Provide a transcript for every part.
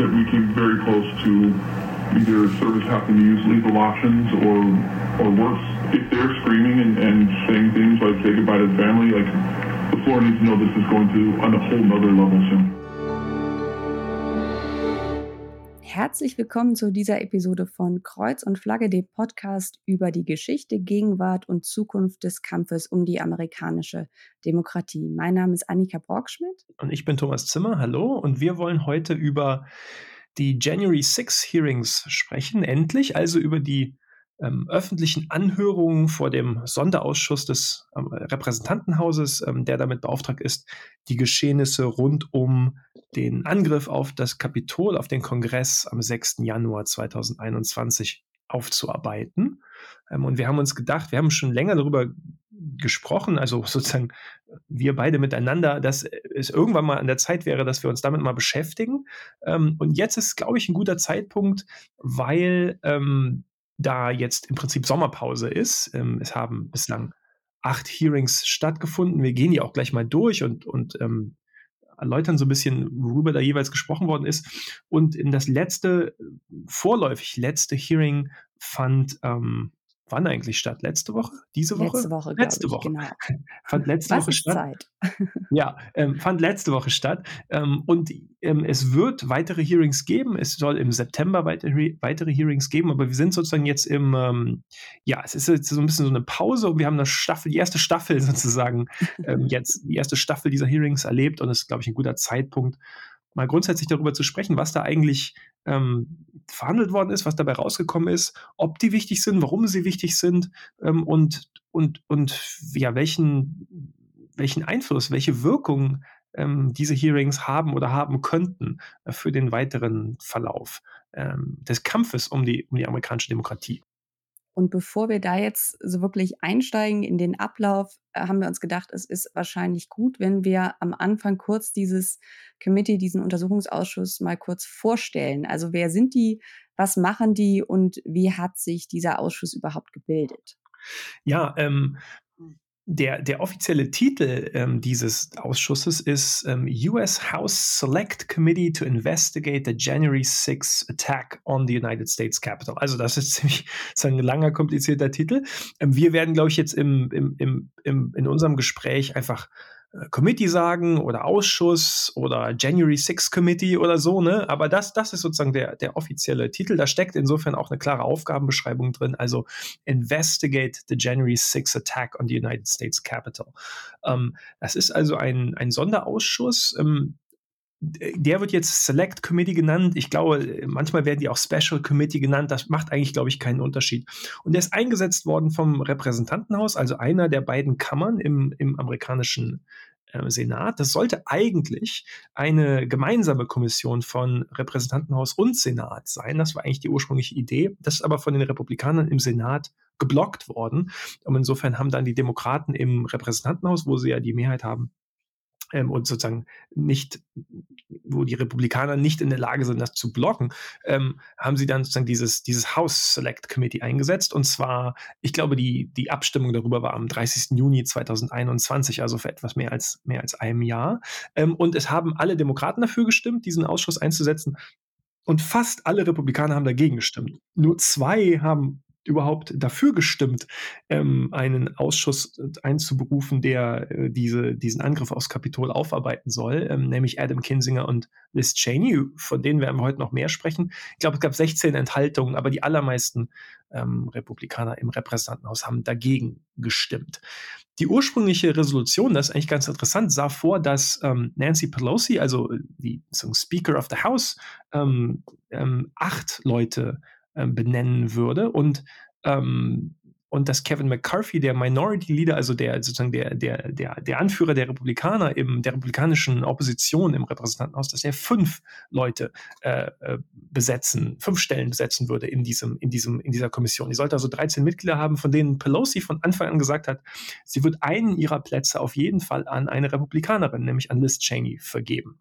that we came very close to either service having to use lethal options or or worse, if they're screaming and, and saying things like say goodbye to the family, like the floor needs to know this is going to on a whole nother level soon. Herzlich willkommen zu dieser Episode von Kreuz und Flagge, dem Podcast über die Geschichte, Gegenwart und Zukunft des Kampfes um die amerikanische Demokratie. Mein Name ist Annika Brockschmidt. Und ich bin Thomas Zimmer. Hallo. Und wir wollen heute über die January 6 Hearings sprechen. Endlich also über die ähm, öffentlichen Anhörungen vor dem Sonderausschuss des ähm, Repräsentantenhauses, ähm, der damit beauftragt ist, die Geschehnisse rund um den Angriff auf das Kapitol, auf den Kongress am 6. Januar 2021 aufzuarbeiten. Ähm, und wir haben uns gedacht, wir haben schon länger darüber gesprochen, also sozusagen wir beide miteinander, dass es irgendwann mal an der Zeit wäre, dass wir uns damit mal beschäftigen. Ähm, und jetzt ist, glaube ich, ein guter Zeitpunkt, weil ähm, da jetzt im Prinzip Sommerpause ist. Ähm, es haben bislang acht Hearings stattgefunden. Wir gehen die auch gleich mal durch und, und ähm, erläutern so ein bisschen, worüber da jeweils gesprochen worden ist. Und in das letzte, vorläufig letzte Hearing fand ähm, wann eigentlich statt? Letzte Woche? Diese Woche? Letzte Woche, letzte ich, Woche. genau. fand letzte Was Woche statt. Zeit? ja, ähm, fand letzte Woche statt. Ähm, und ähm, es wird weitere Hearings geben. Es soll im September weitere, weitere Hearings geben, aber wir sind sozusagen jetzt im, ähm, ja, es ist jetzt so ein bisschen so eine Pause und wir haben eine Staffel, die erste Staffel sozusagen ähm, jetzt, die erste Staffel dieser Hearings erlebt und es ist, glaube ich, ein guter Zeitpunkt, mal grundsätzlich darüber zu sprechen, was da eigentlich ähm, verhandelt worden ist, was dabei rausgekommen ist, ob die wichtig sind, warum sie wichtig sind ähm, und, und, und ja, welchen, welchen Einfluss, welche Wirkung ähm, diese Hearings haben oder haben könnten äh, für den weiteren Verlauf ähm, des Kampfes um die, um die amerikanische Demokratie. Und bevor wir da jetzt so wirklich einsteigen in den Ablauf, äh, haben wir uns gedacht, es ist wahrscheinlich gut, wenn wir am Anfang kurz dieses Committee, diesen Untersuchungsausschuss mal kurz vorstellen. Also wer sind die, was machen die und wie hat sich dieser Ausschuss überhaupt gebildet? Ja, ähm, der, der offizielle Titel ähm, dieses Ausschusses ist ähm, US House Select Committee to Investigate the January 6 Attack on the United States Capitol. Also das ist ziemlich ist ein langer, komplizierter Titel. Ähm, wir werden, glaube ich, jetzt im, im, im, im, in unserem Gespräch einfach Committee sagen oder Ausschuss oder January 6 Committee oder so, ne? Aber das, das ist sozusagen der, der offizielle Titel. Da steckt insofern auch eine klare Aufgabenbeschreibung drin. Also Investigate the January 6 Attack on the United States Capitol. Ähm, das ist also ein, ein Sonderausschuss. Ähm, der wird jetzt Select Committee genannt. Ich glaube, manchmal werden die auch Special Committee genannt. Das macht eigentlich, glaube ich, keinen Unterschied. Und der ist eingesetzt worden vom Repräsentantenhaus, also einer der beiden Kammern im, im amerikanischen äh, Senat. Das sollte eigentlich eine gemeinsame Kommission von Repräsentantenhaus und Senat sein. Das war eigentlich die ursprüngliche Idee. Das ist aber von den Republikanern im Senat geblockt worden. Und insofern haben dann die Demokraten im Repräsentantenhaus, wo sie ja die Mehrheit haben, ähm, und sozusagen nicht, wo die Republikaner nicht in der Lage sind, das zu blocken, ähm, haben sie dann sozusagen dieses, dieses House Select Committee eingesetzt. Und zwar, ich glaube, die, die Abstimmung darüber war am 30. Juni 2021, also für etwas mehr als, mehr als einem Jahr. Ähm, und es haben alle Demokraten dafür gestimmt, diesen Ausschuss einzusetzen. Und fast alle Republikaner haben dagegen gestimmt. Nur zwei haben überhaupt dafür gestimmt, ähm, einen Ausschuss äh, einzuberufen, der äh, diese, diesen Angriff aufs Kapitol aufarbeiten soll, ähm, nämlich Adam Kinsinger und Liz Cheney, von denen werden wir heute noch mehr sprechen. Ich glaube, es gab 16 Enthaltungen, aber die allermeisten ähm, Republikaner im Repräsentantenhaus haben dagegen gestimmt. Die ursprüngliche Resolution, das ist eigentlich ganz interessant, sah vor, dass ähm, Nancy Pelosi, also die so Speaker of the House, ähm, ähm, acht Leute benennen würde. Und ähm, und dass Kevin McCarthy, der Minority Leader, also der sozusagen der, der, der, der Anführer der Republikaner im, der republikanischen Opposition im Repräsentantenhaus, dass er fünf Leute äh, äh besetzen, fünf Stellen besetzen würde in diesem, in diesem, in dieser Kommission. Die sollte also 13 Mitglieder haben, von denen Pelosi von Anfang an gesagt hat, sie wird einen ihrer Plätze auf jeden Fall an eine Republikanerin, nämlich an Liz Cheney, vergeben.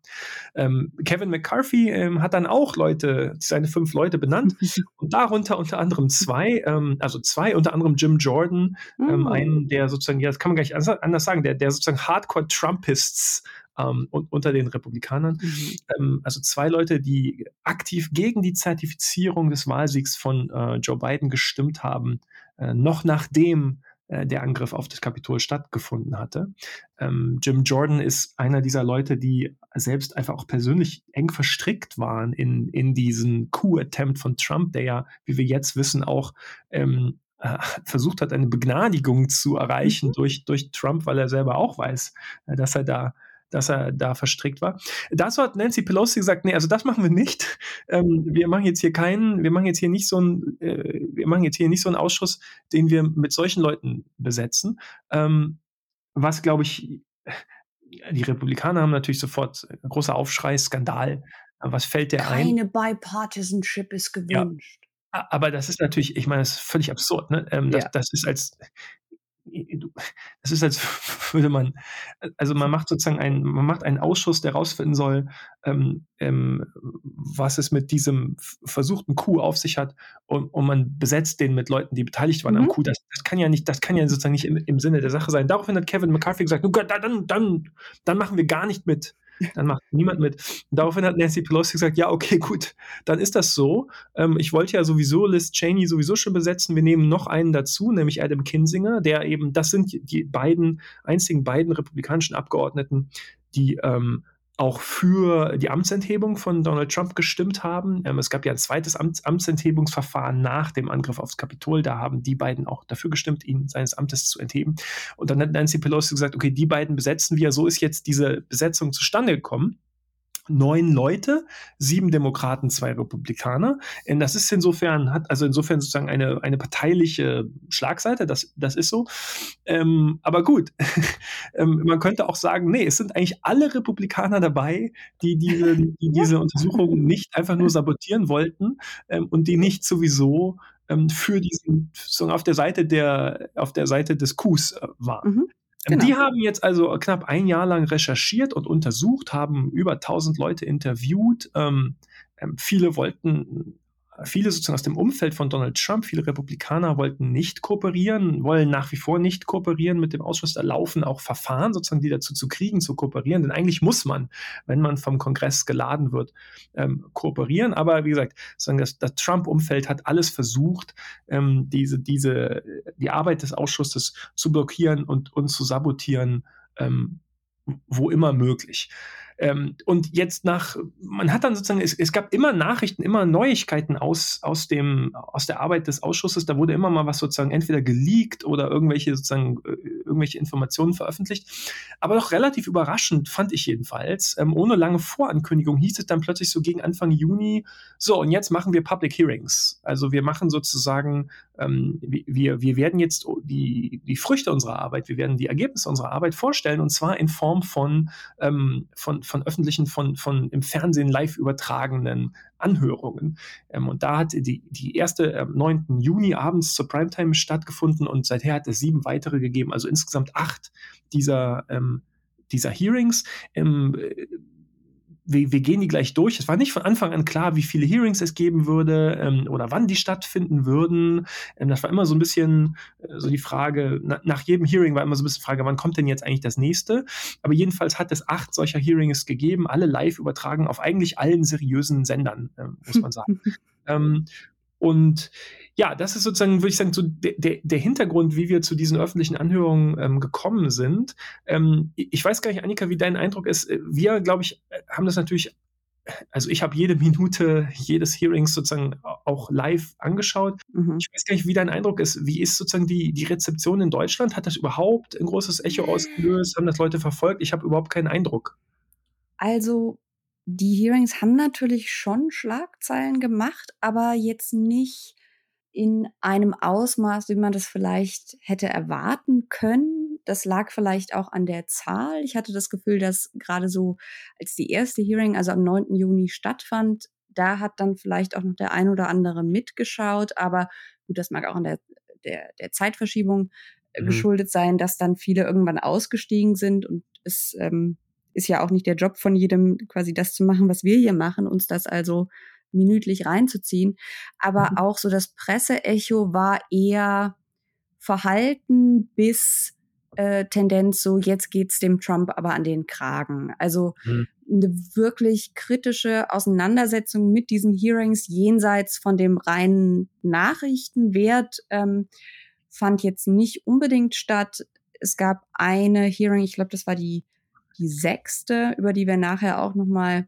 Ähm, Kevin McCarthy ähm, hat dann auch Leute, seine fünf Leute benannt und darunter unter anderem zwei, ähm, also zwei unter anderem Jim Jordan, mhm. ähm, hm. einen, der sozusagen, ja, das kann man gar nicht anders sagen, der, der sozusagen Hardcore-Trumpists ähm, und unter den Republikanern. Mhm. Ähm, also zwei Leute, die aktiv gegen die Zertifizierung des Wahlsiegs von äh, Joe Biden gestimmt haben, äh, noch nachdem äh, der Angriff auf das Kapitol stattgefunden hatte. Ähm, Jim Jordan ist einer dieser Leute, die selbst einfach auch persönlich eng verstrickt waren in, in diesen Coup-Attempt von Trump, der ja, wie wir jetzt wissen, auch ähm, äh, versucht hat, eine Begnadigung zu erreichen mhm. durch, durch Trump, weil er selber auch weiß, äh, dass er da dass er da verstrickt war. Dazu hat Nancy Pelosi gesagt, nee, also das machen wir nicht. Ähm, wir machen jetzt hier keinen, wir machen jetzt hier nicht so einen, äh, wir machen jetzt hier nicht so einen Ausschuss, den wir mit solchen Leuten besetzen. Ähm, was, glaube ich, die Republikaner haben natürlich sofort äh, großer Aufschrei, Skandal. Was fällt der Keine ein? Keine Bipartisanship ist gewünscht. Aber das ist natürlich, ich meine, das ist völlig absurd. Ne? Ähm, das, ja. das ist als, das ist, als würde man, also man macht sozusagen einen, man macht einen Ausschuss, der herausfinden soll, ähm, ähm, was es mit diesem versuchten Coup auf sich hat und, und, man besetzt den mit Leuten, die beteiligt waren mhm. am Coup. Das, das, kann ja nicht, das kann ja sozusagen nicht im, im Sinne der Sache sein. Daraufhin hat Kevin McCarthy gesagt, dann, dann, dann machen wir gar nicht mit. Dann macht niemand mit. Und daraufhin hat Nancy Pelosi gesagt, ja, okay, gut, dann ist das so. Ähm, ich wollte ja sowieso Liz Cheney sowieso schon besetzen. Wir nehmen noch einen dazu, nämlich Adam Kinsinger, der eben, das sind die beiden, einzigen beiden republikanischen Abgeordneten, die ähm, auch für die Amtsenthebung von Donald Trump gestimmt haben. Ähm, es gab ja ein zweites Amts Amtsenthebungsverfahren nach dem Angriff aufs Kapitol. Da haben die beiden auch dafür gestimmt, ihn seines Amtes zu entheben. Und dann hat Nancy Pelosi gesagt, okay, die beiden besetzen wir. So ist jetzt diese Besetzung zustande gekommen neun Leute, sieben Demokraten, zwei Republikaner. Und das ist insofern, hat also insofern sozusagen eine, eine parteiliche Schlagseite, das, das ist so. Ähm, aber gut, ähm, man könnte auch sagen, nee, es sind eigentlich alle Republikaner dabei, die diese, die diese Untersuchung nicht einfach nur sabotieren wollten ähm, und die nicht sowieso ähm, für diesen, so auf der Seite der, auf der Seite des Coups äh, waren. Mhm. Genau. Die haben jetzt also knapp ein Jahr lang recherchiert und untersucht, haben über 1000 Leute interviewt. Ähm, ähm, viele wollten viele sozusagen aus dem Umfeld von Donald Trump, viele Republikaner wollten nicht kooperieren, wollen nach wie vor nicht kooperieren mit dem Ausschuss. Da laufen auch Verfahren sozusagen, die dazu zu kriegen, zu kooperieren. Denn eigentlich muss man, wenn man vom Kongress geladen wird, ähm, kooperieren. Aber wie gesagt, sozusagen das, das Trump-Umfeld hat alles versucht, ähm, diese, diese, die Arbeit des Ausschusses zu blockieren und, und zu sabotieren, ähm, wo immer möglich. Ähm, und jetzt nach, man hat dann sozusagen, es, es, gab immer Nachrichten, immer Neuigkeiten aus, aus, dem, aus der Arbeit des Ausschusses. Da wurde immer mal was sozusagen entweder geleakt oder irgendwelche sozusagen äh, irgendwelche Informationen veröffentlicht. Aber doch relativ überraschend fand ich jedenfalls. Ähm, ohne lange Vorankündigung hieß es dann plötzlich so gegen Anfang Juni, so und jetzt machen wir Public Hearings. Also wir machen sozusagen, ähm, wir, wir werden jetzt die, die Früchte unserer Arbeit, wir werden die Ergebnisse unserer Arbeit vorstellen und zwar in Form von, ähm, von, von öffentlichen, von, von im Fernsehen live übertragenen Anhörungen. Ähm, und da hat die, die erste am 9. Juni abends zur Primetime stattgefunden und seither hat es sieben weitere gegeben, also insgesamt acht dieser, ähm, dieser Hearings. Ähm, wir, wir, gehen die gleich durch. Es war nicht von Anfang an klar, wie viele Hearings es geben würde ähm, oder wann die stattfinden würden. Ähm, das war immer so ein bisschen äh, so die Frage, na, nach jedem Hearing war immer so ein bisschen die Frage, wann kommt denn jetzt eigentlich das nächste? Aber jedenfalls hat es acht solcher Hearings gegeben, alle live übertragen auf eigentlich allen seriösen Sendern, äh, muss man sagen. ähm, und ja, das ist sozusagen, würde ich sagen, so der, der, der Hintergrund, wie wir zu diesen öffentlichen Anhörungen ähm, gekommen sind. Ähm, ich weiß gar nicht, Annika, wie dein Eindruck ist. Wir, glaube ich, haben das natürlich, also ich habe jede Minute jedes Hearings sozusagen auch live angeschaut. Mhm. Ich weiß gar nicht, wie dein Eindruck ist. Wie ist sozusagen die, die Rezeption in Deutschland? Hat das überhaupt ein großes Echo ausgelöst? Haben das Leute verfolgt? Ich habe überhaupt keinen Eindruck. Also die Hearings haben natürlich schon Schlagzeilen gemacht, aber jetzt nicht in einem Ausmaß, wie man das vielleicht hätte erwarten können. Das lag vielleicht auch an der Zahl. Ich hatte das Gefühl, dass gerade so, als die erste Hearing, also am 9. Juni stattfand, da hat dann vielleicht auch noch der ein oder andere mitgeschaut. Aber gut, das mag auch an der, der, der Zeitverschiebung äh, mhm. geschuldet sein, dass dann viele irgendwann ausgestiegen sind und es ähm, ist ja auch nicht der Job von jedem, quasi das zu machen, was wir hier machen, uns das also minütlich reinzuziehen. Aber mhm. auch so das Presseecho war eher verhalten bis äh, Tendenz so, jetzt geht's dem Trump aber an den Kragen. Also mhm. eine wirklich kritische Auseinandersetzung mit diesen Hearings jenseits von dem reinen Nachrichtenwert ähm, fand jetzt nicht unbedingt statt. Es gab eine Hearing, ich glaube, das war die, die sechste, über die wir nachher auch nochmal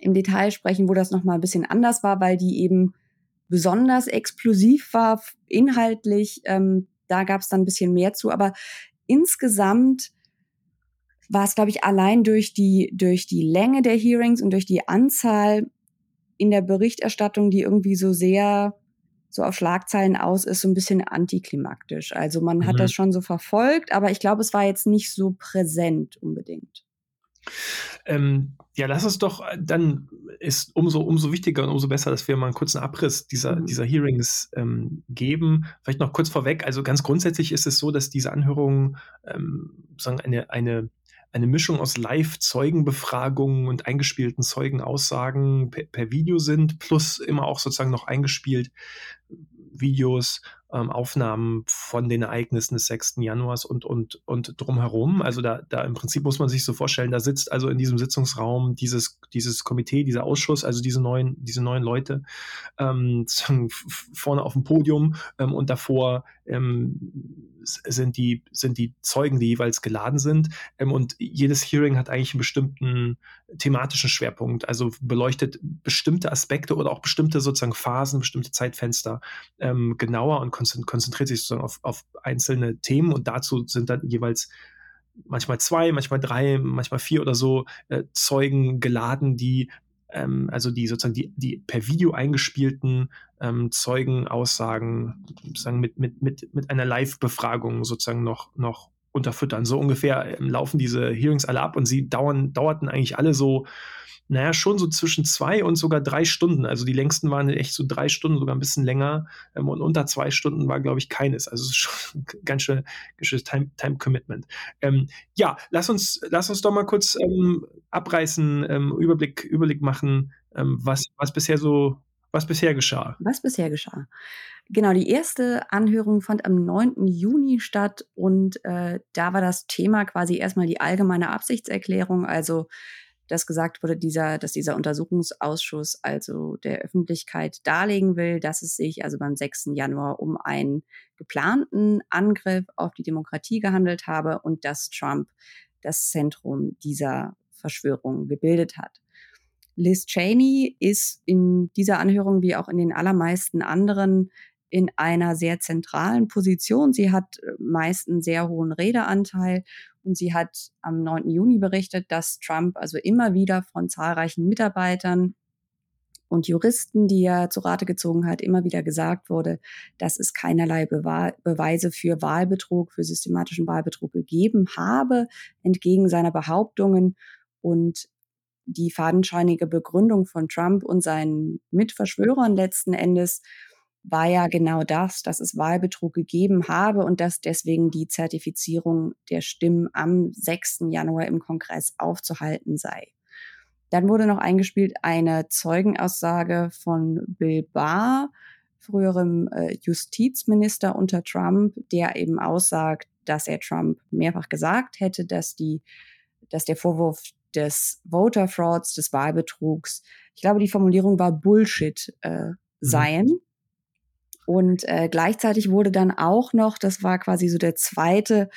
im Detail sprechen, wo das nochmal ein bisschen anders war, weil die eben besonders explosiv war, inhaltlich. Ähm, da gab es dann ein bisschen mehr zu. Aber insgesamt war es, glaube ich, allein durch die, durch die Länge der Hearings und durch die Anzahl in der Berichterstattung, die irgendwie so sehr so auf Schlagzeilen aus ist, so ein bisschen antiklimaktisch. Also man mhm. hat das schon so verfolgt, aber ich glaube, es war jetzt nicht so präsent unbedingt. Ähm, ja, lass uns doch, äh, dann ist umso, umso wichtiger und umso besser, dass wir mal einen kurzen Abriss dieser, mhm. dieser Hearings ähm, geben. Vielleicht noch kurz vorweg, also ganz grundsätzlich ist es so, dass diese Anhörungen ähm, sozusagen eine, eine, eine Mischung aus Live-Zeugenbefragungen und eingespielten Zeugenaussagen per, per Video sind, plus immer auch sozusagen noch eingespielt Videos ähm, Aufnahmen von den Ereignissen des 6. Januars und, und, und drumherum. Also da, da im Prinzip muss man sich so vorstellen, da sitzt also in diesem Sitzungsraum dieses, dieses Komitee, dieser Ausschuss, also diese neuen, diese neuen Leute ähm, vorne auf dem Podium ähm, und davor ähm, sind die, sind die Zeugen, die jeweils geladen sind. Ähm, und jedes Hearing hat eigentlich einen bestimmten thematischen Schwerpunkt, also beleuchtet bestimmte Aspekte oder auch bestimmte sozusagen Phasen, bestimmte Zeitfenster ähm, genauer und konzentriert sich sozusagen auf, auf einzelne Themen und dazu sind dann jeweils manchmal zwei, manchmal drei, manchmal vier oder so äh, Zeugen geladen, die ähm, also die sozusagen die, die per Video eingespielten ähm, Zeugenaussagen sozusagen mit, mit, mit, mit einer Live-Befragung sozusagen noch, noch unterfüttern. So ungefähr ähm, laufen diese Hearings alle ab und sie dauern, dauerten eigentlich alle so naja, schon so zwischen zwei und sogar drei Stunden. Also die längsten waren echt so drei Stunden, sogar ein bisschen länger. Ähm, und unter zwei Stunden war, glaube ich, keines. Also es ist schon ein ganz schön, schön Time, Time Commitment. Ähm, ja, lass uns, lass uns doch mal kurz ähm, abreißen, ähm, Überblick, Überblick machen, ähm, was, was bisher so, was bisher geschah. Was bisher geschah. Genau, die erste Anhörung fand am 9. Juni statt und äh, da war das Thema quasi erstmal die allgemeine Absichtserklärung, also dass gesagt wurde, dieser, dass dieser Untersuchungsausschuss also der Öffentlichkeit darlegen will, dass es sich also beim 6. Januar um einen geplanten Angriff auf die Demokratie gehandelt habe und dass Trump das Zentrum dieser Verschwörung gebildet hat. Liz Cheney ist in dieser Anhörung wie auch in den allermeisten anderen in einer sehr zentralen Position. Sie hat äh, meist einen sehr hohen Redeanteil und sie hat am 9. Juni berichtet, dass Trump also immer wieder von zahlreichen Mitarbeitern und Juristen, die er zu Rate gezogen hat, immer wieder gesagt wurde, dass es keinerlei Bewe Beweise für Wahlbetrug, für systematischen Wahlbetrug gegeben habe, entgegen seiner Behauptungen. Und die fadenscheinige Begründung von Trump und seinen Mitverschwörern letzten Endes war ja genau das, dass es Wahlbetrug gegeben habe und dass deswegen die Zertifizierung der Stimmen am 6. Januar im Kongress aufzuhalten sei. Dann wurde noch eingespielt eine Zeugenaussage von Bill Barr, früherem äh, Justizminister unter Trump, der eben aussagt, dass er Trump mehrfach gesagt hätte, dass die, dass der Vorwurf des Voter Frauds, des Wahlbetrugs, ich glaube, die Formulierung war Bullshit äh, mhm. seien. Mhm. Und äh, gleichzeitig wurde dann auch noch, das war quasi so der zweite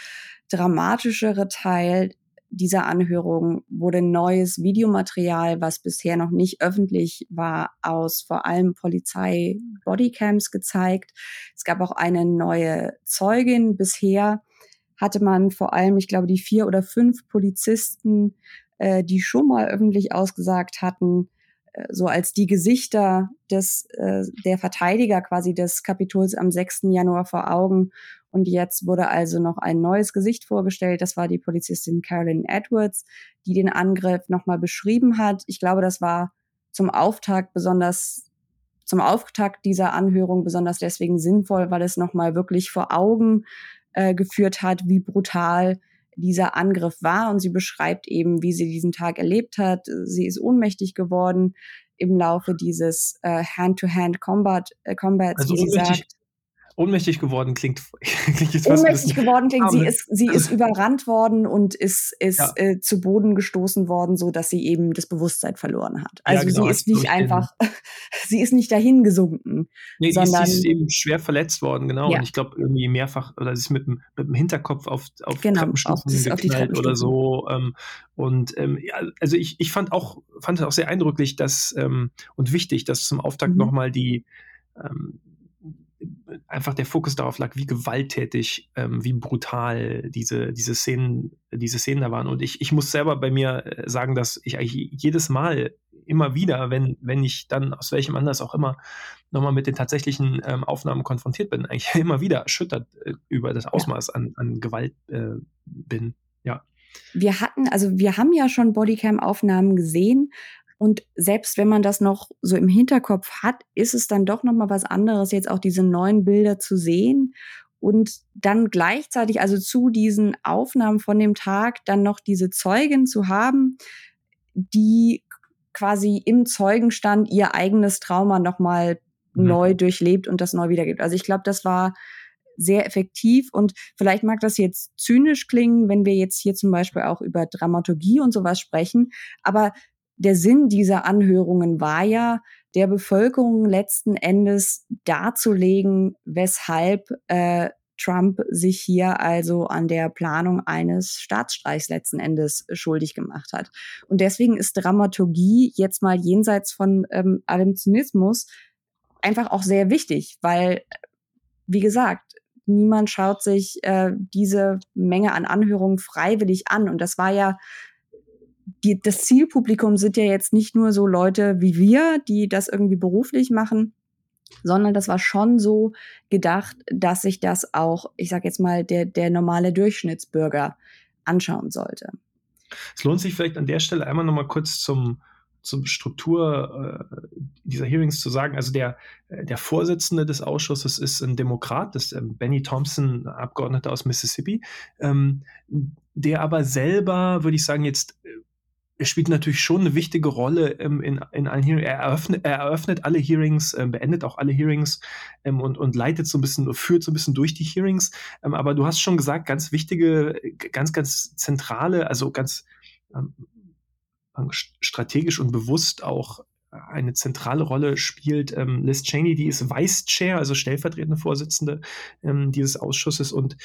dramatischere Teil dieser Anhörung, wurde neues Videomaterial, was bisher noch nicht öffentlich war, aus vor allem Polizei-Bodycams gezeigt. Es gab auch eine neue Zeugin. Bisher hatte man vor allem, ich glaube, die vier oder fünf Polizisten, äh, die schon mal öffentlich ausgesagt hatten, so als die Gesichter des, äh, der Verteidiger quasi des Kapitols am 6. Januar vor Augen. Und jetzt wurde also noch ein neues Gesicht vorgestellt. Das war die Polizistin Carolyn Edwards, die den Angriff nochmal beschrieben hat. Ich glaube, das war zum Auftakt besonders, zum Auftakt dieser Anhörung besonders deswegen sinnvoll, weil es nochmal wirklich vor Augen äh, geführt hat, wie brutal dieser Angriff war und sie beschreibt eben, wie sie diesen Tag erlebt hat. Sie ist ohnmächtig geworden im Laufe dieses äh, Hand-to-Hand-Combat, äh, Combats, also wie sie sagt. Ohnmächtig geworden klingt, klingt jetzt Ohnmächtig geworden klingt, sie ist, sie ist überrannt worden und ist, ist ja. äh, zu Boden gestoßen worden, so dass sie eben das Bewusstsein verloren hat. Also ja, genau, sie ist nicht einfach, sie ist nicht dahin gesunken. Nee, sondern, sie ist eben schwer verletzt worden, genau. Ja. Und ich glaube irgendwie mehrfach, oder sie ist mit dem, mit dem Hinterkopf auf, auf genau, Treppenstufen auf, geknallt oder so. Ähm, und ähm, ja, also ich, ich fand auch, fand es auch sehr eindrücklich, dass ähm, und wichtig, dass zum Auftakt mhm. nochmal die ähm, einfach der Fokus darauf lag, wie gewalttätig, ähm, wie brutal diese, diese Szenen, diese Szenen da waren. Und ich, ich muss selber bei mir äh, sagen, dass ich eigentlich jedes Mal immer wieder, wenn, wenn ich dann aus welchem Anlass auch immer nochmal mit den tatsächlichen ähm, Aufnahmen konfrontiert bin, eigentlich immer wieder erschüttert äh, über das Ausmaß an, an Gewalt äh, bin. Ja. Wir hatten, also wir haben ja schon Bodycam-Aufnahmen gesehen, und selbst wenn man das noch so im Hinterkopf hat, ist es dann doch noch mal was anderes, jetzt auch diese neuen Bilder zu sehen und dann gleichzeitig, also zu diesen Aufnahmen von dem Tag, dann noch diese Zeugen zu haben, die quasi im Zeugenstand ihr eigenes Trauma noch mal mhm. neu durchlebt und das neu wiedergibt. Also ich glaube, das war sehr effektiv und vielleicht mag das jetzt zynisch klingen, wenn wir jetzt hier zum Beispiel auch über Dramaturgie und sowas sprechen, aber der Sinn dieser Anhörungen war ja, der Bevölkerung letzten Endes darzulegen, weshalb äh, Trump sich hier also an der Planung eines Staatsstreichs letzten Endes schuldig gemacht hat. Und deswegen ist Dramaturgie jetzt mal jenseits von ähm, allem Zynismus einfach auch sehr wichtig, weil, wie gesagt, niemand schaut sich äh, diese Menge an Anhörungen freiwillig an. Und das war ja die, das Zielpublikum sind ja jetzt nicht nur so Leute wie wir, die das irgendwie beruflich machen, sondern das war schon so gedacht, dass sich das auch, ich sag jetzt mal, der, der normale Durchschnittsbürger anschauen sollte. Es lohnt sich vielleicht an der Stelle einmal nochmal kurz zum, zum Struktur äh, dieser Hearings zu sagen. Also der, der Vorsitzende des Ausschusses ist ein Demokrat, das ist ähm, Benny Thompson, Abgeordneter aus Mississippi, ähm, der aber selber, würde ich sagen, jetzt äh, spielt natürlich schon eine wichtige Rolle ähm, in, in allen Hearings. Er eröffnet, er eröffnet alle Hearings, ähm, beendet auch alle Hearings ähm, und, und leitet so ein bisschen, führt so ein bisschen durch die Hearings. Ähm, aber du hast schon gesagt, ganz wichtige, ganz, ganz zentrale, also ganz ähm, strategisch und bewusst auch eine zentrale Rolle spielt ähm, Liz Cheney, die ist Vice Chair, also stellvertretende Vorsitzende dieses Ausschusses und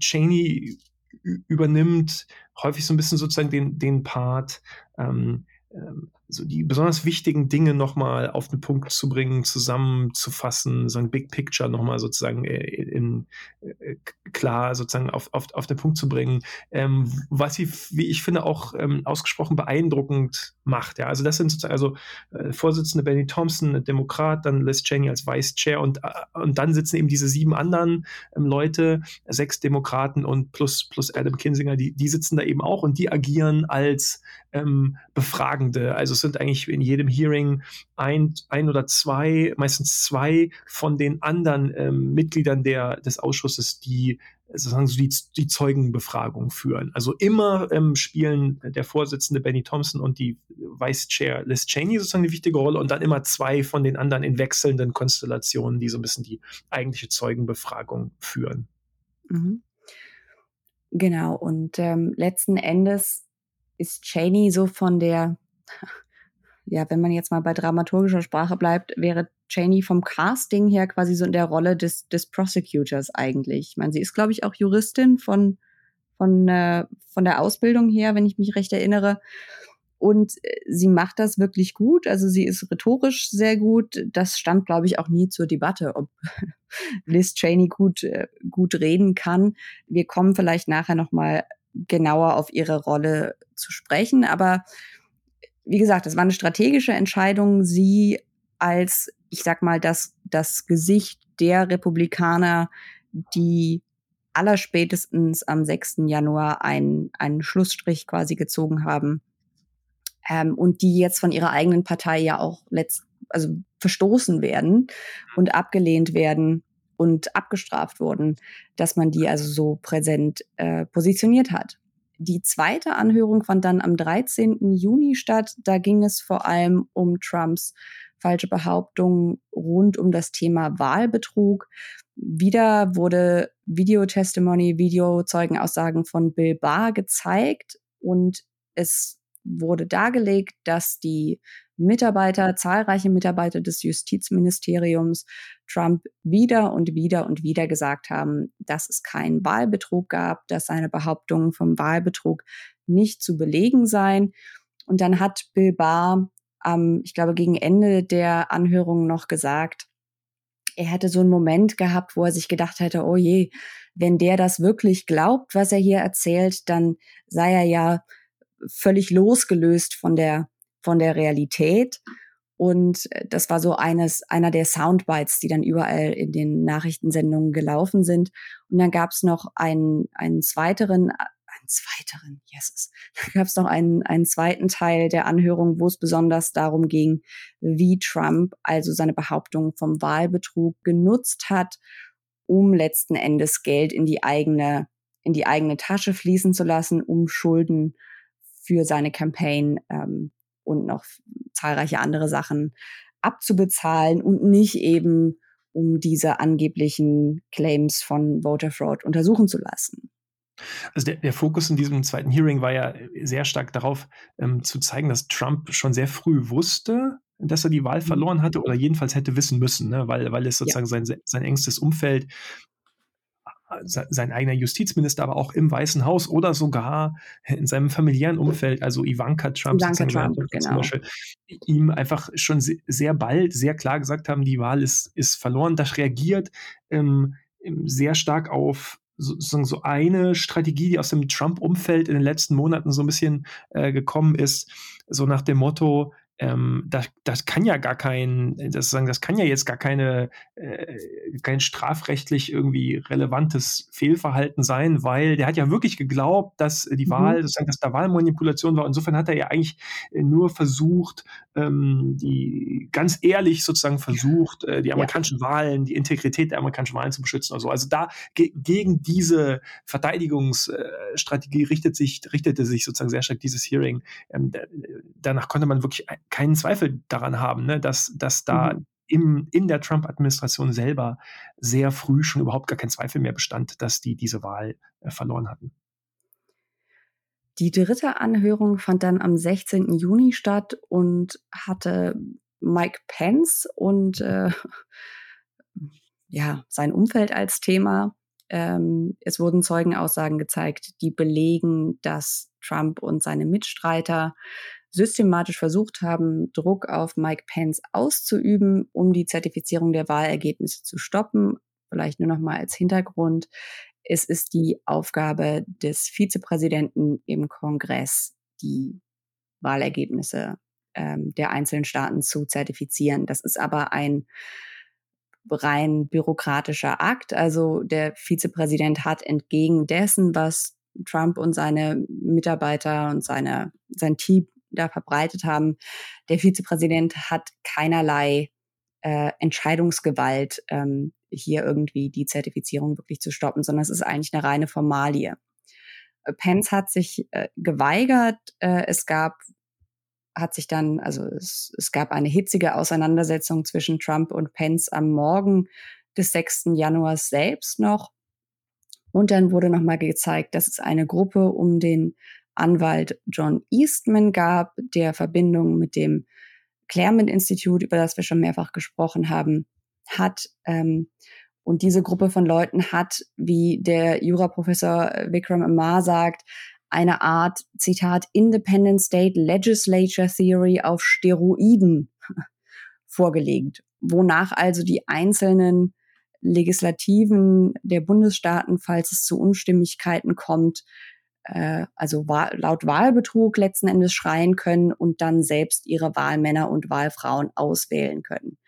Cheney übernimmt häufig so ein bisschen sozusagen den, den Part, ähm, ähm, so die besonders wichtigen Dinge nochmal auf den Punkt zu bringen, zusammenzufassen, so ein Big Picture nochmal sozusagen äh, in, äh, klar sozusagen auf, auf, auf den Punkt zu bringen, ähm, was sie, wie ich finde, auch ähm, ausgesprochen beeindruckend macht. Ja, also das sind sozusagen, also äh, Vorsitzende Benny Thompson, Demokrat, dann Liz Cheney als Vice Chair und, äh, und dann sitzen eben diese sieben anderen ähm, Leute, sechs Demokraten und plus, plus Adam Kinsinger, die, die sitzen da eben auch und die agieren als ähm, Befragende. Also sind eigentlich in jedem Hearing ein, ein oder zwei, meistens zwei von den anderen ähm, Mitgliedern der, des Ausschusses, die sozusagen so die, die Zeugenbefragung führen. Also immer ähm, spielen der Vorsitzende Benny Thompson und die Vice Chair Liz Cheney sozusagen eine wichtige Rolle und dann immer zwei von den anderen in wechselnden Konstellationen, die so ein bisschen die eigentliche Zeugenbefragung führen. Mhm. Genau, und ähm, letzten Endes ist Cheney so von der ja, wenn man jetzt mal bei dramaturgischer Sprache bleibt, wäre Cheney vom Casting her quasi so in der Rolle des, des Prosecutors eigentlich. Ich meine, sie ist, glaube ich, auch Juristin von, von, äh, von der Ausbildung her, wenn ich mich recht erinnere. Und äh, sie macht das wirklich gut. Also sie ist rhetorisch sehr gut. Das stand, glaube ich, auch nie zur Debatte, ob Liz Cheney gut, äh, gut reden kann. Wir kommen vielleicht nachher noch mal genauer auf ihre Rolle zu sprechen. Aber wie gesagt, es war eine strategische Entscheidung, sie als, ich sag mal, das, das Gesicht der Republikaner, die allerspätestens am 6. Januar einen, einen Schlussstrich quasi gezogen haben ähm, und die jetzt von ihrer eigenen Partei ja auch letzt, also verstoßen werden und abgelehnt werden und abgestraft wurden, dass man die also so präsent äh, positioniert hat. Die zweite Anhörung fand dann am 13. Juni statt. Da ging es vor allem um Trumps falsche Behauptungen rund um das Thema Wahlbetrug. wieder wurde Videotestimony, Videozeugenaussagen von Bill Barr gezeigt und es wurde dargelegt, dass die Mitarbeiter, zahlreiche Mitarbeiter des Justizministeriums Trump wieder und wieder und wieder gesagt haben, dass es keinen Wahlbetrug gab, dass seine Behauptungen vom Wahlbetrug nicht zu belegen seien. Und dann hat Bill Barr, ähm, ich glaube, gegen Ende der Anhörung noch gesagt, er hätte so einen Moment gehabt, wo er sich gedacht hätte, oh je, wenn der das wirklich glaubt, was er hier erzählt, dann sei er ja völlig losgelöst von der, von der Realität. Und äh, das war so eines, einer der Soundbites, die dann überall in den Nachrichtensendungen gelaufen sind. Und dann gab es noch einen, einen zweiteren, einen zweiteren, yes, da gab es noch einen, einen zweiten Teil der Anhörung, wo es besonders darum ging, wie Trump also seine Behauptung vom Wahlbetrug genutzt hat, um letzten Endes Geld in die eigene, in die eigene Tasche fließen zu lassen, um Schulden für seine Campaign ähm, und noch zahlreiche andere Sachen abzubezahlen und nicht eben um diese angeblichen Claims von Voter Fraud untersuchen zu lassen. Also der, der Fokus in diesem zweiten Hearing war ja sehr stark darauf, ähm, zu zeigen, dass Trump schon sehr früh wusste, dass er die Wahl mhm. verloren hatte oder jedenfalls hätte wissen müssen, ne? weil, weil es sozusagen ja. sein, sein engstes Umfeld sein eigener Justizminister, aber auch im Weißen Haus oder sogar in seinem familiären Umfeld, also Ivanka Trump, Ivanka Trump genau. zum Beispiel, ihm einfach schon sehr bald sehr klar gesagt haben, die Wahl ist, ist verloren. Das reagiert ähm, sehr stark auf sozusagen so eine Strategie, die aus dem Trump-Umfeld in den letzten Monaten so ein bisschen äh, gekommen ist, so nach dem Motto, ähm, das, das kann ja gar kein, das, sagen, das kann ja jetzt gar keine, äh, kein strafrechtlich irgendwie relevantes Fehlverhalten sein, weil der hat ja wirklich geglaubt, dass die mhm. Wahl, sozusagen, dass da Wahlmanipulation war. Insofern hat er ja eigentlich äh, nur versucht, ähm, die ganz ehrlich sozusagen versucht, äh, die amerikanischen ja. Wahlen, die Integrität der amerikanischen Wahlen zu beschützen. Also, also da ge gegen diese Verteidigungsstrategie richtet sich, richtete sich sozusagen sehr stark dieses Hearing. Ähm, danach konnte man wirklich keinen Zweifel daran haben, ne, dass, dass da mhm. im, in der Trump-Administration selber sehr früh schon überhaupt gar kein Zweifel mehr bestand, dass die diese Wahl äh, verloren hatten. Die dritte Anhörung fand dann am 16. Juni statt und hatte Mike Pence und äh, ja, sein Umfeld als Thema. Ähm, es wurden Zeugenaussagen gezeigt, die belegen, dass Trump und seine Mitstreiter systematisch versucht haben, Druck auf Mike Pence auszuüben, um die Zertifizierung der Wahlergebnisse zu stoppen. Vielleicht nur noch mal als Hintergrund. Es ist die Aufgabe des Vizepräsidenten im Kongress, die Wahlergebnisse ähm, der einzelnen Staaten zu zertifizieren. Das ist aber ein rein bürokratischer Akt. Also der Vizepräsident hat entgegen dessen, was Trump und seine Mitarbeiter und seine, sein Team da verbreitet haben, der Vizepräsident hat keinerlei äh, Entscheidungsgewalt, ähm, hier irgendwie die Zertifizierung wirklich zu stoppen, sondern es ist eigentlich eine reine Formalie. Äh, Pence hat sich äh, geweigert. Äh, es gab, hat sich dann, also es, es gab eine hitzige Auseinandersetzung zwischen Trump und Pence am Morgen des 6. Januars selbst noch. Und dann wurde nochmal gezeigt, dass es eine Gruppe um den Anwalt John Eastman gab, der Verbindung mit dem Claremont Institut, über das wir schon mehrfach gesprochen haben, hat. Ähm, und diese Gruppe von Leuten hat, wie der Juraprofessor Vikram Amar sagt, eine Art, Zitat, Independent State Legislature Theory auf Steroiden vorgelegt, wonach also die einzelnen Legislativen der Bundesstaaten, falls es zu Unstimmigkeiten kommt, äh, also laut Wahlbetrug letzten Endes schreien können und dann selbst ihre Wahlmänner und Wahlfrauen auswählen können.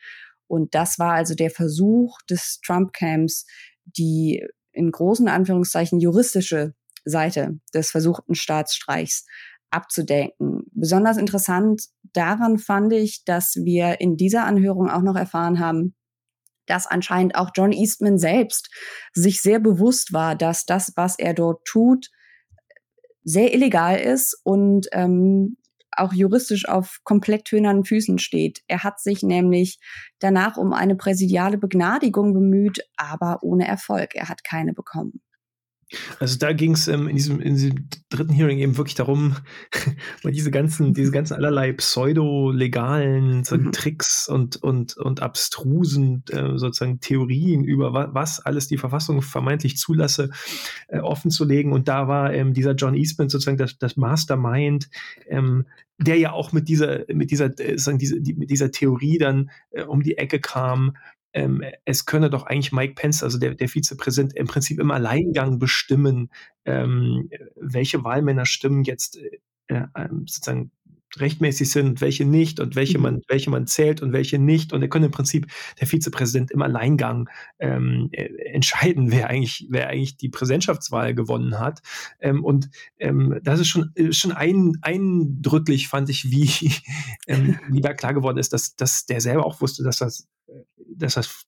Und das war also der Versuch des Trump-Camps, die in großen Anführungszeichen juristische Seite des versuchten Staatsstreichs abzudenken. Besonders interessant daran fand ich, dass wir in dieser Anhörung auch noch erfahren haben, dass anscheinend auch John Eastman selbst sich sehr bewusst war, dass das, was er dort tut, sehr illegal ist und ähm, auch juristisch auf komplett tönernen Füßen steht. Er hat sich nämlich danach um eine präsidiale Begnadigung bemüht, aber ohne Erfolg. Er hat keine bekommen. Also da ging es ähm, in, diesem, in diesem dritten Hearing eben wirklich darum, mal diese ganzen, diese ganzen allerlei pseudo-legalen mhm. Tricks und, und, und abstrusen äh, sozusagen Theorien über wa was alles die Verfassung vermeintlich zulasse, äh, offen zu legen. Und da war ähm, dieser John Eastman sozusagen das, das Mastermind, ähm, der ja auch mit dieser, mit dieser, äh, sagen, diese, die, mit dieser Theorie dann äh, um die Ecke kam, ähm, es könne doch eigentlich Mike Pence, also der, der Vizepräsident, im Prinzip im Alleingang bestimmen, ähm, welche Wahlmännerstimmen jetzt äh, äh, ähm, sozusagen rechtmäßig sind, welche nicht und welche mhm. man, welche man zählt und welche nicht. Und er könnte im Prinzip der Vizepräsident im Alleingang ähm, äh, entscheiden, wer eigentlich, wer eigentlich die Präsidentschaftswahl gewonnen hat. Ähm, und ähm, das ist schon, schon ein, eindrücklich, fand ich, wie, ähm, wie da klar geworden ist, dass, dass der selber auch wusste, dass das dass das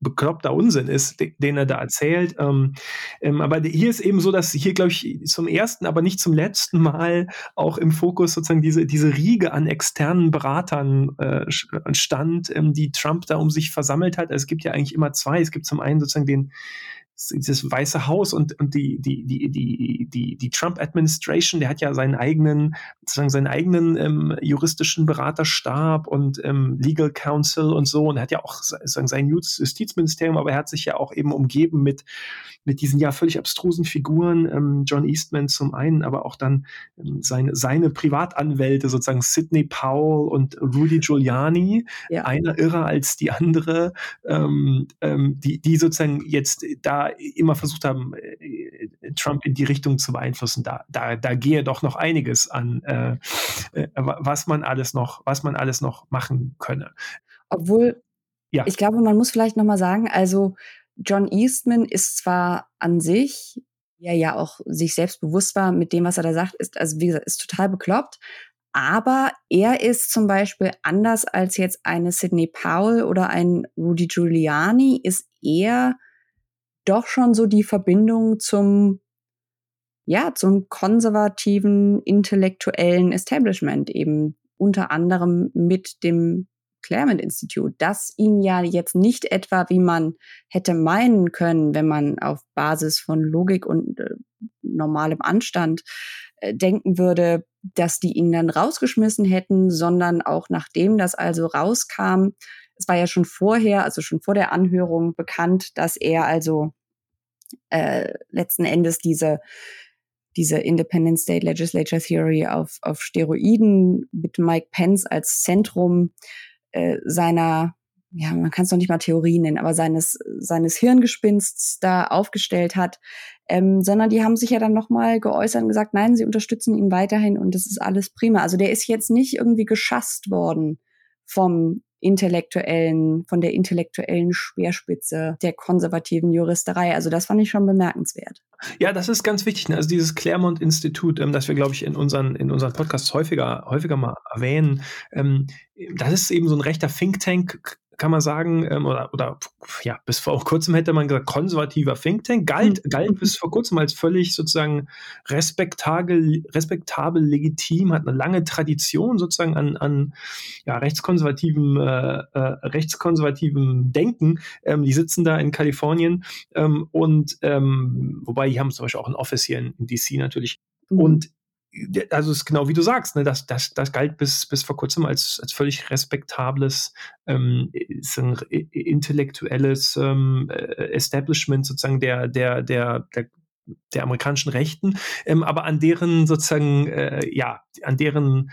bekloppter Unsinn ist, den er da erzählt. Ähm, ähm, aber hier ist eben so, dass hier, glaube ich, zum ersten, aber nicht zum letzten Mal auch im Fokus sozusagen diese, diese Riege an externen Beratern äh, stand, ähm, die Trump da um sich versammelt hat. Es gibt ja eigentlich immer zwei. Es gibt zum einen sozusagen den dieses Weiße Haus und, und die, die, die, die, die, die Trump-Administration, der hat ja seinen eigenen, sozusagen seinen eigenen ähm, juristischen Beraterstab und ähm, Legal Counsel und so. Und er hat ja auch sozusagen sein Justizministerium, aber er hat sich ja auch eben umgeben mit, mit diesen ja völlig abstrusen Figuren, ähm, John Eastman zum einen, aber auch dann ähm, seine, seine Privatanwälte, sozusagen Sidney Powell und Rudy Giuliani, ja. einer irrer als die andere, ähm, ähm, die, die sozusagen jetzt da immer versucht haben, äh, Trump in die Richtung zu beeinflussen. Da, da, da gehe doch noch einiges an, äh, äh, was man alles noch, was man alles noch machen könne. Obwohl, ja. ich glaube, man muss vielleicht noch mal sagen, also John Eastman ist zwar an sich, der ja auch sich selbst bewusst war mit dem, was er da sagt, ist, also wie gesagt, ist total bekloppt. Aber er ist zum Beispiel anders als jetzt eine Sidney Powell oder ein Rudy Giuliani, ist er doch schon so die Verbindung zum, ja, zum konservativen intellektuellen Establishment eben unter anderem mit dem Claremont Institut, das ihn ja jetzt nicht etwa, wie man hätte meinen können, wenn man auf Basis von Logik und äh, normalem Anstand äh, denken würde, dass die ihn dann rausgeschmissen hätten, sondern auch nachdem das also rauskam, es war ja schon vorher, also schon vor der Anhörung bekannt, dass er also äh, letzten Endes diese diese Independent State Legislature Theory auf, auf Steroiden mit Mike Pence als Zentrum äh, seiner, ja, man kann es noch nicht mal Theorie nennen, aber seines, seines Hirngespinsts da aufgestellt hat, ähm, sondern die haben sich ja dann nochmal geäußert und gesagt, nein, sie unterstützen ihn weiterhin und das ist alles prima. Also der ist jetzt nicht irgendwie geschasst worden vom intellektuellen, von der intellektuellen Speerspitze der konservativen Juristerei. Also das fand ich schon bemerkenswert. Ja, das ist ganz wichtig. Ne? Also dieses Claremont-Institut, ähm, das wir, glaube ich, in unseren, in unseren Podcasts häufiger, häufiger mal erwähnen, ähm, das ist eben so ein rechter Think Tank, kann man sagen, ähm, oder, oder ja, bis vor kurzem hätte man gesagt, konservativer Think Tank, galt, mhm. galt bis vor kurzem als völlig sozusagen respektabel, respektabel legitim, hat eine lange Tradition sozusagen an, an ja, rechtskonservativem, äh, äh, rechtskonservativem Denken. Ähm, die sitzen da in Kalifornien ähm, und ähm, wobei die haben zum Beispiel auch ein Office hier in, in DC natürlich. Mhm. Und also es ist genau wie du sagst, ne, das, das, das galt bis, bis vor kurzem als, als völlig respektables, ähm, intellektuelles ähm, äh, Establishment sozusagen der, der, der, der, der amerikanischen Rechten, ähm, aber an deren sozusagen, äh, ja, an deren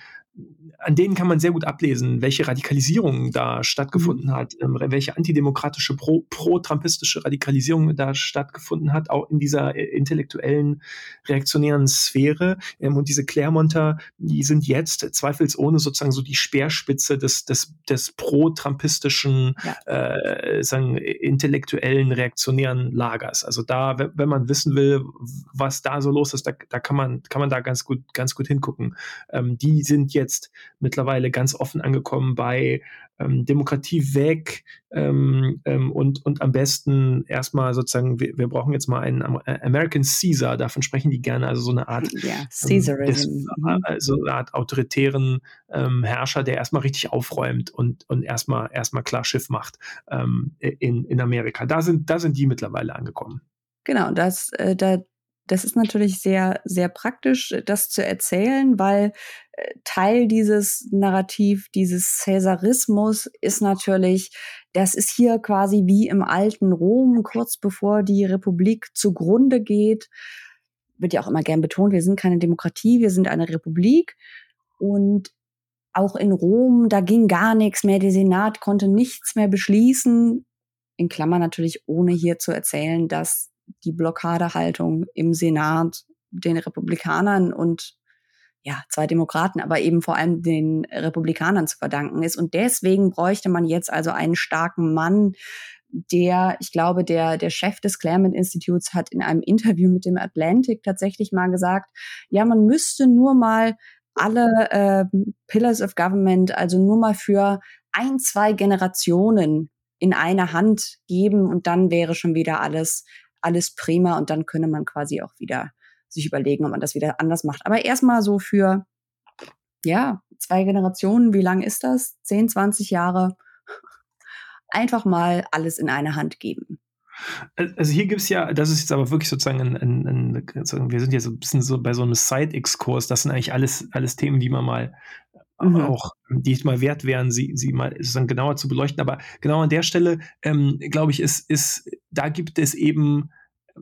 an denen kann man sehr gut ablesen, welche Radikalisierung da stattgefunden mhm. hat, ähm, welche antidemokratische, pro, pro-trumpistische Radikalisierung da stattgefunden hat, auch in dieser äh, intellektuellen, reaktionären Sphäre. Ähm, und diese Clermonter, die sind jetzt zweifelsohne sozusagen so die Speerspitze des, des, des pro-trumpistischen, ja. äh, sagen, intellektuellen, reaktionären Lagers. Also da, wenn man wissen will, was da so los ist, da, da kann man, kann man da ganz gut, ganz gut hingucken. Ähm, die sind jetzt mittlerweile ganz offen angekommen bei ähm, Demokratie weg ähm, ähm, und, und am besten erstmal sozusagen, wir, wir brauchen jetzt mal einen äh, American Caesar, davon sprechen die gerne, also so eine Art, ja, Caesarism. Des, mhm. also eine Art autoritären ähm, Herrscher, der erstmal richtig aufräumt und, und erstmal erstmal klar Schiff macht ähm, in, in Amerika. Da sind, da sind die mittlerweile angekommen. Genau, das, äh, da, das ist natürlich sehr, sehr praktisch, das zu erzählen, weil äh, Teil dieses Narrativ, dieses Cäsarismus ist natürlich, das ist hier quasi wie im alten Rom, kurz bevor die Republik zugrunde geht. Wird ja auch immer gern betont, wir sind keine Demokratie, wir sind eine Republik. Und auch in Rom, da ging gar nichts mehr. Der Senat konnte nichts mehr beschließen. In Klammern natürlich, ohne hier zu erzählen, dass die Blockadehaltung im Senat den Republikanern und ja, zwei Demokraten, aber eben vor allem den Republikanern zu verdanken ist. Und deswegen bräuchte man jetzt also einen starken Mann, der, ich glaube, der, der Chef des Claremont Instituts hat in einem Interview mit dem Atlantic tatsächlich mal gesagt, ja, man müsste nur mal alle äh, Pillars of Government, also nur mal für ein, zwei Generationen in eine Hand geben und dann wäre schon wieder alles alles prima und dann könne man quasi auch wieder sich überlegen, ob man das wieder anders macht. Aber erstmal so für, ja, zwei Generationen, wie lang ist das? 10, 20 Jahre. Einfach mal alles in eine Hand geben. Also hier gibt es ja, das ist jetzt aber wirklich sozusagen ein, ein, ein, wir sind jetzt so ein bisschen so bei so einem Side-Exkurs, das sind eigentlich alles, alles Themen, die man mal mhm. auch, die es mal wert wären, sie, sie mal sozusagen genauer zu beleuchten. Aber genau an der Stelle, ähm, glaube ich, ist, ist, da gibt es eben,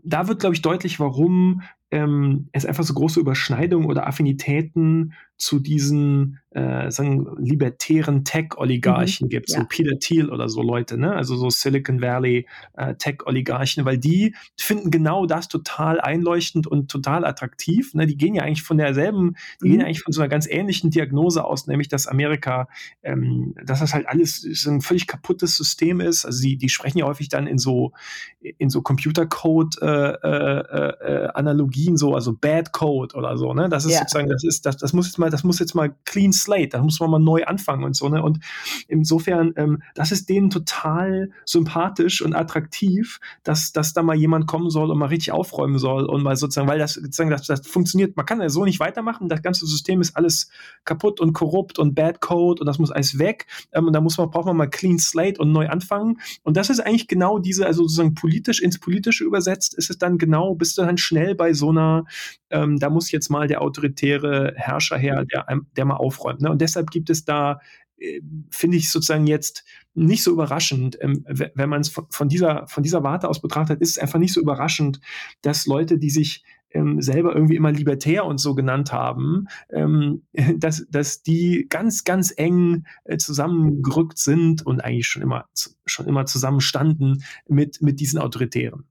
da wird, glaube ich, deutlich, warum ähm, es einfach so große Überschneidungen oder Affinitäten zu diesen äh, sagen, libertären Tech-Oligarchen mhm, gibt, ja. so Peter Thiel oder so Leute, ne? also so Silicon Valley äh, Tech-Oligarchen, weil die finden genau das total einleuchtend und total attraktiv. Ne? Die gehen ja eigentlich von derselben, die mhm. gehen eigentlich von so einer ganz ähnlichen Diagnose aus, nämlich dass Amerika, ähm, dass das halt alles so ein völlig kaputtes System ist. Also die, die sprechen ja häufig dann in so in so Computercode-Analogien, äh, äh, äh so, also Bad Code oder so. Ne? Das ist ja. sozusagen, das ist, das, das muss jetzt mal, das muss jetzt mal clean slate, da muss man mal neu anfangen und so, ne? Und insofern, ähm, das ist denen total sympathisch und attraktiv, dass, dass da mal jemand kommen soll und mal richtig aufräumen soll und mal sozusagen, weil das sozusagen, das, das funktioniert, man kann ja so nicht weitermachen, das ganze System ist alles kaputt und korrupt und Bad Code und das muss alles weg. Ähm, und da muss man, braucht man mal clean slate und neu anfangen. Und das ist eigentlich genau diese, also sozusagen politisch ins Politische übersetzt, ist es dann genau, bist du dann schnell bei so einer, ähm, da muss jetzt mal der autoritäre Herrscher her, der, der mal aufräumt. Ne? Und deshalb gibt es da äh, finde ich sozusagen jetzt nicht so überraschend, ähm, wenn man es von, dieser, von dieser Warte aus betrachtet, ist es einfach nicht so überraschend, dass Leute, die sich ähm, selber irgendwie immer libertär und so genannt haben, ähm, dass, dass die ganz, ganz eng äh, zusammengerückt sind und eigentlich schon immer, schon immer zusammenstanden mit, mit diesen Autoritären.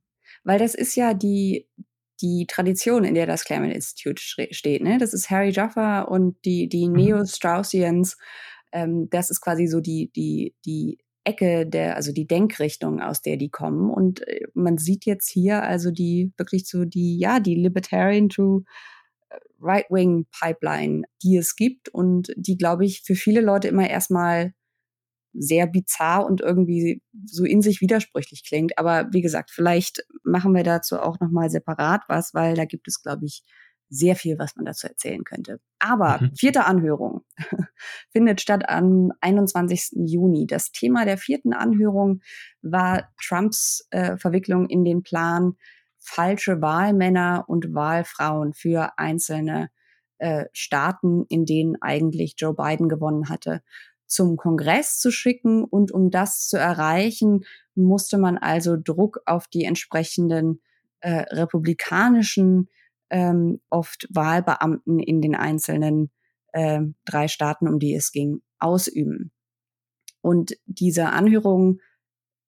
Weil das ist ja die, die Tradition, in der das Claremont Institute steht. Ne? Das ist Harry Jaffa und die, die mhm. Neo-Straussians. Ähm, das ist quasi so die, die, die Ecke der, also die Denkrichtung, aus der die kommen. Und äh, man sieht jetzt hier also die wirklich so die, ja, die Libertarian to äh, Right-Wing Pipeline, die es gibt und die, glaube ich, für viele Leute immer erstmal sehr bizarr und irgendwie so in sich widersprüchlich klingt. Aber wie gesagt, vielleicht machen wir dazu auch nochmal separat was, weil da gibt es, glaube ich, sehr viel, was man dazu erzählen könnte. Aber mhm. vierte Anhörung findet statt am 21. Juni. Das Thema der vierten Anhörung war Trumps äh, Verwicklung in den Plan, falsche Wahlmänner und Wahlfrauen für einzelne äh, Staaten, in denen eigentlich Joe Biden gewonnen hatte, zum Kongress zu schicken. Und um das zu erreichen, musste man also Druck auf die entsprechenden äh, republikanischen, ähm, oft Wahlbeamten in den einzelnen äh, drei Staaten, um die es ging, ausüben. Und diese Anhörung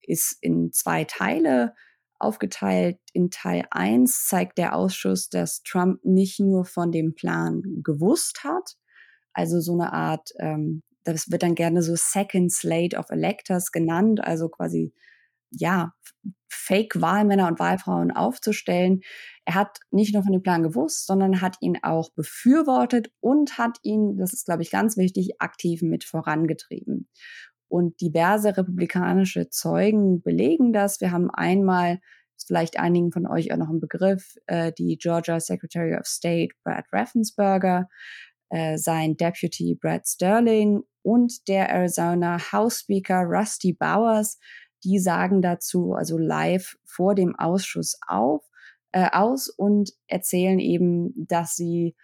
ist in zwei Teile aufgeteilt. In Teil 1 zeigt der Ausschuss, dass Trump nicht nur von dem Plan gewusst hat, also so eine Art ähm, das wird dann gerne so Second Slate of Electors genannt, also quasi ja, Fake-Wahlmänner und Wahlfrauen aufzustellen. Er hat nicht nur von dem Plan gewusst, sondern hat ihn auch befürwortet und hat ihn, das ist, glaube ich, ganz wichtig, aktiv mit vorangetrieben. Und diverse republikanische Zeugen belegen das. Wir haben einmal, vielleicht einigen von euch auch noch ein Begriff, äh, die Georgia Secretary of State Brad Raffensperger, äh, sein Deputy Brad Sterling und der Arizona House Speaker Rusty Bowers, die sagen dazu also live vor dem Ausschuss auf, äh, aus und erzählen eben, dass sie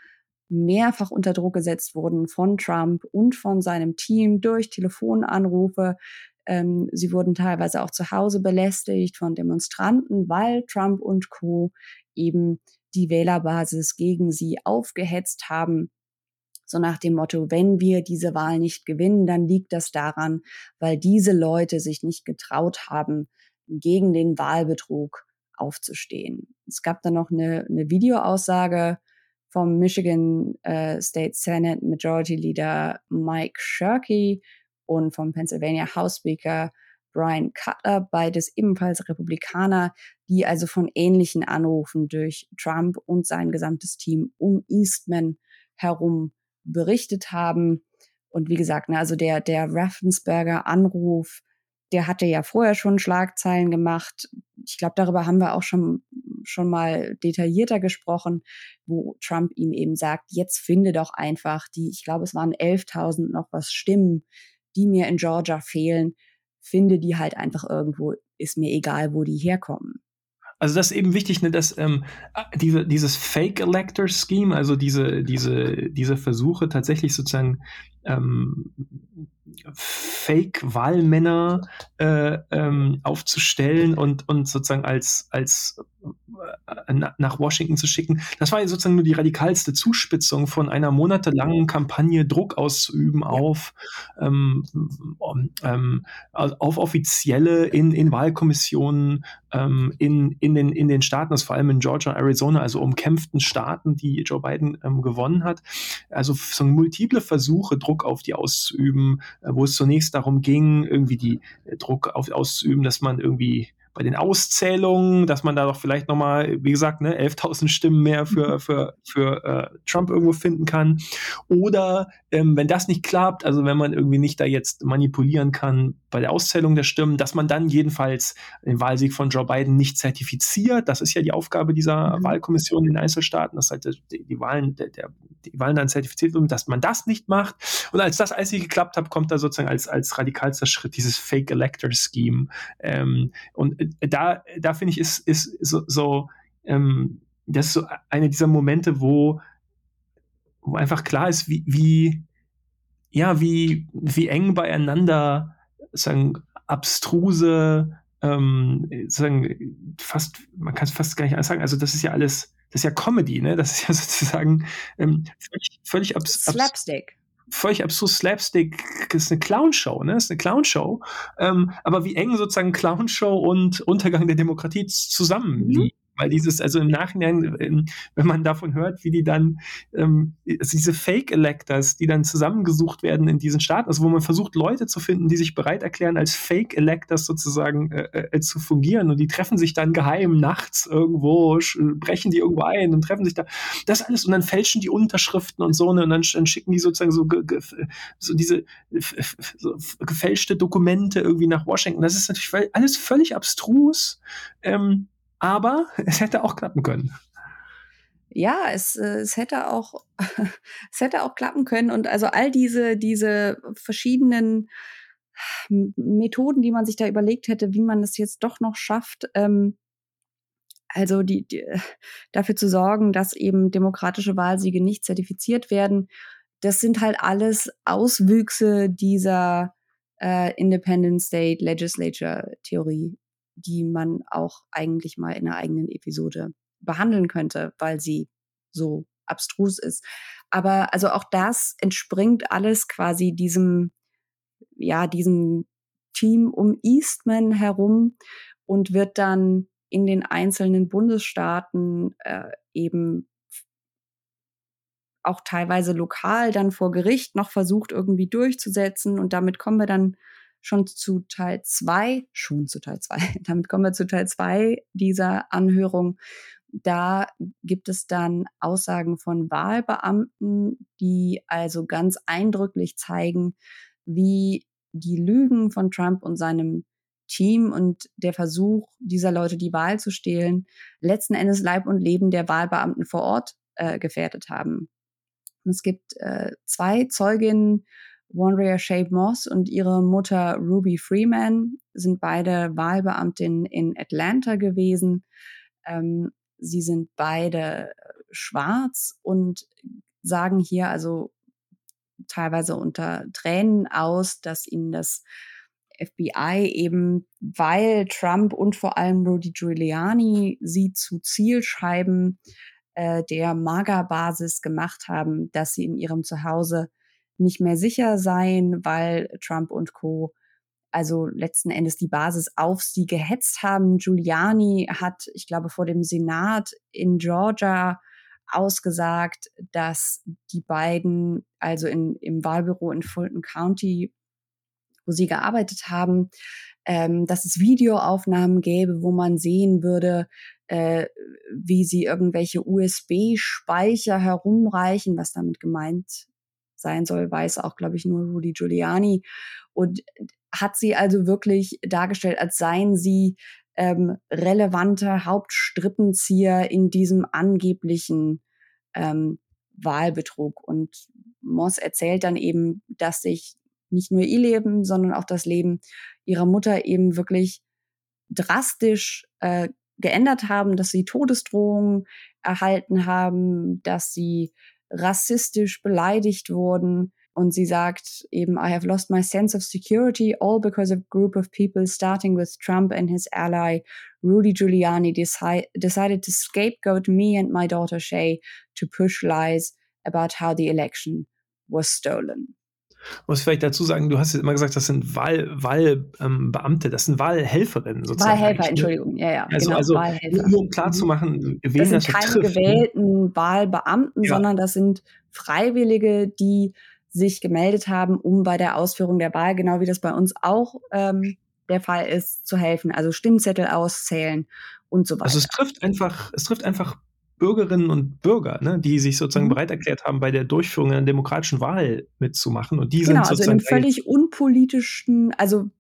mehrfach unter Druck gesetzt wurden von Trump und von seinem Team durch Telefonanrufe. Ähm, sie wurden teilweise auch zu Hause belästigt von Demonstranten, weil Trump und Co. eben die Wählerbasis gegen sie aufgehetzt haben. So nach dem Motto, wenn wir diese Wahl nicht gewinnen, dann liegt das daran, weil diese Leute sich nicht getraut haben, gegen den Wahlbetrug aufzustehen. Es gab dann noch eine, eine Videoaussage vom Michigan äh, State Senate Majority Leader Mike Shirkey und vom Pennsylvania House Speaker Brian Cutler, beides ebenfalls Republikaner, die also von ähnlichen Anrufen durch Trump und sein gesamtes Team um Eastman herum berichtet haben. Und wie gesagt, ne, also der, der Raffensberger Anruf, der hatte ja vorher schon Schlagzeilen gemacht. Ich glaube, darüber haben wir auch schon, schon mal detaillierter gesprochen, wo Trump ihm eben sagt, jetzt finde doch einfach die, ich glaube, es waren 11.000 noch was Stimmen, die mir in Georgia fehlen, finde die halt einfach irgendwo, ist mir egal, wo die herkommen. Also das ist eben wichtig, ne, dass ähm, diese, dieses Fake Elector Scheme, also diese, diese, diese Versuche tatsächlich sozusagen ähm, Fake-Wahlmänner äh, ähm, aufzustellen und, und sozusagen als, als äh, nach Washington zu schicken. Das war sozusagen nur die radikalste Zuspitzung von einer monatelangen Kampagne, Druck auszuüben auf, ähm, ähm, auf Offizielle in, in Wahlkommissionen ähm, in, in, den, in den Staaten, das vor allem in Georgia, Arizona, also umkämpften Staaten, die Joe Biden ähm, gewonnen hat. Also so multiple Versuche, Druck auf die auszuüben, wo es zunächst darum ging, irgendwie die äh, Druck auf, auszuüben, dass man irgendwie bei den Auszählungen, dass man da doch vielleicht nochmal, wie gesagt, ne, 11.000 Stimmen mehr für, mhm. für, für äh, Trump irgendwo finden kann. Oder ähm, wenn das nicht klappt, also wenn man irgendwie nicht da jetzt manipulieren kann bei der Auszählung der Stimmen, dass man dann jedenfalls den Wahlsieg von Joe Biden nicht zertifiziert. Das ist ja die Aufgabe dieser mhm. Wahlkommission in den Einzelstaaten, dass halt die, die Wahlen, der, der, die Wahlen dann zertifiziert werden, dass man das nicht macht. Und als das alles nicht geklappt hat, kommt da sozusagen als, als radikalster Schritt dieses Fake Elector Scheme. Ähm, und da, da finde ich, ist, ist so, so ähm, das ist so eine dieser Momente, wo, wo einfach klar ist, wie, wie, ja, wie, wie eng beieinander sagen, abstruse, ähm, sagen, fast, man kann es fast gar nicht anders sagen, also das ist ja alles, das ist ja Comedy, ne? Das ist ja sozusagen ähm, völlig, völlig abs Slapstick völlig absurd Slapstick, ist eine Clownshow, ne? Ist eine Clownshow. Ähm, aber wie eng sozusagen Clownshow und Untergang der Demokratie zusammenliegen. Weil dieses, also im Nachhinein, ähm, wenn man davon hört, wie die dann, ähm, also diese Fake-Electors, die dann zusammengesucht werden in diesen Staaten, also wo man versucht, Leute zu finden, die sich bereit erklären, als Fake-Electors sozusagen äh, äh, zu fungieren und die treffen sich dann geheim nachts irgendwo, brechen die irgendwo ein und treffen sich da, das alles und dann fälschen die Unterschriften und so, ne, und dann, dann schicken die sozusagen so, so diese so gefälschte Dokumente irgendwie nach Washington. Das ist natürlich alles völlig abstrus. Ähm, aber es hätte auch klappen können. Ja, es, äh, es hätte auch, es hätte auch klappen können. Und also all diese, diese verschiedenen Methoden, die man sich da überlegt hätte, wie man es jetzt doch noch schafft, ähm, also die, die, dafür zu sorgen, dass eben demokratische Wahlsiege nicht zertifiziert werden, das sind halt alles Auswüchse dieser äh, Independent State Legislature Theorie die man auch eigentlich mal in einer eigenen Episode behandeln könnte, weil sie so abstrus ist. Aber also auch das entspringt alles quasi diesem, ja, diesem Team um Eastman herum und wird dann in den einzelnen Bundesstaaten äh, eben auch teilweise lokal dann vor Gericht noch versucht irgendwie durchzusetzen. Und damit kommen wir dann schon zu Teil zwei, schon zu Teil zwei, damit kommen wir zu Teil zwei dieser Anhörung. Da gibt es dann Aussagen von Wahlbeamten, die also ganz eindrücklich zeigen, wie die Lügen von Trump und seinem Team und der Versuch dieser Leute, die Wahl zu stehlen, letzten Endes Leib und Leben der Wahlbeamten vor Ort äh, gefährdet haben. Und es gibt äh, zwei Zeuginnen, Wandrea Shape Moss und ihre Mutter Ruby Freeman sind beide Wahlbeamtinnen in Atlanta gewesen. Ähm, sie sind beide schwarz und sagen hier also teilweise unter Tränen aus, dass ihnen das FBI eben, weil Trump und vor allem Rudy Giuliani sie zu Zielscheiben äh, der MAGA-Basis gemacht haben, dass sie in ihrem Zuhause nicht mehr sicher seien, weil Trump und Co. also letzten Endes die Basis auf sie gehetzt haben. Giuliani hat, ich glaube, vor dem Senat in Georgia ausgesagt, dass die beiden, also in, im Wahlbüro in Fulton County, wo sie gearbeitet haben, ähm, dass es Videoaufnahmen gäbe, wo man sehen würde, äh, wie sie irgendwelche USB-Speicher herumreichen, was damit gemeint sein soll, weiß auch, glaube ich, nur Rudy Giuliani. Und hat sie also wirklich dargestellt, als seien sie ähm, relevante Hauptstrippenzieher in diesem angeblichen ähm, Wahlbetrug. Und Moss erzählt dann eben, dass sich nicht nur ihr Leben, sondern auch das Leben ihrer Mutter eben wirklich drastisch äh, geändert haben, dass sie Todesdrohungen erhalten haben, dass sie rassistisch beleidigt wurden. Und sie sagt eben, I have lost my sense of security, all because of a group of people, starting with Trump and his ally, Rudy Giuliani, deci decided to scapegoat me and my daughter Shay to push lies about how the election was stolen muss vielleicht dazu sagen, du hast jetzt immer gesagt, das sind Wahlbeamte, Wahl, ähm, das sind Wahlhelferinnen sozusagen. Wahlhelfer, ne? Entschuldigung, ja, ja. Also, genau, also Wahlhelfer. nur um klarzumachen, mhm. wen das sind das keine betrifft, ne? gewählten ne? Wahlbeamten, ja. sondern das sind Freiwillige, die sich gemeldet haben, um bei der Ausführung der Wahl, genau wie das bei uns auch ähm, der Fall ist, zu helfen. Also Stimmzettel auszählen und so weiter. Also es trifft einfach, es trifft einfach Bürgerinnen und Bürger, ne, die sich sozusagen mhm. bereit erklärt haben, bei der Durchführung einer demokratischen Wahl mitzumachen. Und die genau, sind sozusagen. Also in einem völlig unpolitischen, also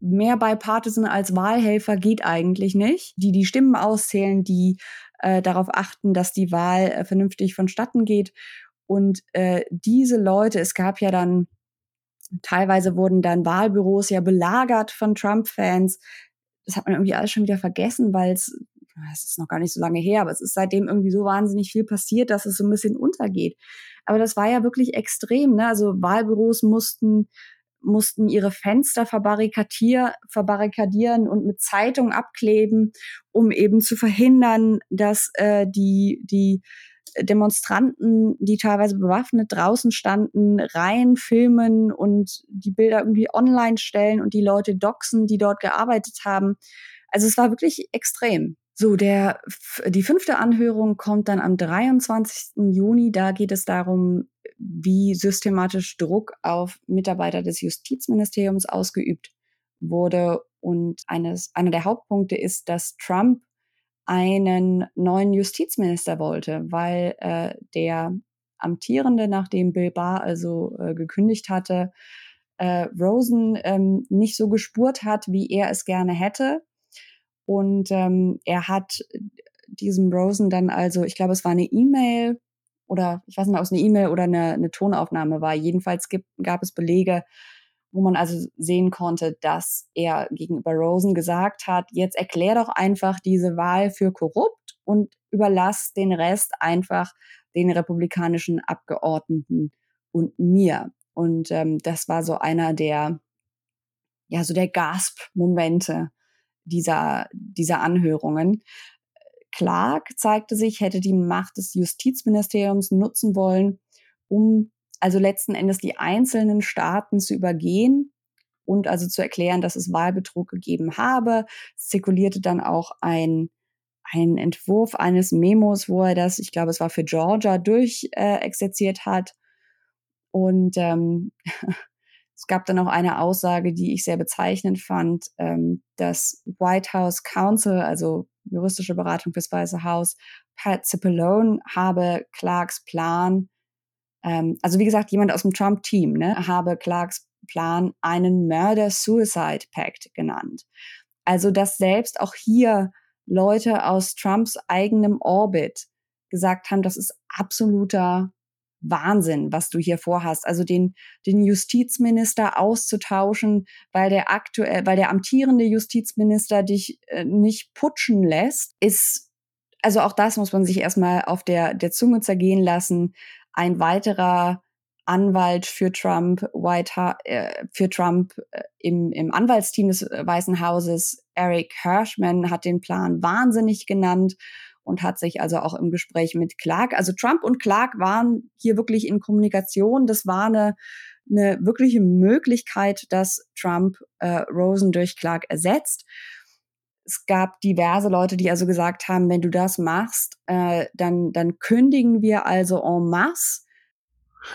mehr bipartisan als Wahlhelfer geht eigentlich nicht. Die die Stimmen auszählen, die äh, darauf achten, dass die Wahl äh, vernünftig vonstatten geht. Und äh, diese Leute, es gab ja dann, teilweise wurden dann Wahlbüros ja belagert von Trump-Fans. Das hat man irgendwie alles schon wieder vergessen, weil es es ist noch gar nicht so lange her, aber es ist seitdem irgendwie so wahnsinnig viel passiert, dass es so ein bisschen untergeht. Aber das war ja wirklich extrem, ne? Also Wahlbüros mussten mussten ihre Fenster verbarrikadieren und mit Zeitung abkleben, um eben zu verhindern, dass äh, die die Demonstranten, die teilweise bewaffnet draußen standen, rein filmen und die Bilder irgendwie online stellen und die Leute doxen, die dort gearbeitet haben. Also es war wirklich extrem. So, der, die fünfte Anhörung kommt dann am 23. Juni. Da geht es darum, wie systematisch Druck auf Mitarbeiter des Justizministeriums ausgeübt wurde. Und eines, einer der Hauptpunkte ist, dass Trump einen neuen Justizminister wollte, weil äh, der amtierende, nachdem Bill Barr also äh, gekündigt hatte, äh, Rosen ähm, nicht so gespurt hat, wie er es gerne hätte. Und ähm, er hat diesem Rosen dann also, ich glaube, es war eine E-Mail oder ich weiß nicht, ob es eine E-Mail oder eine, eine Tonaufnahme war. Jedenfalls gibt, gab es Belege, wo man also sehen konnte, dass er gegenüber Rosen gesagt hat, jetzt erklär doch einfach diese Wahl für korrupt und überlass den Rest einfach den republikanischen Abgeordneten und mir. Und ähm, das war so einer der, ja, so der Gasp-Momente dieser, dieser Anhörungen. Clark zeigte sich, hätte die Macht des Justizministeriums nutzen wollen, um also letzten Endes die einzelnen Staaten zu übergehen und also zu erklären, dass es Wahlbetrug gegeben habe. Zirkulierte dann auch ein, ein Entwurf eines Memos, wo er das, ich glaube, es war für Georgia, durchexerziert äh, hat. Und ähm, Es gab dann auch eine Aussage, die ich sehr bezeichnend fand, ähm, dass White House Counsel, also juristische Beratung fürs Weiße Haus, Pat Cipollone habe Clarks Plan, ähm, also wie gesagt, jemand aus dem Trump-Team, ne, habe Clarks Plan einen Murder-Suicide-Pact genannt. Also dass selbst auch hier Leute aus Trumps eigenem Orbit gesagt haben, das ist absoluter Wahnsinn, was du hier vorhast. Also den, den Justizminister auszutauschen, weil der aktuell, weil der amtierende Justizminister dich äh, nicht putschen lässt, ist, also auch das muss man sich erstmal auf der, der Zunge zergehen lassen. Ein weiterer Anwalt für Trump, White äh, für Trump äh, im, im Anwaltsteam des Weißen Hauses, Eric Hirschman, hat den Plan wahnsinnig genannt und hat sich also auch im Gespräch mit Clark, also Trump und Clark waren hier wirklich in Kommunikation. Das war eine, eine wirkliche Möglichkeit, dass Trump äh, Rosen durch Clark ersetzt. Es gab diverse Leute, die also gesagt haben, wenn du das machst, äh, dann, dann kündigen wir also en masse.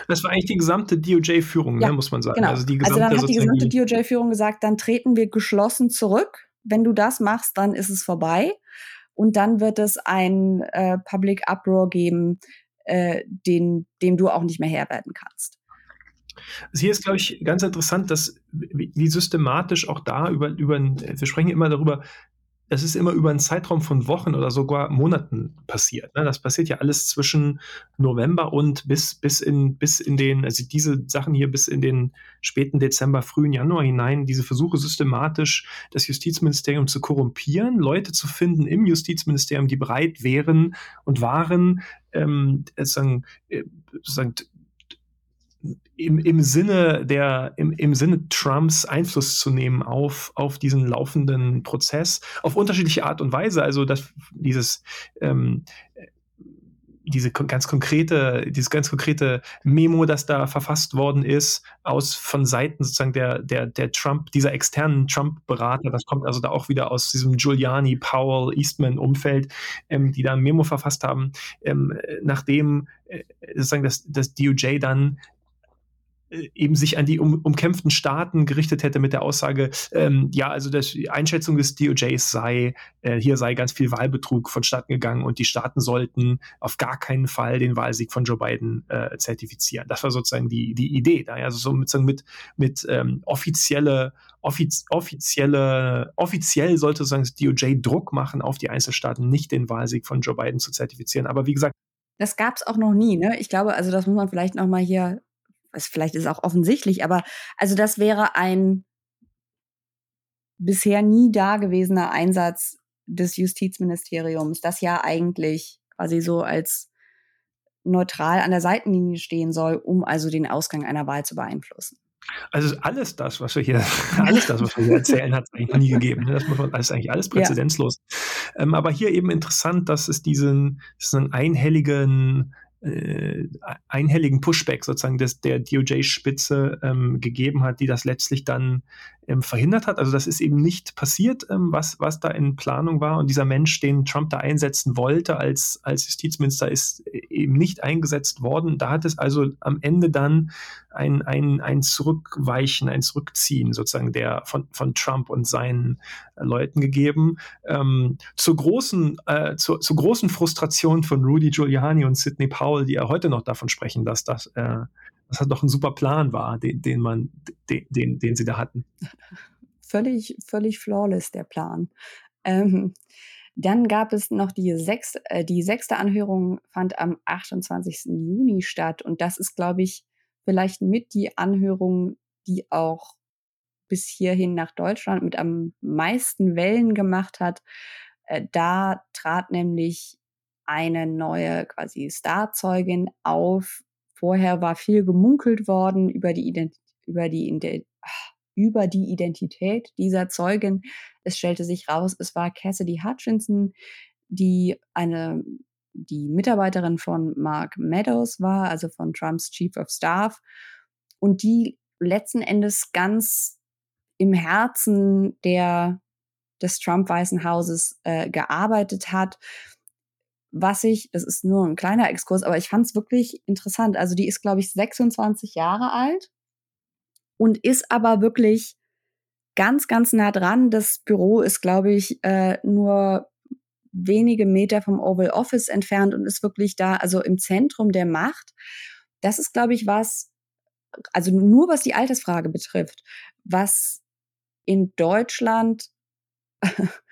Das war eigentlich die gesamte DOJ-Führung, ja, ne, muss man sagen. Genau. Also, die gesamte, also dann hat die gesamte DOJ-Führung gesagt, dann treten wir geschlossen zurück. Wenn du das machst, dann ist es vorbei und dann wird es ein äh, Public Uproar geben, äh, den, dem du auch nicht mehr Herr werden kannst. Hier ist, glaube ich, ganz interessant, dass wie systematisch auch da über, über, wir sprechen immer darüber, das ist immer über einen Zeitraum von Wochen oder sogar Monaten passiert. Ne? Das passiert ja alles zwischen November und bis, bis, in, bis in den, also diese Sachen hier bis in den späten Dezember, frühen Januar hinein, diese Versuche systematisch das Justizministerium zu korrumpieren, Leute zu finden im Justizministerium, die bereit wären und waren, ähm, sozusagen, äh, sozusagen im, im Sinne der, im, im Sinne Trumps Einfluss zu nehmen auf, auf diesen laufenden Prozess auf unterschiedliche Art und Weise. Also dass dieses ähm, diese ganz konkrete, dieses ganz konkrete Memo, das da verfasst worden ist, aus von Seiten sozusagen der, der, der Trump, dieser externen Trump-Berater, das kommt also da auch wieder aus diesem Giuliani, Powell, Eastman-Umfeld, ähm, die da ein Memo verfasst haben, ähm, nachdem äh, sozusagen das, das DOJ dann eben sich an die um, umkämpften Staaten gerichtet hätte mit der Aussage, ähm, ja, also das, die Einschätzung des DOJs sei, äh, hier sei ganz viel Wahlbetrug vonstatten gegangen und die Staaten sollten auf gar keinen Fall den Wahlsieg von Joe Biden äh, zertifizieren. Das war sozusagen die, die Idee. Da, also so mit, mit, mit ähm, offizielle, offiz, offizielle, offiziell sollte sozusagen das DOJ Druck machen auf die Einzelstaaten, nicht den Wahlsieg von Joe Biden zu zertifizieren. Aber wie gesagt, das gab es auch noch nie, ne? Ich glaube, also das muss man vielleicht noch mal hier es, vielleicht ist es auch offensichtlich, aber also das wäre ein bisher nie dagewesener Einsatz des Justizministeriums, das ja eigentlich quasi so als neutral an der Seitenlinie stehen soll, um also den Ausgang einer Wahl zu beeinflussen. Also alles das, was wir hier, alles das, was wir hier erzählen, hat es eigentlich noch nie gegeben. Ne? Das, muss man, das ist eigentlich alles präzedenzlos. Ja. Ähm, aber hier eben interessant, dass es diesen, diesen einhelligen äh, einhelligen Pushback sozusagen des, der DOJ-Spitze ähm, gegeben hat, die das letztlich dann ähm, verhindert hat. Also das ist eben nicht passiert, ähm, was, was da in Planung war. Und dieser Mensch, den Trump da einsetzen wollte als, als Justizminister, ist äh, eben nicht eingesetzt worden. Da hat es also am Ende dann ein, ein, ein Zurückweichen, ein Zurückziehen sozusagen der von, von Trump und seinen äh, Leuten gegeben. Ähm, zur, großen, äh, zur, zur großen Frustration von Rudy Giuliani und Sidney Powell, die ja heute noch davon sprechen, dass das äh, das halt doch ein super Plan war, den, den man, den, den, den sie da hatten. Völlig, völlig flawless, der Plan. Ähm, dann gab es noch die, sechs, äh, die sechste Anhörung, fand am 28. Juni statt. Und das ist, glaube ich, vielleicht mit die Anhörung, die auch bis hierhin nach Deutschland mit am meisten Wellen gemacht hat. Äh, da trat nämlich eine neue quasi Starzeugin auf, Vorher war viel gemunkelt worden über die, Ident über die, über die Identität dieser Zeugin. Es stellte sich raus, es war Cassidy Hutchinson, die eine die Mitarbeiterin von Mark Meadows war, also von Trumps Chief of Staff, und die letzten Endes ganz im Herzen der, des Trump-Weißen Hauses äh, gearbeitet hat was ich, das ist nur ein kleiner Exkurs, aber ich fand es wirklich interessant. Also die ist, glaube ich, 26 Jahre alt und ist aber wirklich ganz, ganz nah dran. Das Büro ist, glaube ich, äh, nur wenige Meter vom Oval Office entfernt und ist wirklich da, also im Zentrum der Macht. Das ist, glaube ich, was, also nur was die Altersfrage betrifft, was in Deutschland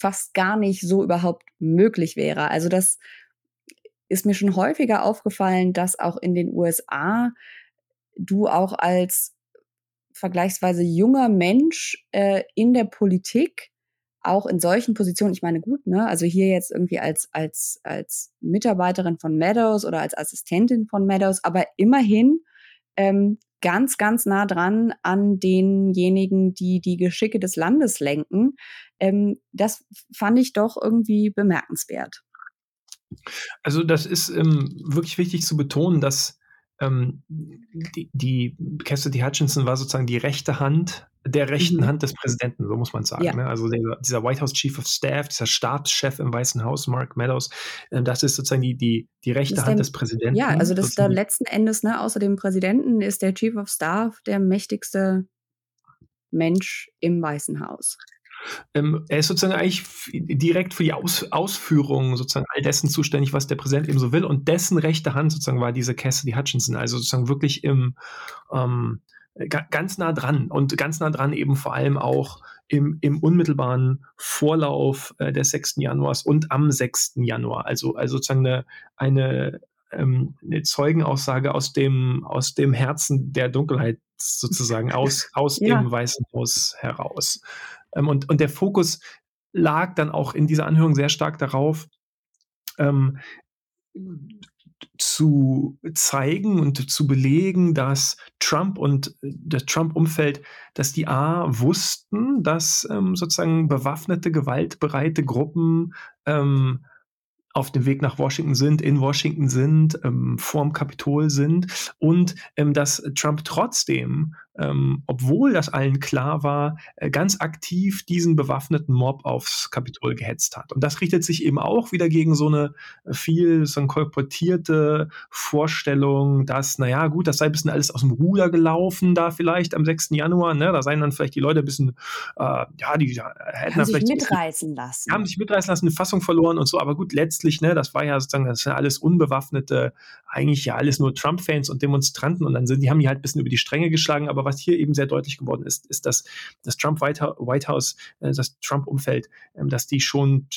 fast gar nicht so überhaupt möglich wäre. Also das ist mir schon häufiger aufgefallen, dass auch in den USA du auch als vergleichsweise junger Mensch äh, in der Politik auch in solchen Positionen, ich meine, gut, ne, also hier jetzt irgendwie als, als, als Mitarbeiterin von Meadows oder als Assistentin von Meadows, aber immerhin ähm, ganz, ganz nah dran an denjenigen, die die Geschicke des Landes lenken. Ähm, das fand ich doch irgendwie bemerkenswert. Also das ist ähm, wirklich wichtig zu betonen, dass ähm, die, die Cassidy Hutchinson war sozusagen die rechte Hand der rechten mhm. Hand des Präsidenten, so muss man sagen. Ja. Ne? Also der, dieser White House Chief of Staff, dieser Stabschef im Weißen Haus, Mark Meadows, äh, das ist sozusagen die, die, die rechte Hand der, des Präsidenten. Ja, also das ist da letzten Endes, ne, außer dem Präsidenten ist der Chief of Staff der mächtigste Mensch im Weißen Haus. Ähm, er ist sozusagen eigentlich direkt für die Aus Ausführung sozusagen all dessen zuständig, was der Präsident eben so will. Und dessen rechte Hand sozusagen war diese Cassidy Hutchinson, also sozusagen wirklich im ähm, ganz nah dran und ganz nah dran eben vor allem auch im, im unmittelbaren Vorlauf äh, des 6. Januars und am 6. Januar. Also, also sozusagen eine, eine, ähm, eine Zeugenaussage aus dem, aus dem Herzen der Dunkelheit sozusagen, aus, aus ja. dem Weißen Haus heraus. Ähm, und, und der Fokus lag dann auch in dieser Anhörung sehr stark darauf, ähm, zu zeigen und zu belegen, dass Trump und das Trump-Umfeld, dass die A wussten, dass ähm, sozusagen bewaffnete, gewaltbereite Gruppen ähm, auf dem Weg nach Washington sind, in Washington sind, ähm, vorm Kapitol sind und ähm, dass Trump trotzdem ähm, obwohl das allen klar war, äh, ganz aktiv diesen bewaffneten Mob aufs Kapitol gehetzt hat. Und das richtet sich eben auch wieder gegen so eine äh, viel so eine kolportierte Vorstellung, dass, naja, gut, das sei ein bisschen alles aus dem Ruder gelaufen da vielleicht am 6. Januar, ne? da seien dann vielleicht die Leute ein bisschen, äh, ja, die äh, hätten haben sich vielleicht mitreißen lassen. Haben sich mitreißen lassen, eine Fassung verloren und so, aber gut, letztlich, ne, das war ja sozusagen, das sind alles unbewaffnete, eigentlich ja alles nur Trump-Fans und Demonstranten und dann sind, die haben die halt ein bisschen über die Stränge geschlagen, aber was hier eben sehr deutlich geworden ist, ist, dass das Trump White House, äh, das Trump-Umfeld, ähm, dass die schon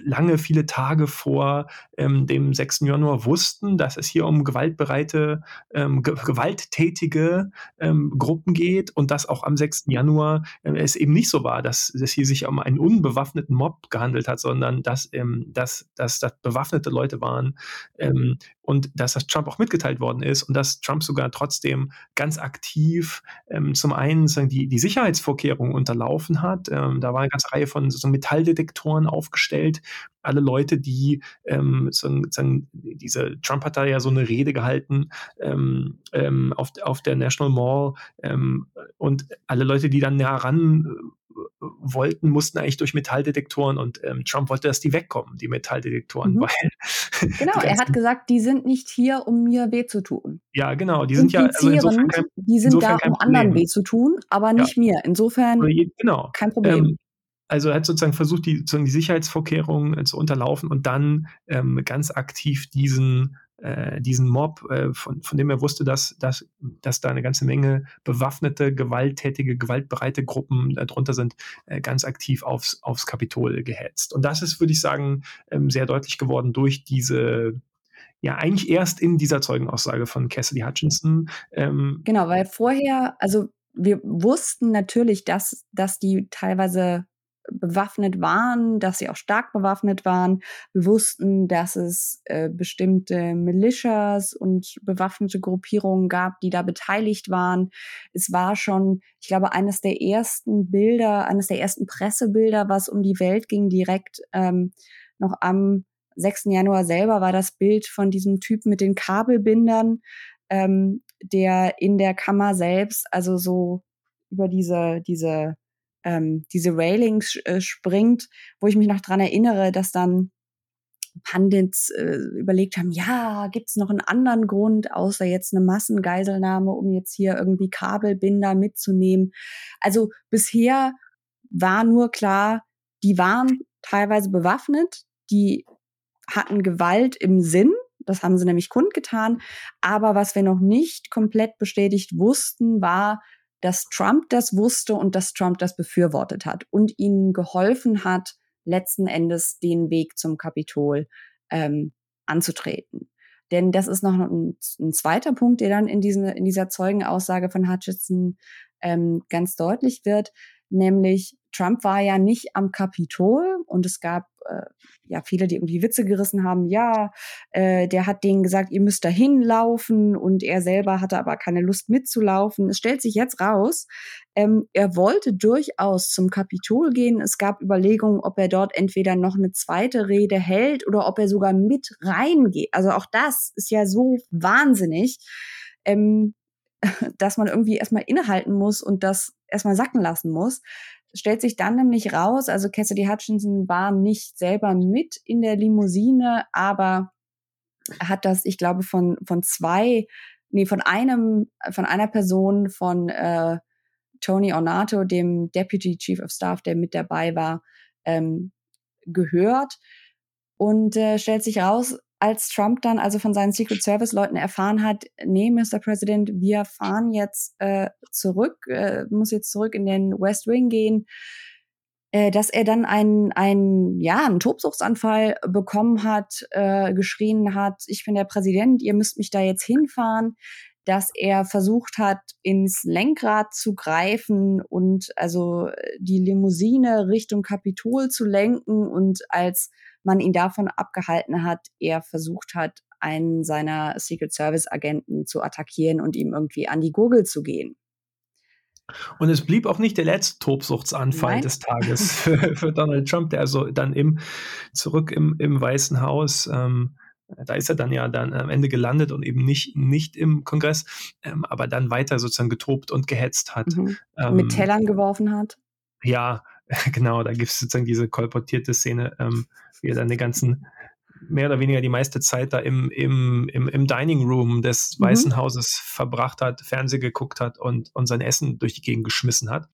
lange, viele Tage vor ähm, dem 6. Januar wussten, dass es hier um gewaltbereite, ähm, ge gewalttätige ähm, Gruppen geht und dass auch am 6. Januar äh, es eben nicht so war, dass es hier sich um einen unbewaffneten Mob gehandelt hat, sondern dass, ähm, dass, dass das bewaffnete Leute waren ähm, und dass das Trump auch mitgeteilt worden ist und dass Trump sogar trotzdem ganz aktiv ähm, zum einen sagen, die, die Sicherheitsvorkehrungen unterlaufen hat. da war eine ganze Reihe von so Metalldetektoren aufgestellt, alle Leute, die ähm, sozusagen, diese Trump hat da ja so eine Rede gehalten ähm, ähm, auf, auf der National Mall ähm, und alle Leute, die dann näher ran äh, wollten, mussten eigentlich durch Metalldetektoren und ähm, Trump wollte, dass die wegkommen, die Metalldetektoren, mhm. weil genau, er hat gesagt, die sind nicht hier, um mir weh zu tun. Ja, genau, die sind ja also insofern kein, die sind da, um anderen weh zu tun, aber nicht ja. mir. Insofern genau. kein Problem. Ähm, also er hat sozusagen versucht, die, sozusagen die Sicherheitsvorkehrungen äh, zu unterlaufen und dann ähm, ganz aktiv diesen, äh, diesen Mob, äh, von, von dem er wusste, dass, dass, dass da eine ganze Menge bewaffnete, gewalttätige, gewaltbereite Gruppen darunter sind, äh, ganz aktiv aufs, aufs Kapitol gehetzt. Und das ist, würde ich sagen, ähm, sehr deutlich geworden durch diese ja eigentlich erst in dieser Zeugenaussage von Cassidy Hutchinson. Ähm, genau, weil vorher, also wir wussten natürlich, dass, dass die teilweise bewaffnet waren, dass sie auch stark bewaffnet waren. Wir wussten, dass es äh, bestimmte Militias und bewaffnete Gruppierungen gab, die da beteiligt waren. Es war schon, ich glaube, eines der ersten Bilder, eines der ersten Pressebilder, was um die Welt ging, direkt ähm, noch am 6. Januar selber war das Bild von diesem Typ mit den Kabelbindern, ähm, der in der Kammer selbst, also so über diese, diese ähm, diese Railings äh, springt, wo ich mich noch dran erinnere, dass dann Pandits äh, überlegt haben, ja, gibt's noch einen anderen Grund, außer jetzt eine Massengeiselnahme, um jetzt hier irgendwie Kabelbinder mitzunehmen. Also bisher war nur klar, die waren teilweise bewaffnet, die hatten Gewalt im Sinn, das haben sie nämlich kundgetan. Aber was wir noch nicht komplett bestätigt wussten, war, dass Trump das wusste und dass Trump das befürwortet hat und ihnen geholfen hat, letzten Endes den Weg zum Kapitol ähm, anzutreten. Denn das ist noch ein, ein, zweiter Punkt, der dann in, diesen, in dieser Zeugenaussage von Hutchinson ähm, ganz deutlich wird, nämlich Trump war ja nicht am Kapitol und es gab äh, ja viele, die irgendwie Witze gerissen haben. Ja, äh, der hat denen gesagt, ihr müsst dahin laufen und er selber hatte aber keine Lust mitzulaufen. Es stellt sich jetzt raus, ähm, er wollte durchaus zum Kapitol gehen. Es gab Überlegungen, ob er dort entweder noch eine zweite Rede hält oder ob er sogar mit reingeht. Also auch das ist ja so wahnsinnig. Ähm, dass man irgendwie erstmal innehalten muss und das erstmal sacken lassen muss. Stellt sich dann nämlich raus, also Cassidy Hutchinson war nicht selber mit in der Limousine, aber hat das, ich glaube, von, von zwei, nee, von einem, von einer Person von äh, Tony Ornato, dem Deputy Chief of Staff, der mit dabei war, ähm, gehört. Und äh, stellt sich raus, als Trump dann also von seinen Secret Service Leuten erfahren hat, nee, Mr. President, wir fahren jetzt äh, zurück, äh, muss jetzt zurück in den West Wing gehen, äh, dass er dann einen, einen, ja, einen Tobsuchtsanfall bekommen hat, äh, geschrien hat, ich bin der Präsident, ihr müsst mich da jetzt hinfahren, dass er versucht hat, ins Lenkrad zu greifen und also die Limousine Richtung Kapitol zu lenken und als man ihn davon abgehalten hat, er versucht hat, einen seiner Secret Service Agenten zu attackieren und ihm irgendwie an die Gurgel zu gehen. Und es blieb auch nicht der letzte Tobsuchtsanfall Nein. des Tages für, für, Donald Trump, der also dann im, zurück im, im Weißen Haus, ähm, da ist er dann ja dann am Ende gelandet und eben nicht, nicht im Kongress, ähm, aber dann weiter sozusagen getobt und gehetzt hat. Mhm. Ähm, Mit Tellern geworfen hat. Ja, genau, da gibt es sozusagen diese kolportierte Szene, ähm, wie er dann den ganzen, mehr oder weniger die meiste Zeit da im, im, im, im Dining Room des mhm. Weißen Hauses verbracht hat, Fernsehen geguckt hat und, und sein Essen durch die Gegend geschmissen hat.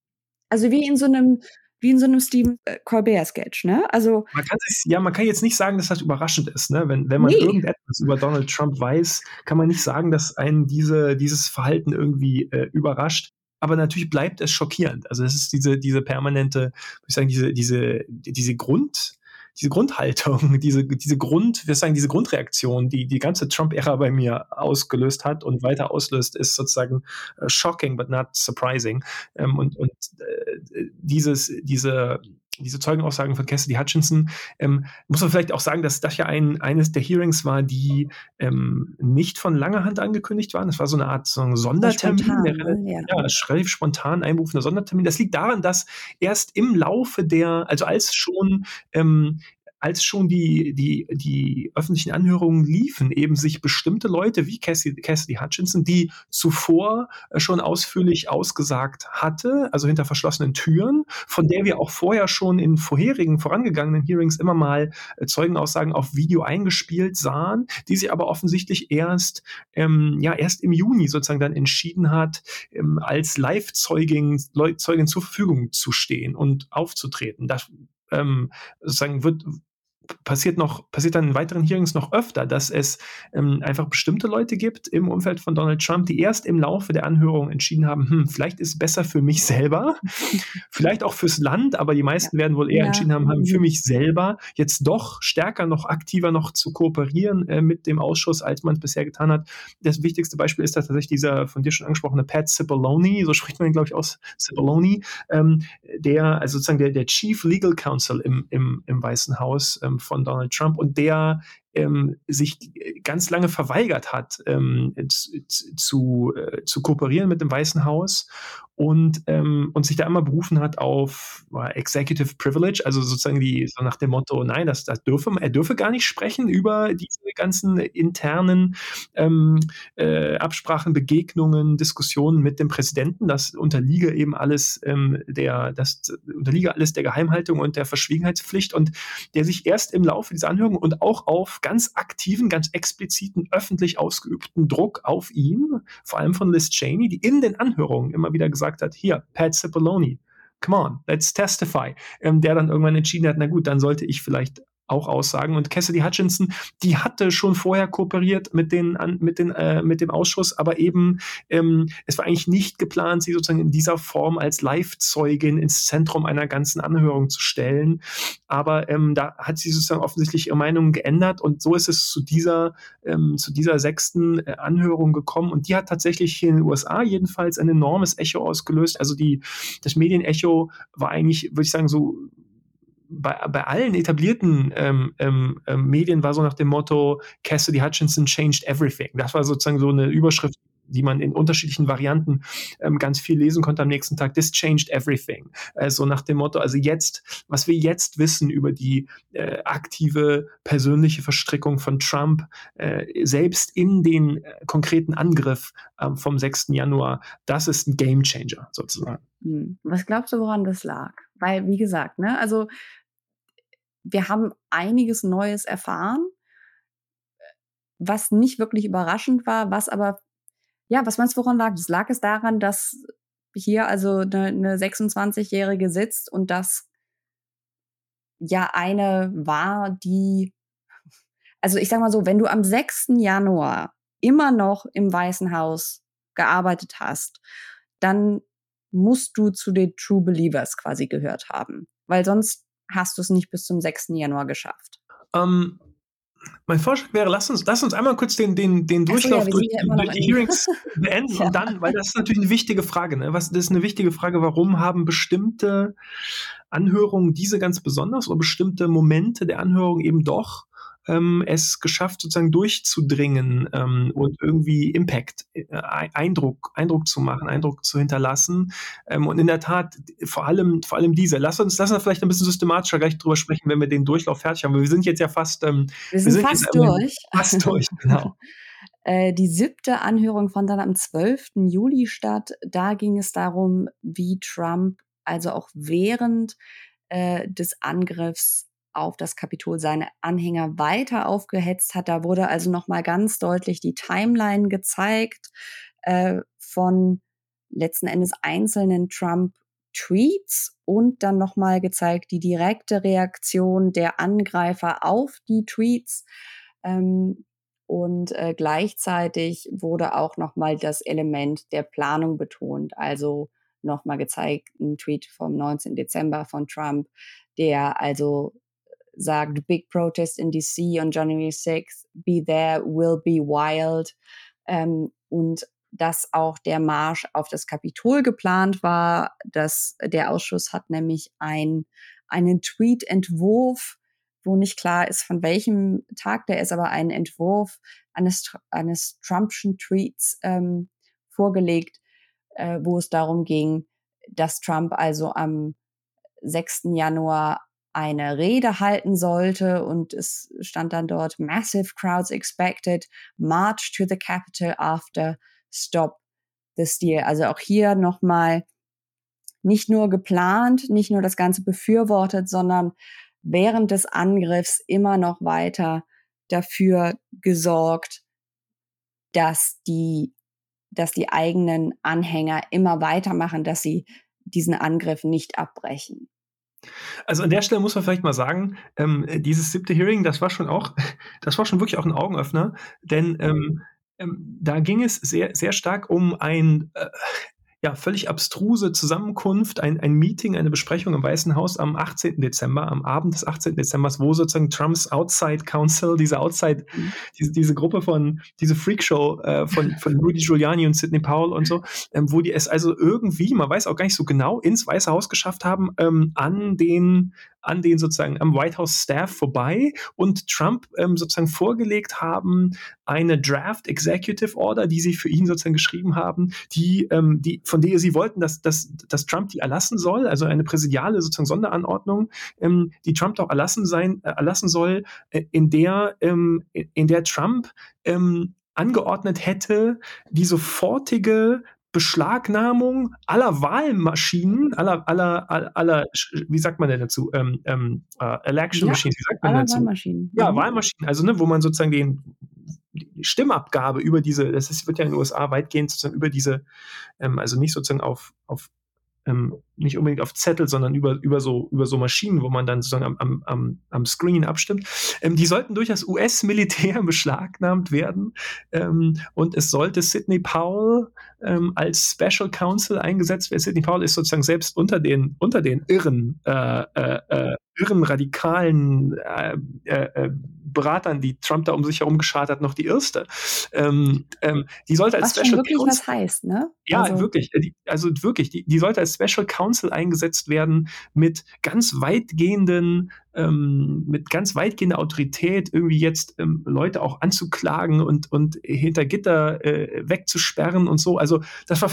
Also wie in so einem wie in so einem Stephen äh, Colbert-Sketch, ne? Also man kann sich, ja, man kann jetzt nicht sagen, dass das überraschend ist, ne? Wenn, wenn man nee. irgendetwas über Donald Trump weiß, kann man nicht sagen, dass einen diese, dieses Verhalten irgendwie äh, überrascht aber natürlich bleibt es schockierend. Also es ist diese, diese permanente, würde ich sagen, diese, diese, diese Grund, diese Grundhaltung, diese, diese Grund, wir sagen, diese Grundreaktion, die die ganze Trump-Ära bei mir ausgelöst hat und weiter auslöst, ist sozusagen uh, shocking, but not surprising. Ähm, und und äh, dieses, diese, diese Zeugenaussagen von Cassidy Hutchinson, ähm, muss man vielleicht auch sagen, dass das ja ein, eines der Hearings war, die ähm, nicht von langer Hand angekündigt waren. Das war so eine Art so ein Sondertermin, spontan, der relativ, ja. ja, relativ spontan einberufener Sondertermin. Das liegt daran, dass erst im Laufe der, also als schon ähm, als schon die, die, die öffentlichen Anhörungen liefen, eben sich bestimmte Leute wie Cassidy, Cassidy Hutchinson, die zuvor äh, schon ausführlich ausgesagt hatte, also hinter verschlossenen Türen, von der wir auch vorher schon in vorherigen, vorangegangenen Hearings immer mal äh, Zeugenaussagen auf Video eingespielt sahen, die sie aber offensichtlich erst, ähm, ja, erst im Juni sozusagen dann entschieden hat, ähm, als Live-Zeugin Zeugin zur Verfügung zu stehen und aufzutreten. Das ähm, sozusagen wird passiert noch, passiert dann in weiteren Hearings noch öfter, dass es ähm, einfach bestimmte Leute gibt im Umfeld von Donald Trump, die erst im Laufe der Anhörung entschieden haben, hm, vielleicht ist es besser für mich selber, vielleicht auch fürs Land, aber die meisten werden wohl eher ja. entschieden haben, haben, für mich selber jetzt doch stärker noch aktiver noch zu kooperieren äh, mit dem Ausschuss, als man es bisher getan hat. Das wichtigste Beispiel ist tatsächlich dieser von dir schon angesprochene Pat Cipollone, so spricht man ihn, glaube ich, aus, Cipollone, ähm, der, also sozusagen der, der Chief Legal Counsel im, im, im Weißen Haus, ähm, von Donald Trump. Und der ähm, sich ganz lange verweigert hat, ähm, zu, äh, zu kooperieren mit dem Weißen Haus und, ähm, und sich da immer berufen hat auf äh, Executive Privilege, also sozusagen die, so nach dem Motto, nein, das, das dürfe, er dürfe gar nicht sprechen über diese ganzen internen ähm, äh, Absprachen, Begegnungen, Diskussionen mit dem Präsidenten. Das unterliege eben alles ähm, der, das unterliege alles der Geheimhaltung und der Verschwiegenheitspflicht und der sich erst im Laufe dieser Anhörung und auch auf ganz aktiven, ganz expliziten, öffentlich ausgeübten Druck auf ihn, vor allem von Liz Cheney, die in den Anhörungen immer wieder gesagt hat, hier, Pat Cipollone, come on, let's testify, ähm, der dann irgendwann entschieden hat, na gut, dann sollte ich vielleicht auch aussagen. Und Cassidy Hutchinson, die hatte schon vorher kooperiert mit, den, mit, den, äh, mit dem Ausschuss, aber eben ähm, es war eigentlich nicht geplant, sie sozusagen in dieser Form als Live-Zeugin ins Zentrum einer ganzen Anhörung zu stellen. Aber ähm, da hat sie sozusagen offensichtlich ihre Meinung geändert und so ist es zu dieser, ähm, zu dieser sechsten äh, Anhörung gekommen. Und die hat tatsächlich hier in den USA jedenfalls ein enormes Echo ausgelöst. Also die, das Medienecho war eigentlich, würde ich sagen, so bei, bei allen etablierten ähm, ähm, ähm, Medien war so nach dem Motto, Cassidy Hutchinson changed everything. Das war sozusagen so eine Überschrift, die man in unterschiedlichen Varianten ähm, ganz viel lesen konnte am nächsten Tag. This changed everything. Also nach dem Motto, also jetzt, was wir jetzt wissen über die äh, aktive persönliche Verstrickung von Trump, äh, selbst in den äh, konkreten Angriff ähm, vom 6. Januar, das ist ein Gamechanger sozusagen. Hm. Was glaubst du, woran das lag? Weil, wie gesagt, ne, also wir haben einiges Neues erfahren, was nicht wirklich überraschend war, was aber, ja, was meinst du, woran lag? Das lag es daran, dass hier also eine, eine 26-Jährige sitzt und das ja eine war, die, also ich sag mal so, wenn du am 6. Januar immer noch im Weißen Haus gearbeitet hast, dann musst du zu den True Believers quasi gehört haben, weil sonst hast du es nicht bis zum 6. Januar geschafft. Ähm, mein Vorschlag wäre, lass uns, lass uns einmal kurz den, den, den Durchlauf so, ja, durch, ja durch, die Hearings beenden ja. und dann, weil das ist natürlich eine wichtige Frage. Ne? Was, das ist eine wichtige Frage, warum haben bestimmte Anhörungen diese ganz besonders oder bestimmte Momente der Anhörung eben doch ähm, es geschafft, sozusagen durchzudringen ähm, und irgendwie Impact, äh, Eindruck, Eindruck zu machen, Eindruck zu hinterlassen. Ähm, und in der Tat, vor allem, vor allem diese. Lass uns, lass uns vielleicht ein bisschen systematischer gleich drüber sprechen, wenn wir den Durchlauf fertig haben. Wir sind jetzt ja fast, ähm, wir sind, wir sind fast durch. Fast durch, genau. Äh, die siebte Anhörung fand dann am 12. Juli statt. Da ging es darum, wie Trump also auch während äh, des Angriffs auf das Kapitol seine Anhänger weiter aufgehetzt hat. Da wurde also nochmal ganz deutlich die Timeline gezeigt äh, von letzten Endes einzelnen Trump-Tweets und dann nochmal gezeigt die direkte Reaktion der Angreifer auf die Tweets. Ähm, und äh, gleichzeitig wurde auch nochmal das Element der Planung betont. Also nochmal gezeigt, ein Tweet vom 19. Dezember von Trump, der also sagt, Big Protest in DC on January 6th, Be There, Will Be Wild. Ähm, und dass auch der Marsch auf das Kapitol geplant war. dass der Ausschuss hat nämlich ein, einen Tweet-Entwurf, wo nicht klar ist, von welchem Tag der ist, aber einen Entwurf eines, eines Trumpschen Tweets ähm, vorgelegt, äh, wo es darum ging, dass Trump also am 6. Januar eine Rede halten sollte und es stand dann dort Massive crowds expected, March to the Capitol after Stop the Steal. Also auch hier nochmal nicht nur geplant, nicht nur das Ganze befürwortet, sondern während des Angriffs immer noch weiter dafür gesorgt, dass die, dass die eigenen Anhänger immer weitermachen, dass sie diesen Angriff nicht abbrechen. Also an der Stelle muss man vielleicht mal sagen, ähm, dieses siebte Hearing, das war schon auch, das war schon wirklich auch ein Augenöffner, denn ähm, ähm, da ging es sehr, sehr stark um ein, äh, ja, völlig abstruse Zusammenkunft, ein, ein Meeting, eine Besprechung im Weißen Haus am 18. Dezember, am Abend des 18. Dezember, wo sozusagen Trumps Outside Council, diese Outside, mhm. diese, diese Gruppe von, diese Freakshow äh, von, von Rudy Giuliani und Sidney Powell und so, ähm, wo die es also irgendwie, man weiß auch gar nicht so genau, ins Weiße Haus geschafft haben, ähm, an den an den sozusagen am White House Staff vorbei und Trump ähm, sozusagen vorgelegt haben, eine Draft Executive Order, die sie für ihn sozusagen geschrieben haben, die, ähm, die, von der sie wollten, dass, dass, dass Trump die erlassen soll, also eine präsidiale sozusagen Sonderanordnung, ähm, die Trump doch erlassen sein, äh, erlassen soll, äh, in der, ähm, in der Trump ähm, angeordnet hätte, die sofortige Beschlagnahmung aller Wahlmaschinen, aller, aller, aller, aller wie sagt man denn dazu? Ähm, ähm, uh, Election ja, Machines, wie sagt man dazu? Wahlmaschinen. Ja, mhm. Wahlmaschinen, also ne, wo man sozusagen den die Stimmabgabe über diese, das ist, wird ja in den USA weitgehend sozusagen über diese, ähm, also nicht sozusagen auf, auf ähm, nicht unbedingt auf Zettel, sondern über, über, so, über so Maschinen, wo man dann sozusagen am, am, am Screen abstimmt. Ähm, die sollten durch das US-Militär beschlagnahmt werden ähm, und es sollte Sidney Powell ähm, als Special Counsel eingesetzt werden. Sidney Powell ist sozusagen selbst unter den, unter den irren, äh, äh, äh irren radikalen äh, äh, äh, Beratern, die Trump da um sich herum geschart hat, noch die erste. Ähm, ähm, die sollte als was Special wirklich Counsel, was heißt, ne? Ja, also, wirklich. Die, also wirklich, die, die sollte als Special Counsel eingesetzt werden mit ganz weitgehenden ähm, mit ganz weitgehender Autorität irgendwie jetzt ähm, Leute auch anzuklagen und, und hinter Gitter äh, wegzusperren und so. Also das war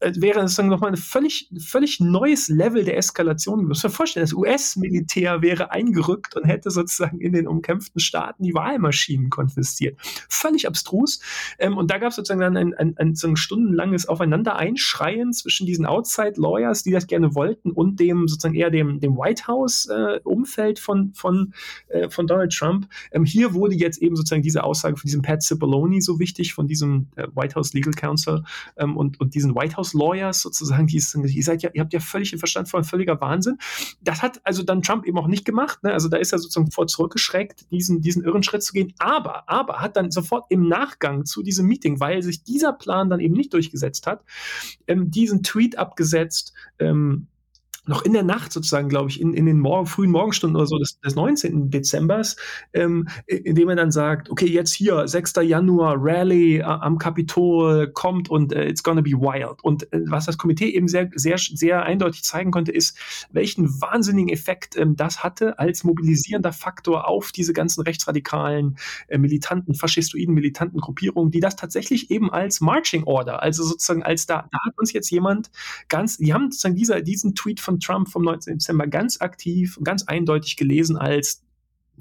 wäre sozusagen nochmal ein völlig, völlig neues Level der Eskalation. Du musst dir vorstellen, das US-Militär wäre eingerückt und hätte sozusagen in den umkämpften Staaten die Wahlmaschinen konfisziert. Völlig abstrus. Ähm, und da gab es sozusagen dann ein, ein, ein, so ein stundenlanges Aufeinander-Einschreien zwischen diesen Outside-Lawyers, die das gerne wollten, und dem sozusagen eher dem, dem White House-Umfeld. Äh, Umfeld von, von, äh, von Donald Trump. Ähm, hier wurde jetzt eben sozusagen diese Aussage von diesem Pat Cipollone so wichtig, von diesem äh, White House Legal Counsel ähm, und, und diesen White House Lawyers sozusagen, die ist, ihr seid ja, ihr habt ja völlig den Verstand von völliger Wahnsinn. Das hat also dann Trump eben auch nicht gemacht. Ne? Also da ist er sozusagen vor zurückgeschreckt, diesen, diesen irren Schritt zu gehen. Aber, aber hat dann sofort im Nachgang zu diesem Meeting, weil sich dieser Plan dann eben nicht durchgesetzt hat, ähm, diesen Tweet abgesetzt, ähm, noch in der Nacht sozusagen, glaube ich, in, in den Morgen, frühen Morgenstunden oder so des, des 19. Dezembers, ähm, indem er dann sagt, okay, jetzt hier, 6. Januar, Rally äh, am Kapitol kommt und äh, it's gonna be wild. Und äh, was das Komitee eben sehr, sehr, sehr eindeutig zeigen konnte, ist, welchen wahnsinnigen Effekt ähm, das hatte als mobilisierender Faktor auf diese ganzen rechtsradikalen, äh, militanten, faschistoiden, militanten Gruppierungen, die das tatsächlich eben als Marching Order, also sozusagen als da, da hat uns jetzt jemand ganz, die haben sozusagen dieser, diesen Tweet von von Trump vom 19. Dezember ganz aktiv, ganz eindeutig gelesen als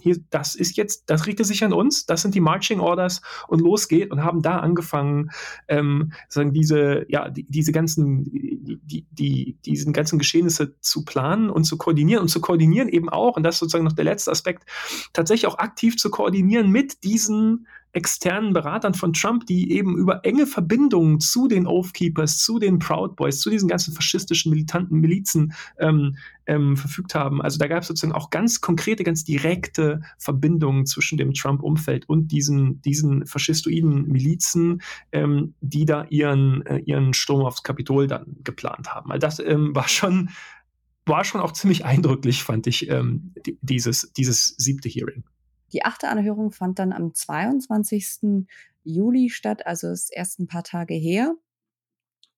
hier, das ist jetzt, das richtet sich an uns, das sind die Marching Orders und los geht und haben da angefangen, ähm, sagen diese, ja, die, diese ganzen, die, die, diesen ganzen Geschehnisse zu planen und zu koordinieren und zu koordinieren eben auch, und das ist sozusagen noch der letzte Aspekt, tatsächlich auch aktiv zu koordinieren mit diesen externen Beratern von Trump, die eben über enge Verbindungen zu den Oath Keepers, zu den Proud Boys, zu diesen ganzen faschistischen militanten Milizen ähm, ähm, verfügt haben. Also da gab es sozusagen auch ganz konkrete, ganz direkte Verbindungen zwischen dem Trump-Umfeld und diesen, diesen faschistoiden Milizen, ähm, die da ihren, äh, ihren Sturm aufs Kapitol dann geplant haben. Also das ähm, war schon war schon auch ziemlich eindrücklich, fand ich, ähm, dieses, dieses siebte Hearing. Die achte Anhörung fand dann am 22. Juli statt, also ist erst ein paar Tage her.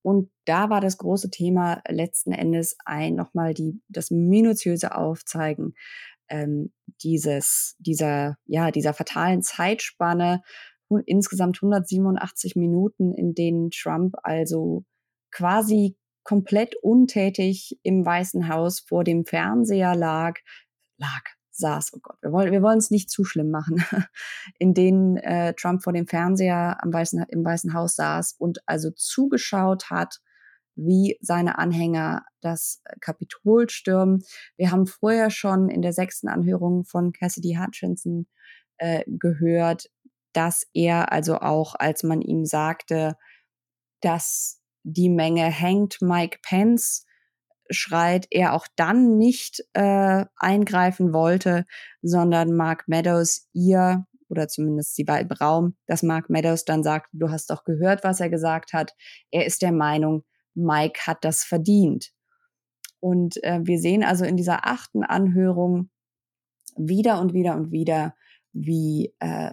Und da war das große Thema letzten Endes ein nochmal die, das minutiöse Aufzeigen ähm, dieses, dieser, ja, dieser fatalen Zeitspanne, insgesamt 187 Minuten, in denen Trump also quasi komplett untätig im Weißen Haus vor dem Fernseher lag, lag, saß, oh Gott, wir wollen wir es nicht zu schlimm machen, in denen äh, Trump vor dem Fernseher am Weißen, im Weißen Haus saß und also zugeschaut hat, wie seine Anhänger das Kapitol stürmen. Wir haben vorher schon in der sechsten Anhörung von Cassidy Hutchinson äh, gehört, dass er also auch, als man ihm sagte, dass die Menge hängt Mike Pence, schreit, er auch dann nicht äh, eingreifen wollte, sondern Mark Meadows ihr oder zumindest sie war im Raum, dass Mark Meadows dann sagt, du hast doch gehört, was er gesagt hat. Er ist der Meinung, Mike hat das verdient. Und äh, wir sehen also in dieser achten Anhörung wieder und wieder und wieder, wie äh,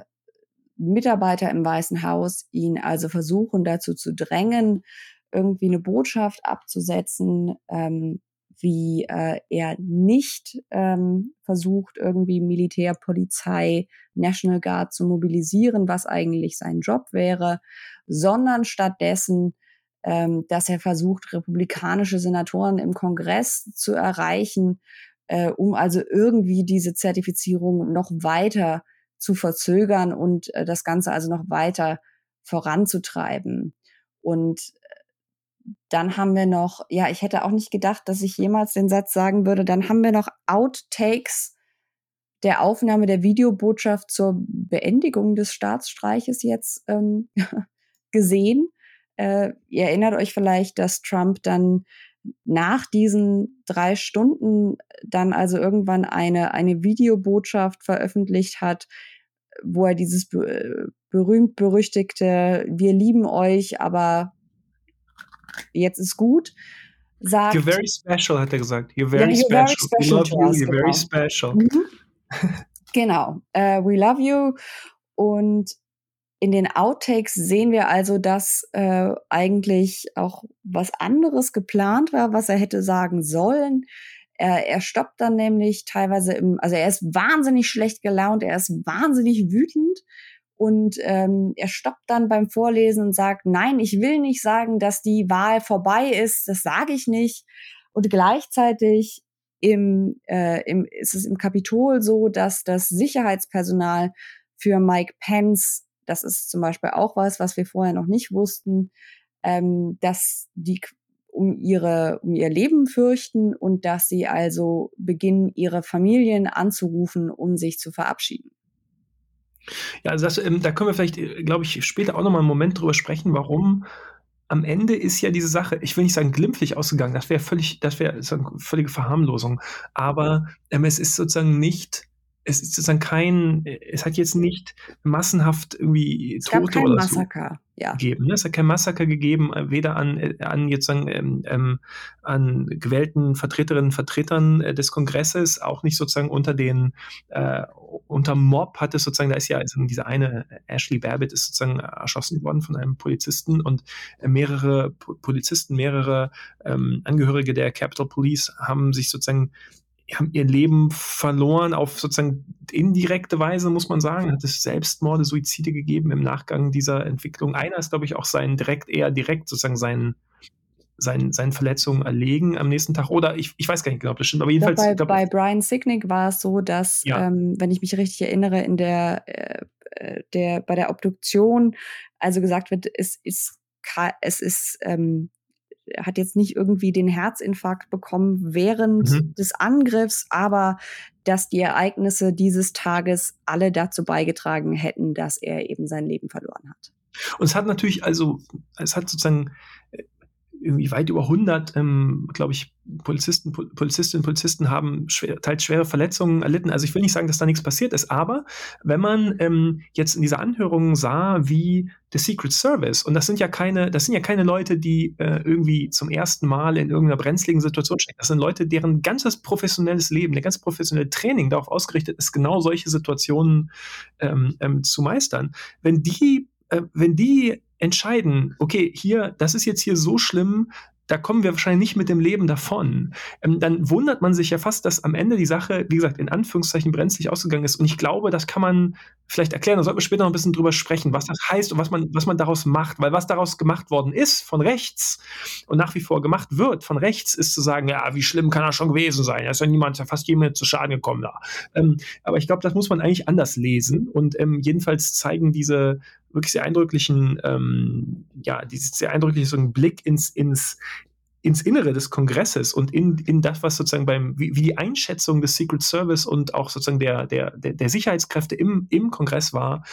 Mitarbeiter im Weißen Haus ihn also versuchen dazu zu drängen, irgendwie eine Botschaft abzusetzen, ähm, wie äh, er nicht ähm, versucht, irgendwie Militär, Polizei, National Guard zu mobilisieren, was eigentlich sein Job wäre, sondern stattdessen, ähm, dass er versucht, republikanische Senatoren im Kongress zu erreichen, äh, um also irgendwie diese Zertifizierung noch weiter zu verzögern und äh, das Ganze also noch weiter voranzutreiben. Und dann haben wir noch, ja, ich hätte auch nicht gedacht, dass ich jemals den Satz sagen würde, dann haben wir noch Outtakes der Aufnahme der Videobotschaft zur Beendigung des Staatsstreiches jetzt ähm, gesehen. Äh, ihr erinnert euch vielleicht, dass Trump dann nach diesen drei Stunden dann also irgendwann eine, eine Videobotschaft veröffentlicht hat, wo er dieses berühmt-berüchtigte Wir lieben euch, aber jetzt ist gut sagt. You're very special, hat er gesagt. You're very, yeah, you're special. very special. We love you, you're genau. very special. Mhm. genau. Uh, we love you. Und in den Outtakes sehen wir also, dass äh, eigentlich auch was anderes geplant war, was er hätte sagen sollen. Er, er stoppt dann nämlich teilweise im, also er ist wahnsinnig schlecht gelaunt, er ist wahnsinnig wütend und ähm, er stoppt dann beim Vorlesen und sagt, nein, ich will nicht sagen, dass die Wahl vorbei ist, das sage ich nicht. Und gleichzeitig im, äh, im, ist es im Kapitol so, dass das Sicherheitspersonal für Mike Pence das ist zum Beispiel auch was, was wir vorher noch nicht wussten, ähm, dass die um ihre, um ihr Leben fürchten und dass sie also beginnen, ihre Familien anzurufen, um sich zu verabschieden. Ja, also das, ähm, da können wir vielleicht, äh, glaube ich, später auch nochmal einen Moment drüber sprechen, warum. Am Ende ist ja diese Sache, ich will nicht sagen glimpflich ausgegangen, das wäre völlig, das wäre eine völlige Verharmlosung, aber ähm, es ist sozusagen nicht es ist sozusagen kein, es hat jetzt nicht massenhaft irgendwie es Tote oder Massaker, so ja. gegeben. Ne? Es hat kein Massaker gegeben, äh, weder an, äh, an jetzt sagen, ähm, ähm, an gewählten Vertreterinnen und Vertretern äh, des Kongresses, auch nicht sozusagen unter den äh, unter Mob hat es sozusagen, da ist ja also diese eine Ashley Babbitt ist sozusagen erschossen worden von einem Polizisten und mehrere Polizisten, mehrere ähm, Angehörige der Capitol Police haben sich sozusagen haben ihr Leben verloren auf sozusagen indirekte Weise, muss man sagen. Hat es Selbstmorde, Suizide gegeben im Nachgang dieser Entwicklung. Einer ist, glaube ich, auch sein direkt, eher direkt sozusagen seinen, seinen, seinen Verletzungen erlegen am nächsten Tag. Oder ich, ich weiß gar nicht genau, ob das stimmt, aber jedenfalls. Bei, glaub, bei Brian Sicknick war es so, dass, ja. ähm, wenn ich mich richtig erinnere, in der, äh, der, bei der Obduktion also gesagt wird, es ist, es ist ähm, hat jetzt nicht irgendwie den Herzinfarkt bekommen während mhm. des Angriffs, aber dass die Ereignisse dieses Tages alle dazu beigetragen hätten, dass er eben sein Leben verloren hat. Und es hat natürlich, also, es hat sozusagen äh, irgendwie weit über 100, ähm, glaube ich, Polizisten, Polizistinnen und Polizisten haben schwer, teils schwere Verletzungen erlitten. Also ich will nicht sagen, dass da nichts passiert ist, aber wenn man ähm, jetzt in dieser Anhörung sah, wie der Secret Service, und das sind ja keine, das sind ja keine Leute, die äh, irgendwie zum ersten Mal in irgendeiner brenzligen Situation stecken. Das sind Leute, deren ganzes professionelles Leben, der ganz professionelle Training darauf ausgerichtet ist, genau solche Situationen ähm, ähm, zu meistern. Wenn die, äh, wenn die entscheiden, okay, hier, das ist jetzt hier so schlimm, da kommen wir wahrscheinlich nicht mit dem Leben davon. Ähm, dann wundert man sich ja fast, dass am Ende die Sache, wie gesagt, in Anführungszeichen brenzlig ausgegangen ist. Und ich glaube, das kann man vielleicht erklären. Da sollten wir später noch ein bisschen drüber sprechen, was das heißt und was man, was man daraus macht. Weil was daraus gemacht worden ist von rechts und nach wie vor gemacht wird von rechts, ist zu sagen, ja, wie schlimm kann er schon gewesen sein? Da ist ja niemand, ja fast jemand zu Schaden gekommen da. Ähm, aber ich glaube, das muss man eigentlich anders lesen. Und ähm, jedenfalls zeigen diese wirklich sehr eindrücklichen, ähm, ja, dieses sehr eindrückliche so ein Blick ins, ins, ins Innere des Kongresses und in, in das, was sozusagen beim, wie, wie die Einschätzung des Secret Service und auch sozusagen der, der, der, der Sicherheitskräfte im, im Kongress war,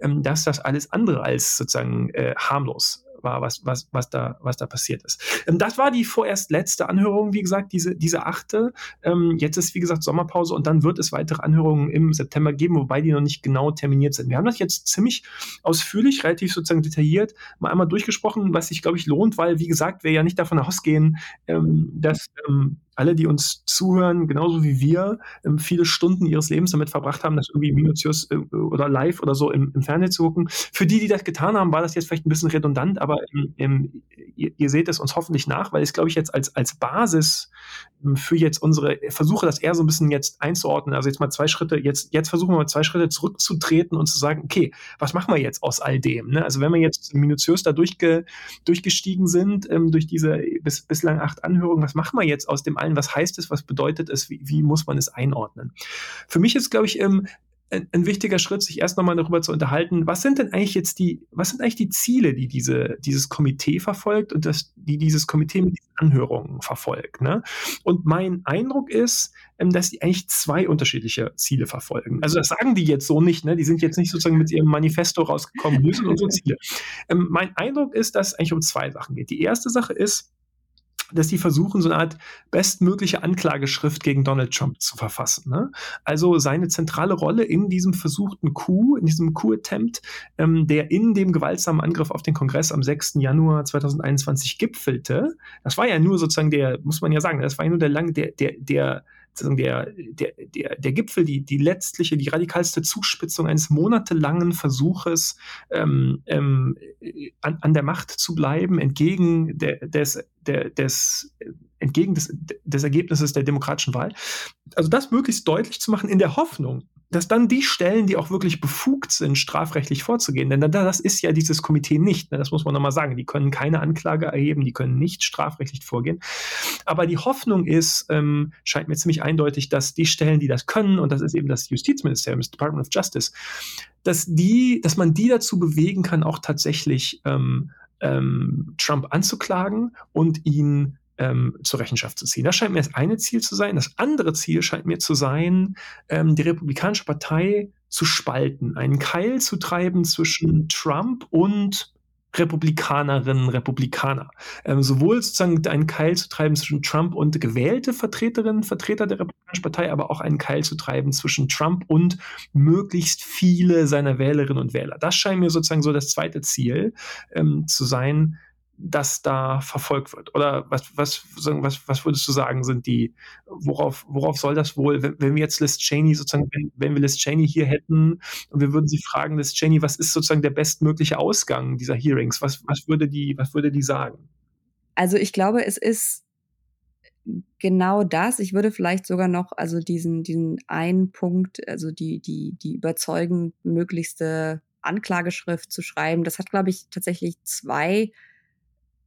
ähm, dass das alles andere als sozusagen äh, harmlos war, was, was, was, da, was da passiert ist. Ähm, das war die vorerst letzte Anhörung, wie gesagt, diese, diese achte. Ähm, jetzt ist, wie gesagt, Sommerpause und dann wird es weitere Anhörungen im September geben, wobei die noch nicht genau terminiert sind. Wir haben das jetzt ziemlich ausführlich, relativ sozusagen detailliert mal einmal durchgesprochen, was sich, glaube ich, lohnt, weil, wie gesagt, wir ja nicht davon ausgehen, ähm, dass ähm, alle, die uns zuhören, genauso wie wir, ähm, viele Stunden ihres Lebens damit verbracht haben, das irgendwie minutiös äh, oder live oder so im, im, Fernsehen zu gucken. Für die, die das getan haben, war das jetzt vielleicht ein bisschen redundant, aber ähm, ihr, ihr, seht es uns hoffentlich nach, weil es, glaube ich, jetzt als, als Basis ähm, für jetzt unsere Versuche, das eher so ein bisschen jetzt einzuordnen. Also jetzt mal zwei Schritte, jetzt, jetzt versuchen wir mal zwei Schritte zurückzutreten und zu sagen, okay, was machen wir jetzt aus all dem? Ne? Also wenn wir jetzt minutiös da durchge, durchgestiegen sind, ähm, durch diese bis, bislang acht Anhörungen, was machen wir jetzt aus dem allen? Was heißt es? Was bedeutet es? Wie, wie muss man es einordnen? Für mich ist, glaube ich, ähm, ein, wichtiger Schritt, sich erst nochmal darüber zu unterhalten, was sind denn eigentlich jetzt die, was sind eigentlich die Ziele, die diese, dieses Komitee verfolgt und das, die dieses Komitee mit diesen Anhörungen verfolgt. Ne? Und mein Eindruck ist, ähm, dass die eigentlich zwei unterschiedliche Ziele verfolgen. Also das sagen die jetzt so nicht, ne? Die sind jetzt nicht sozusagen mit ihrem Manifesto rausgekommen, sind unsere Ziele. Ähm, mein Eindruck ist, dass es eigentlich um zwei Sachen geht. Die erste Sache ist, dass die versuchen, so eine Art bestmögliche Anklageschrift gegen Donald Trump zu verfassen. Ne? Also seine zentrale Rolle in diesem versuchten Coup, in diesem Coup-Attempt, ähm, der in dem gewaltsamen Angriff auf den Kongress am 6. Januar 2021 gipfelte, das war ja nur sozusagen der, muss man ja sagen, das war ja nur der lang, der, der, der der, der, der, der Gipfel, die, die letztliche, die radikalste Zuspitzung eines monatelangen Versuches, ähm, ähm, an, an der Macht zu bleiben, entgegen der, des, der, des, entgegen des, des Ergebnisses der demokratischen Wahl. Also das möglichst deutlich zu machen in der Hoffnung, dass dann die Stellen, die auch wirklich befugt sind, strafrechtlich vorzugehen, denn das ist ja dieses Komitee nicht, ne, das muss man nochmal sagen, die können keine Anklage erheben, die können nicht strafrechtlich vorgehen. Aber die Hoffnung ist, ähm, scheint mir ziemlich eindeutig, dass die Stellen, die das können, und das ist eben das Justizministerium, das Department of Justice, dass die, dass man die dazu bewegen kann, auch tatsächlich ähm, ähm, Trump anzuklagen und ihn ähm, zur Rechenschaft zu ziehen. Das scheint mir das eine Ziel zu sein. Das andere Ziel scheint mir zu sein, ähm, die Republikanische Partei zu spalten, einen Keil zu treiben zwischen Trump und Republikanerinnen, Republikaner. Ähm, sowohl sozusagen einen Keil zu treiben zwischen Trump und gewählte Vertreterinnen, Vertreter der Republikanischen Partei, aber auch einen Keil zu treiben zwischen Trump und möglichst viele seiner Wählerinnen und Wähler. Das scheint mir sozusagen so das zweite Ziel ähm, zu sein, das da verfolgt wird? Oder was, was, was, was würdest du sagen, sind die, worauf, worauf soll das wohl, wenn, wenn wir jetzt Liz Cheney sozusagen, wenn, wenn wir Liz Cheney hier hätten und wir würden sie fragen, Liz Cheney, was ist sozusagen der bestmögliche Ausgang dieser Hearings? Was, was würde die, was würde die sagen? Also ich glaube, es ist genau das. Ich würde vielleicht sogar noch, also diesen, diesen einen Punkt, also die, die, die überzeugend möglichste Anklageschrift zu schreiben, das hat, glaube ich, tatsächlich zwei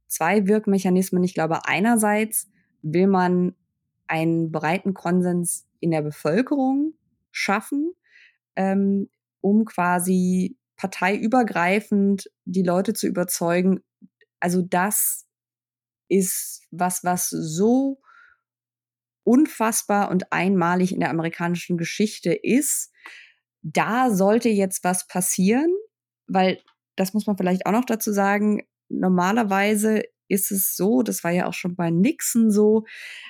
zwei Wirkmechanismen. Ich glaube, einerseits will man einen breiten Konsens in der Bevölkerung schaffen, ähm, um quasi parteiübergreifend die Leute zu überzeugen. Also das ist was, was so unfassbar und einmalig in der amerikanischen Geschichte ist. Da sollte jetzt was passieren, weil das muss man vielleicht auch noch dazu sagen normalerweise ist es so, das war ja auch schon bei Nixon so,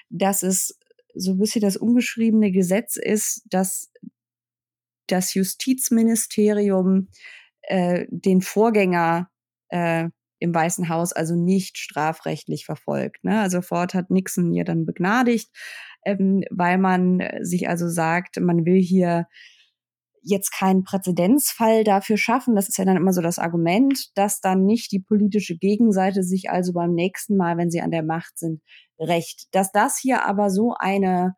dass es so ein bisschen das ungeschriebene Gesetz ist, dass das Justizministerium äh, den Vorgänger äh, im Weißen Haus also nicht strafrechtlich verfolgt. Ne? Also Ford hat Nixon ja dann begnadigt, ähm, weil man sich also sagt, man will hier jetzt keinen Präzedenzfall dafür schaffen. Das ist ja dann immer so das Argument, dass dann nicht die politische Gegenseite sich also beim nächsten Mal, wenn sie an der Macht sind, recht. Dass das hier aber so eine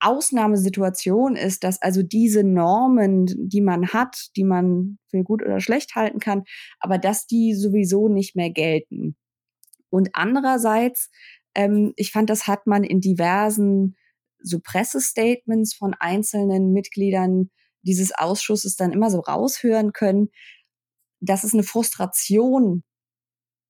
Ausnahmesituation ist, dass also diese Normen, die man hat, die man für gut oder schlecht halten kann, aber dass die sowieso nicht mehr gelten. Und andererseits, ähm, ich fand, das hat man in diversen so Pressestatements von einzelnen Mitgliedern dieses Ausschusses dann immer so raushören können, dass es eine Frustration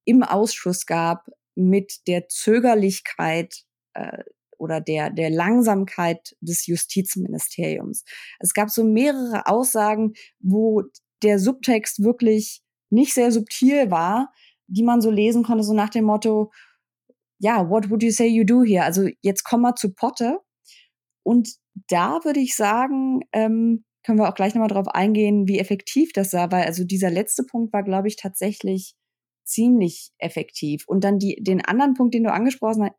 im Ausschuss gab mit der Zögerlichkeit äh, oder der, der Langsamkeit des Justizministeriums. Es gab so mehrere Aussagen, wo der Subtext wirklich nicht sehr subtil war, die man so lesen konnte, so nach dem Motto, ja, what would you say you do here? Also jetzt komm mal zu Potte. Und da würde ich sagen, ähm, können wir auch gleich nochmal drauf eingehen, wie effektiv das war, weil also dieser letzte Punkt war, glaube ich, tatsächlich ziemlich effektiv. Und dann die, den anderen Punkt, den du angesprochen,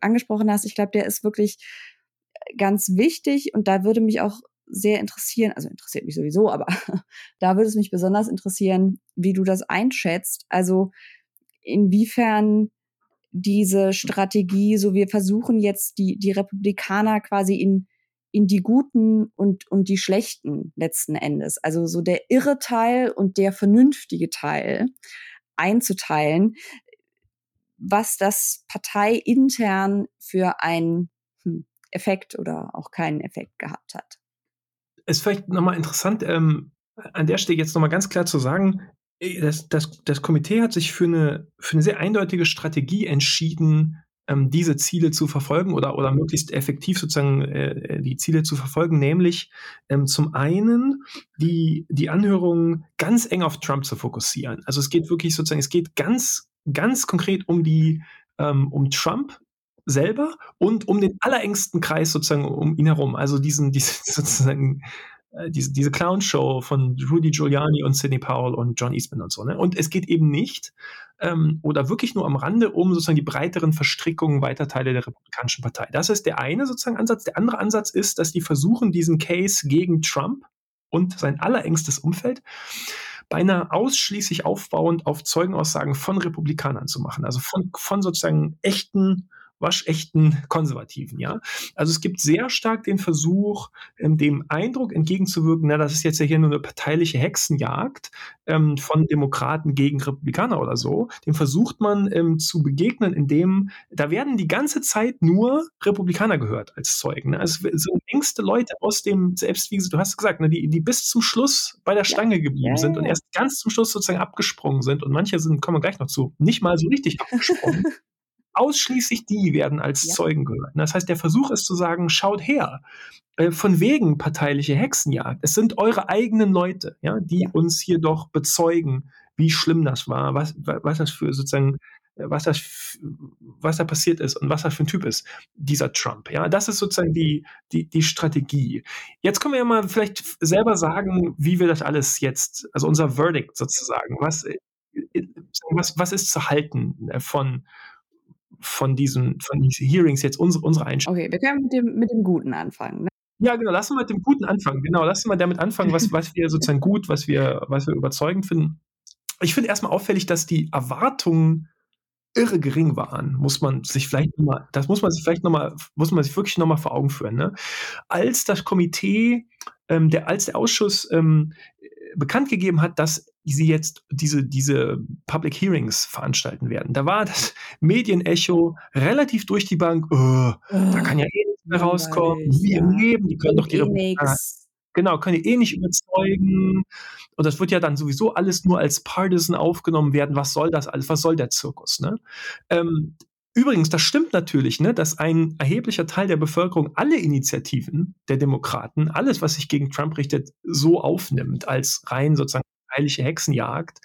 angesprochen hast, ich glaube, der ist wirklich ganz wichtig und da würde mich auch sehr interessieren, also interessiert mich sowieso, aber da würde es mich besonders interessieren, wie du das einschätzt. Also inwiefern diese Strategie, so wir versuchen jetzt die, die Republikaner quasi in, in die guten und, und die schlechten letzten Endes, also so der irre Teil und der vernünftige Teil einzuteilen, was das parteiintern für einen hm, Effekt oder auch keinen Effekt gehabt hat. Es ist vielleicht nochmal interessant, ähm, an der Stelle jetzt nochmal ganz klar zu sagen, äh, das, das, das Komitee hat sich für eine, für eine sehr eindeutige Strategie entschieden, ähm, diese Ziele zu verfolgen oder, oder möglichst effektiv sozusagen äh, die Ziele zu verfolgen, nämlich ähm, zum einen die, die Anhörung ganz eng auf Trump zu fokussieren. Also es geht wirklich sozusagen, es geht ganz, ganz konkret um die, ähm, um Trump selber und um den allerengsten Kreis sozusagen um ihn herum. Also diesen, diesen sozusagen äh, diese, diese Clown-Show von Rudy Giuliani und Sidney Powell und John Eastman und so. Ne? Und es geht eben nicht ähm, oder wirklich nur am Rande um sozusagen die breiteren Verstrickungen weiter Teile der Republikanischen Partei. Das ist der eine sozusagen Ansatz. Der andere Ansatz ist, dass die versuchen, diesen Case gegen Trump und sein allerengstes Umfeld beinahe ausschließlich aufbauend auf Zeugenaussagen von Republikanern zu machen. Also von, von sozusagen echten waschechten Konservativen, ja. Also es gibt sehr stark den Versuch, ähm, dem Eindruck entgegenzuwirken, na, das ist jetzt ja hier nur eine parteiliche Hexenjagd ähm, von Demokraten gegen Republikaner oder so. Dem versucht man ähm, zu begegnen, indem da werden die ganze Zeit nur Republikaner gehört als Zeugen. Ne? Also sind engste Leute aus dem, selbst wie du hast gesagt, ne, die, die bis zum Schluss bei der Stange geblieben ja, sind und erst ganz zum Schluss sozusagen abgesprungen sind und manche sind, kommen wir gleich noch zu, nicht mal so richtig abgesprungen. ausschließlich die werden als ja. Zeugen gehört. Das heißt, der Versuch ist zu sagen, schaut her, äh, von wegen parteiliche Hexenjagd. Es sind eure eigenen Leute, ja, die ja. uns hier doch bezeugen, wie schlimm das war, was, was das für sozusagen, äh, was das, was da passiert ist und was das für ein Typ ist, dieser Trump. Ja, das ist sozusagen die, die, die Strategie. Jetzt können wir ja mal vielleicht selber sagen, wie wir das alles jetzt, also unser Verdict sozusagen, was, äh, was, was ist zu halten von, von diesen, von diesen Hearings jetzt unsere, unsere Einstellung. Okay, wir können mit dem, mit dem Guten anfangen. Ne? Ja, genau, lassen wir mit dem Guten anfangen. Genau, lassen wir damit anfangen, was, was wir sozusagen gut, was wir, was wir überzeugend finden. Ich finde erstmal auffällig, dass die Erwartungen irre gering waren, muss man sich vielleicht nochmal, das muss man sich vielleicht nochmal, muss man sich wirklich nochmal vor Augen führen. Ne? Als das Komitee, ähm, der, als der Ausschuss ähm, bekannt gegeben hat, dass sie jetzt diese, diese Public Hearings veranstalten werden. Da war das Medienecho relativ durch die Bank, oh, oh, da kann ja eh nichts mehr rauskommen, wie ja. im Leben, die können doch die eh Genau, können die eh nicht überzeugen. Und das wird ja dann sowieso alles nur als Partisan aufgenommen werden. Was soll das alles? Was soll der Zirkus? Ne? Ähm, Übrigens, das stimmt natürlich, ne, dass ein erheblicher Teil der Bevölkerung alle Initiativen der Demokraten, alles, was sich gegen Trump richtet, so aufnimmt als rein sozusagen heilige Hexenjagd.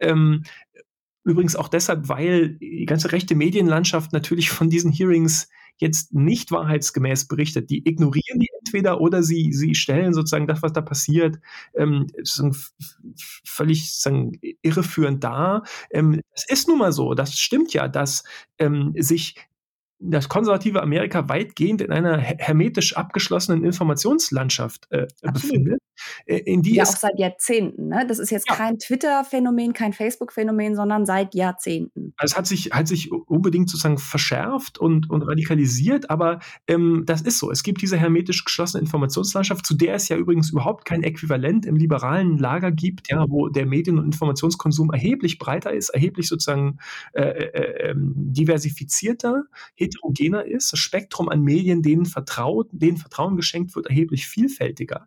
Ähm, übrigens auch deshalb, weil die ganze rechte Medienlandschaft natürlich von diesen Hearings jetzt nicht wahrheitsgemäß berichtet. Die ignorieren die entweder oder sie, sie stellen sozusagen das, was da passiert, ähm, völlig sozusagen irreführend dar. Ähm, es ist nun mal so, das stimmt ja, dass ähm, sich das konservative Amerika weitgehend in einer hermetisch abgeschlossenen Informationslandschaft äh, befindet. Äh, in die ja, auch seit Jahrzehnten. Ne? Das ist jetzt ja. kein Twitter-Phänomen, kein Facebook-Phänomen, sondern seit Jahrzehnten. Also es hat sich, hat sich unbedingt sozusagen verschärft und, und radikalisiert, aber ähm, das ist so. Es gibt diese hermetisch geschlossene Informationslandschaft, zu der es ja übrigens überhaupt kein Äquivalent im liberalen Lager gibt, ja, wo der Medien- und Informationskonsum erheblich breiter ist, erheblich sozusagen äh, äh, ähm, diversifizierter, heterogener ist, das Spektrum an Medien, denen vertraut, denen Vertrauen geschenkt wird, erheblich vielfältiger.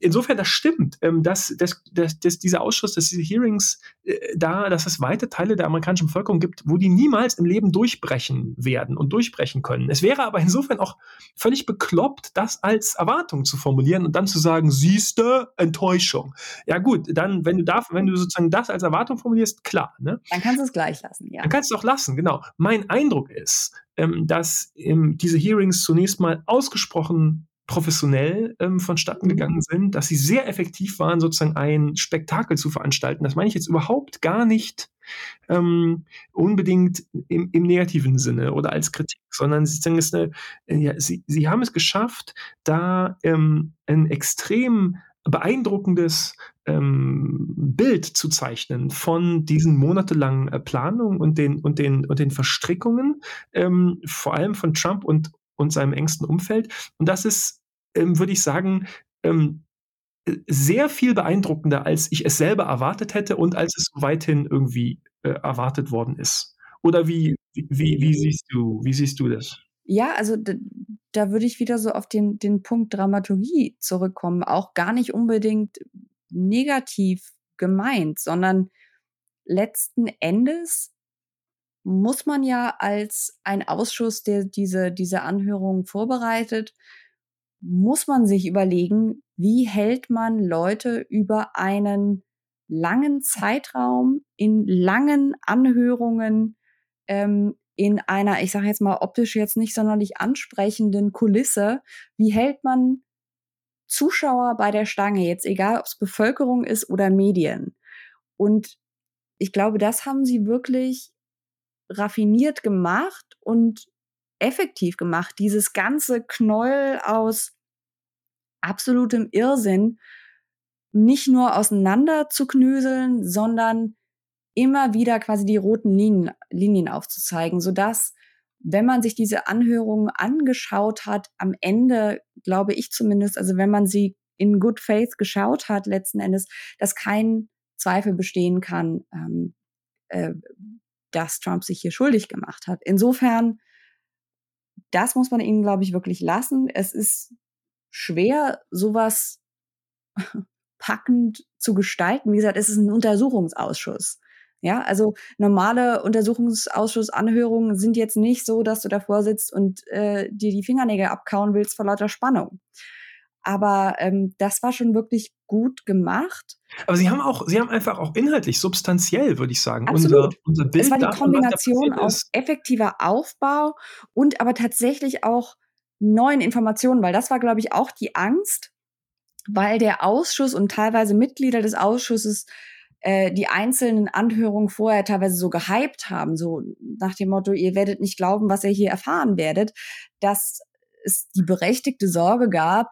In insofern, das stimmt, ähm, dass, dass, dass, dass dieser Ausschuss, dass diese Hearings äh, da, dass es weite Teile der amerikanischen Bevölkerung gibt, wo die niemals im Leben durchbrechen werden und durchbrechen können. Es wäre aber insofern auch völlig bekloppt, das als Erwartung zu formulieren und dann zu sagen, siehste, Enttäuschung. Ja gut, dann, wenn du da, wenn du sozusagen das als Erwartung formulierst, klar. Ne? Dann kannst du es gleich lassen, ja. Dann kannst du es auch lassen, genau. Mein Eindruck ist, ähm, dass ähm, diese Hearings zunächst mal ausgesprochen professionell ähm, vonstatten mhm. gegangen sind, dass sie sehr effektiv waren, sozusagen ein Spektakel zu veranstalten. Das meine ich jetzt überhaupt gar nicht ähm, unbedingt im, im, negativen Sinne oder als Kritik, sondern sie, sagen, es eine, ja, sie, sie haben es geschafft, da ähm, ein extrem beeindruckendes ähm, Bild zu zeichnen von diesen monatelangen äh, Planungen und den, und den, und den Verstrickungen, ähm, vor allem von Trump und, und seinem engsten Umfeld. Und das ist, ähm, würde ich sagen, ähm, sehr viel beeindruckender, als ich es selber erwartet hätte und als es weithin irgendwie äh, erwartet worden ist. Oder wie, wie, wie, siehst du, wie siehst du das? Ja, also da würde ich wieder so auf den, den Punkt Dramaturgie zurückkommen. Auch gar nicht unbedingt negativ gemeint, sondern letzten Endes muss man ja als ein Ausschuss, der diese, diese Anhörung vorbereitet, muss man sich überlegen, wie hält man Leute über einen langen Zeitraum in langen Anhörungen ähm, in einer, ich sage jetzt mal optisch jetzt nicht sonderlich ansprechenden Kulisse, wie hält man Zuschauer bei der Stange, jetzt egal ob es Bevölkerung ist oder Medien. Und ich glaube, das haben sie wirklich raffiniert gemacht und effektiv gemacht. Dieses ganze Knäuel aus absolutem Irrsinn nicht nur auseinander zu knüseln, sondern immer wieder quasi die roten Linien, Linien aufzuzeigen, sodass, wenn man sich diese Anhörungen angeschaut hat, am Ende, glaube ich zumindest, also wenn man sie in good faith geschaut hat, letzten Endes, dass kein Zweifel bestehen kann, ähm, äh, dass Trump sich hier schuldig gemacht hat. Insofern, das muss man ihnen, glaube ich, wirklich lassen. Es ist schwer, sowas packend zu gestalten. Wie gesagt, es ist ein Untersuchungsausschuss. Ja, also normale Untersuchungsausschussanhörungen sind jetzt nicht so, dass du davor sitzt und äh, dir die Fingernägel abkauen willst vor lauter Spannung. Aber ähm, das war schon wirklich gut gemacht. Aber sie haben auch, sie haben einfach auch inhaltlich, substanziell, würde ich sagen. Absolut. Unser, unser Bild es war die davon, Kombination aus effektiver Aufbau und aber tatsächlich auch neuen Informationen, weil das war, glaube ich, auch die Angst, weil der Ausschuss und teilweise Mitglieder des Ausschusses äh, die einzelnen Anhörungen vorher teilweise so gehypt haben, so nach dem Motto, ihr werdet nicht glauben, was ihr hier erfahren werdet, dass es die berechtigte Sorge gab,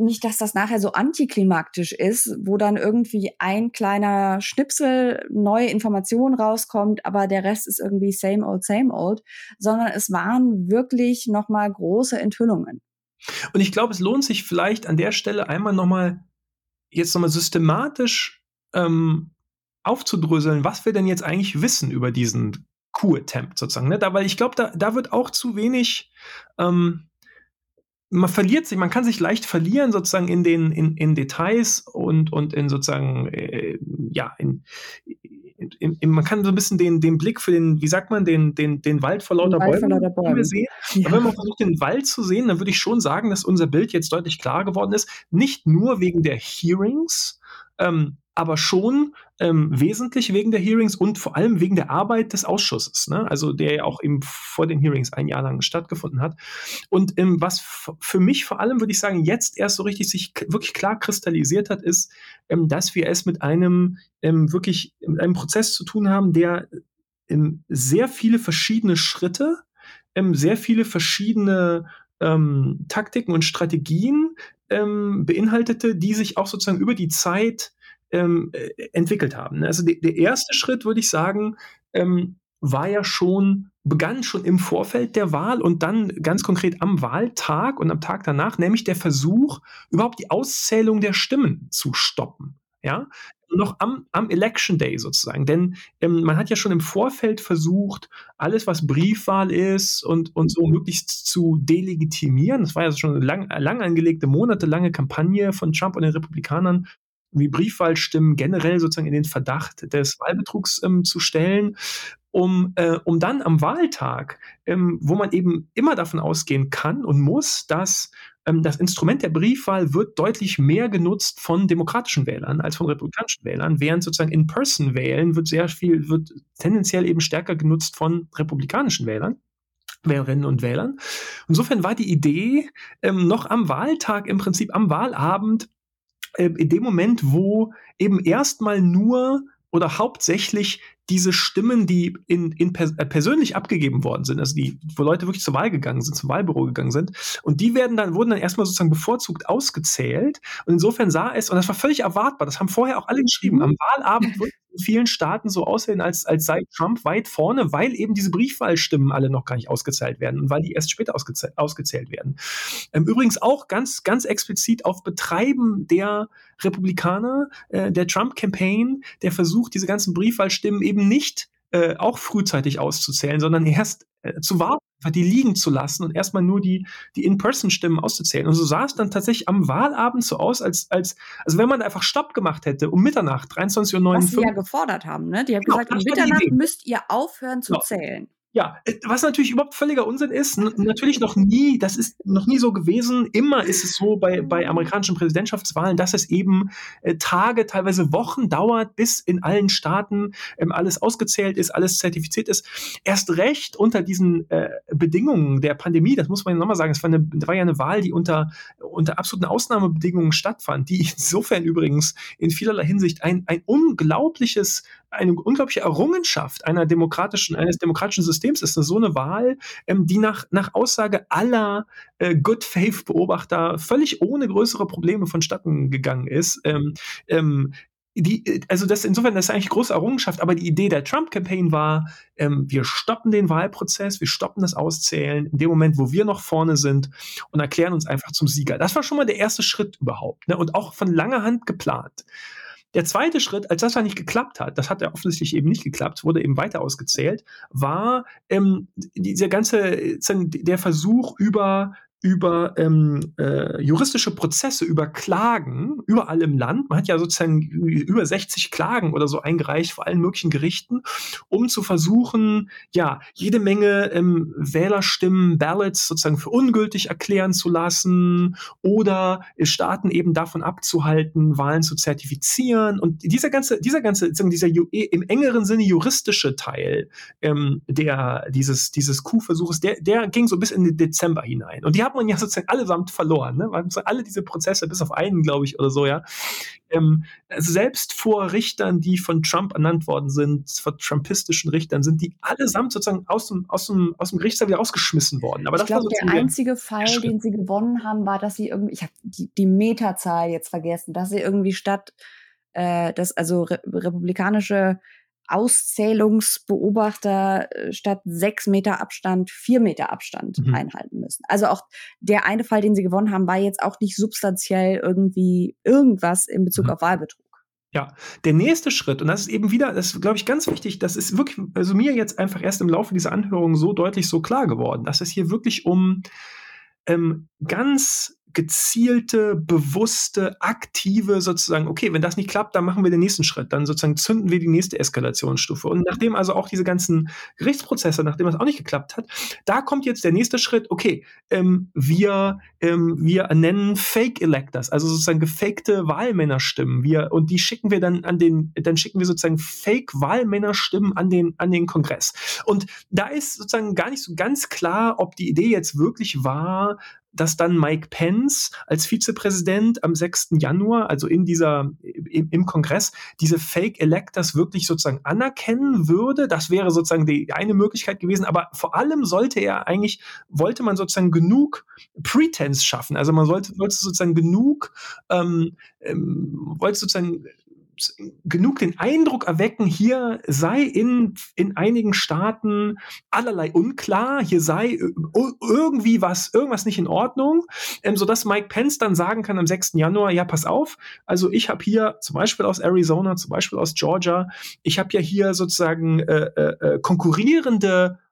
nicht, dass das nachher so antiklimaktisch ist, wo dann irgendwie ein kleiner Schnipsel neue Informationen rauskommt, aber der Rest ist irgendwie same old, same old, sondern es waren wirklich nochmal große Enthüllungen. Und ich glaube, es lohnt sich vielleicht an der Stelle einmal nochmal, jetzt nochmal systematisch ähm, aufzudröseln, was wir denn jetzt eigentlich wissen über diesen Coup-Attempt sozusagen. Ne? Da, weil ich glaube, da, da wird auch zu wenig, ähm, man verliert sich, man kann sich leicht verlieren sozusagen in den in, in Details und und in sozusagen äh, ja in, in, in, man kann so ein bisschen den, den Blick für den, wie sagt man, den, den, den Wald vor lauter Wald Bäumen, vor Bäumen. sehen. Ja. Aber wenn man versucht, den Wald zu sehen, dann würde ich schon sagen, dass unser Bild jetzt deutlich klarer geworden ist. Nicht nur wegen der Hearings, ähm, aber schon ähm, wesentlich wegen der Hearings und vor allem wegen der Arbeit des Ausschusses, ne? also der ja auch eben vor den Hearings ein Jahr lang stattgefunden hat. Und ähm, was für mich vor allem, würde ich sagen, jetzt erst so richtig sich wirklich klar kristallisiert hat, ist, ähm, dass wir es mit einem ähm, wirklich mit einem Prozess zu tun haben, der ähm, sehr viele verschiedene Schritte, ähm, sehr viele verschiedene Taktiken und Strategien beinhaltete, die sich auch sozusagen über die Zeit ähm, äh, entwickelt haben. Also de, der erste Schritt, würde ich sagen, ähm, war ja schon, begann schon im Vorfeld der Wahl und dann ganz konkret am Wahltag und am Tag danach, nämlich der Versuch, überhaupt die Auszählung der Stimmen zu stoppen. Ja, noch am, am Election Day sozusagen. Denn ähm, man hat ja schon im Vorfeld versucht, alles, was Briefwahl ist und, und so möglichst zu delegitimieren. Das war ja schon eine lang, lang angelegte, monatelange Kampagne von Trump und den Republikanern, wie Briefwahlstimmen generell sozusagen in den Verdacht des Wahlbetrugs ähm, zu stellen um, äh, um dann am Wahltag, ähm, wo man eben immer davon ausgehen kann und muss, dass ähm, das Instrument der Briefwahl wird deutlich mehr genutzt von demokratischen Wählern als von republikanischen Wählern, während sozusagen In-Person-Wählen wird sehr viel, wird tendenziell eben stärker genutzt von republikanischen Wählern. Wählerinnen und Wählern. Insofern war die Idee, ähm, noch am Wahltag, im Prinzip am Wahlabend, in dem Moment, wo eben erstmal nur oder hauptsächlich diese Stimmen, die in, in pers äh, persönlich abgegeben worden sind, also die, wo Leute wirklich zur Wahl gegangen sind, zum Wahlbüro gegangen sind, und die werden dann, wurden dann erstmal sozusagen bevorzugt ausgezählt. Und insofern sah es, und das war völlig erwartbar, das haben vorher auch alle geschrieben, mhm. am Wahlabend wird in vielen Staaten so aussehen, als, als sei Trump weit vorne, weil eben diese Briefwahlstimmen alle noch gar nicht ausgezählt werden und weil die erst später ausgezählt, ausgezählt werden. Ähm, übrigens auch ganz, ganz explizit auf Betreiben der Republikaner, äh, der Trump-Campaign, der versucht, diese ganzen Briefwahlstimmen eben nicht äh, auch frühzeitig auszuzählen, sondern erst äh, zu warten, die liegen zu lassen und erstmal nur die, die In-Person-Stimmen auszuzählen. Und so sah es dann tatsächlich am Wahlabend so aus, als, als also wenn man einfach Stopp gemacht hätte um Mitternacht, 23.59 Uhr. Was sie ja gefordert haben, ne? Die haben genau, gesagt, um Mitternacht müsst ihr aufhören zu genau. zählen. Ja, äh, was natürlich überhaupt völliger Unsinn ist, natürlich noch nie, das ist noch nie so gewesen. Immer ist es so bei, bei amerikanischen Präsidentschaftswahlen, dass es eben äh, Tage, teilweise Wochen dauert, bis in allen Staaten ähm, alles ausgezählt ist, alles zertifiziert ist. Erst recht unter diesen äh, Bedingungen der Pandemie, das muss man ja nochmal sagen, es war, eine, war ja eine Wahl, die unter, unter absoluten Ausnahmebedingungen stattfand, die insofern übrigens in vielerlei Hinsicht ein, ein unglaubliches eine unglaubliche Errungenschaft einer demokratischen, eines demokratischen Systems ist, so eine Wahl, ähm, die nach, nach Aussage aller äh, Good Faith Beobachter völlig ohne größere Probleme vonstatten gegangen ist. Ähm, ähm, die, also das insofern, das ist eigentlich große Errungenschaft, aber die Idee der Trump-Campaign war, ähm, wir stoppen den Wahlprozess, wir stoppen das Auszählen in dem Moment, wo wir noch vorne sind und erklären uns einfach zum Sieger. Das war schon mal der erste Schritt überhaupt ne? und auch von langer Hand geplant. Der zweite Schritt, als das dann nicht geklappt hat, das hat ja offensichtlich eben nicht geklappt, wurde eben weiter ausgezählt, war ähm, dieser ganze, der Versuch über über ähm, äh, juristische Prozesse, über Klagen überall im Land. Man hat ja sozusagen über 60 Klagen oder so eingereicht vor allen möglichen Gerichten, um zu versuchen, ja, jede Menge ähm, Wählerstimmen, Ballots sozusagen für ungültig erklären zu lassen oder Staaten eben davon abzuhalten, Wahlen zu zertifizieren. Und dieser ganze, dieser ganze, dieser im engeren Sinne juristische Teil ähm, der, dieses, dieses Coup-Versuches, der, der ging so bis in den Dezember hinein. Und die hat man ja sozusagen allesamt verloren. Ne? Man alle diese Prozesse, bis auf einen, glaube ich, oder so, ja. Ähm, selbst vor Richtern, die von Trump ernannt worden sind, vor trumpistischen Richtern, sind die allesamt sozusagen aus dem, aus dem, aus dem Gerichtssaal wieder rausgeschmissen worden. Aber ich glaube, der einzige Fall, Schritt. den sie gewonnen haben, war, dass sie irgendwie, ich habe die, die Metazahl jetzt vergessen, dass sie irgendwie statt, äh, dass also re republikanische Auszählungsbeobachter äh, statt sechs Meter Abstand vier Meter Abstand mhm. einhalten müssen. Also auch der eine Fall, den sie gewonnen haben, war jetzt auch nicht substanziell irgendwie irgendwas in Bezug mhm. auf Wahlbetrug. Ja, der nächste Schritt, und das ist eben wieder, das ist, glaube ich, ganz wichtig, das ist wirklich, also mir jetzt einfach erst im Laufe dieser Anhörung so deutlich so klar geworden, dass es hier wirklich um ähm, ganz gezielte, bewusste, aktive sozusagen, okay, wenn das nicht klappt, dann machen wir den nächsten Schritt, dann sozusagen zünden wir die nächste Eskalationsstufe. Und nachdem also auch diese ganzen Gerichtsprozesse, nachdem das auch nicht geklappt hat, da kommt jetzt der nächste Schritt, okay, ähm, wir, ähm, wir nennen Fake Electors, also sozusagen gefakte Wahlmännerstimmen, wir, und die schicken wir dann an den, dann schicken wir sozusagen Fake Wahlmännerstimmen an den, an den Kongress. Und da ist sozusagen gar nicht so ganz klar, ob die Idee jetzt wirklich war, dass dann Mike Pence als Vizepräsident am 6. Januar, also in dieser, im, im, Kongress, diese Fake Electors wirklich sozusagen anerkennen würde. Das wäre sozusagen die eine Möglichkeit gewesen. Aber vor allem sollte er eigentlich, wollte man sozusagen genug Pretense schaffen. Also man sollte, wollte sozusagen genug, ähm, ähm, wollte sozusagen genug den Eindruck erwecken, hier sei in, in einigen Staaten allerlei unklar, hier sei irgendwie was, irgendwas nicht in Ordnung, ähm, sodass Mike Pence dann sagen kann am 6. Januar, ja, pass auf, also ich habe hier zum Beispiel aus Arizona, zum Beispiel aus Georgia, ich habe ja hier sozusagen äh, äh, äh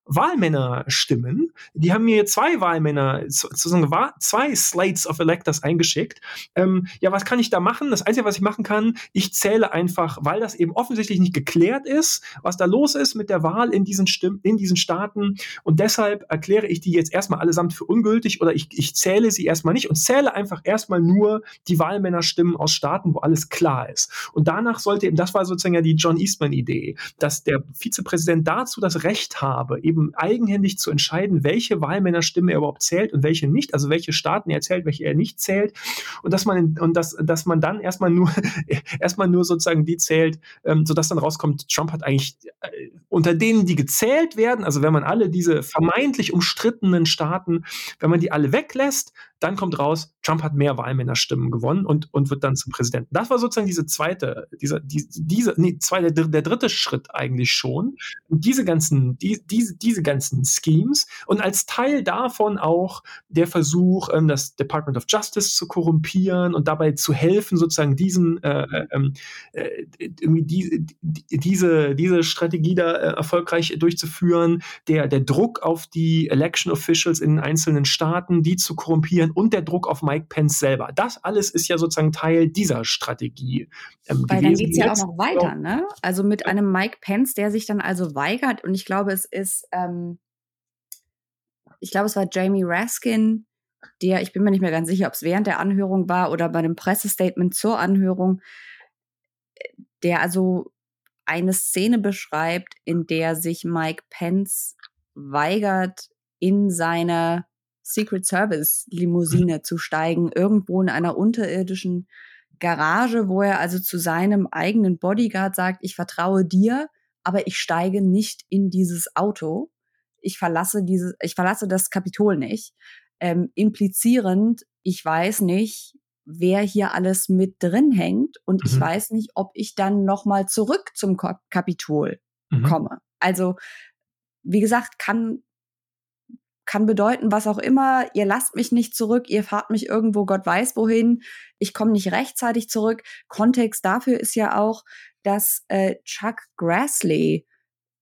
konkurrierende Wahlmännerstimmen. Die haben mir zwei Wahlmänner, zwei Slates of Electors eingeschickt. Ähm, ja, was kann ich da machen? Das Einzige, was ich machen kann, ich zähle einfach, weil das eben offensichtlich nicht geklärt ist, was da los ist mit der Wahl in diesen, Stimmen, in diesen Staaten. Und deshalb erkläre ich die jetzt erstmal allesamt für ungültig oder ich, ich zähle sie erstmal nicht und zähle einfach erstmal nur die Wahlmännerstimmen aus Staaten, wo alles klar ist. Und danach sollte eben, das war sozusagen ja die John Eastman-Idee, dass der Vizepräsident dazu das Recht habe, eben eben eigenhändig zu entscheiden, welche Wahlmännerstimme er überhaupt zählt und welche nicht, also welche Staaten er zählt, welche er nicht zählt. Und dass man und dass, dass man dann erstmal nur erstmal nur sozusagen die zählt, ähm, sodass dann rauskommt, Trump hat eigentlich äh, unter denen, die gezählt werden, also wenn man alle diese vermeintlich umstrittenen Staaten, wenn man die alle weglässt, dann kommt raus, Trump hat mehr Wahlmännerstimmen gewonnen und, und wird dann zum Präsidenten. Das war sozusagen diese zweite, dieser, die, diese, nee, zwei, der, dritte Schritt eigentlich schon. Und diese ganzen, die, diese, diese ganzen Schemes und als Teil davon auch der Versuch, ähm, das Department of Justice zu korrumpieren und dabei zu helfen, sozusagen diesen, äh, äh, ähm, äh, irgendwie die, diese, diese Strategie da äh, erfolgreich durchzuführen, der, der Druck auf die Election Officials in einzelnen Staaten, die zu korrumpieren, Biden und der Druck auf Mike Pence selber. Das alles ist ja sozusagen Teil dieser Strategie. Ähm, Weil gewesen. dann geht es ja auch noch weiter, ne? Also mit einem Mike Pence, der sich dann also weigert und ich glaube, es ist, ähm, ich glaube, es war Jamie Raskin, der, ich bin mir nicht mehr ganz sicher, ob es während der Anhörung war oder bei einem Pressestatement zur Anhörung, der also eine Szene beschreibt, in der sich Mike Pence weigert, in seine Secret Service Limousine zu steigen, irgendwo in einer unterirdischen Garage, wo er also zu seinem eigenen Bodyguard sagt, ich vertraue dir, aber ich steige nicht in dieses Auto. Ich verlasse dieses, ich verlasse das Kapitol nicht. Ähm, implizierend, ich weiß nicht, wer hier alles mit drin hängt und mhm. ich weiß nicht, ob ich dann noch mal zurück zum Kapitol mhm. komme. Also wie gesagt, kann kann bedeuten, was auch immer, ihr lasst mich nicht zurück, ihr fahrt mich irgendwo, Gott weiß wohin, ich komme nicht rechtzeitig zurück. Kontext dafür ist ja auch, dass äh, Chuck Grassley,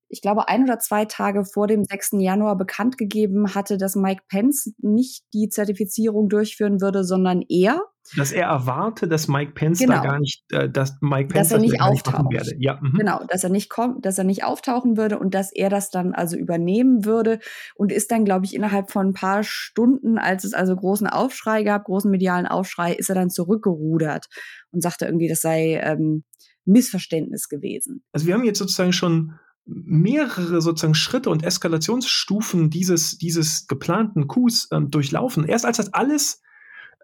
ich glaube, ein oder zwei Tage vor dem 6. Januar bekannt gegeben hatte, dass Mike Pence nicht die Zertifizierung durchführen würde, sondern er dass er erwarte, dass Mike Pence genau. da gar nicht, äh, dass Mike Pence dass er nicht auftaucht. werde. Ja, mhm. Genau, dass er nicht kommt, dass er nicht auftauchen würde und dass er das dann also übernehmen würde und ist dann, glaube ich, innerhalb von ein paar Stunden, als es also großen Aufschrei gab, großen medialen Aufschrei, ist er dann zurückgerudert und sagte irgendwie, das sei ähm, Missverständnis gewesen. Also wir haben jetzt sozusagen schon mehrere sozusagen Schritte und Eskalationsstufen dieses, dieses geplanten Coups ähm, durchlaufen. Erst als das alles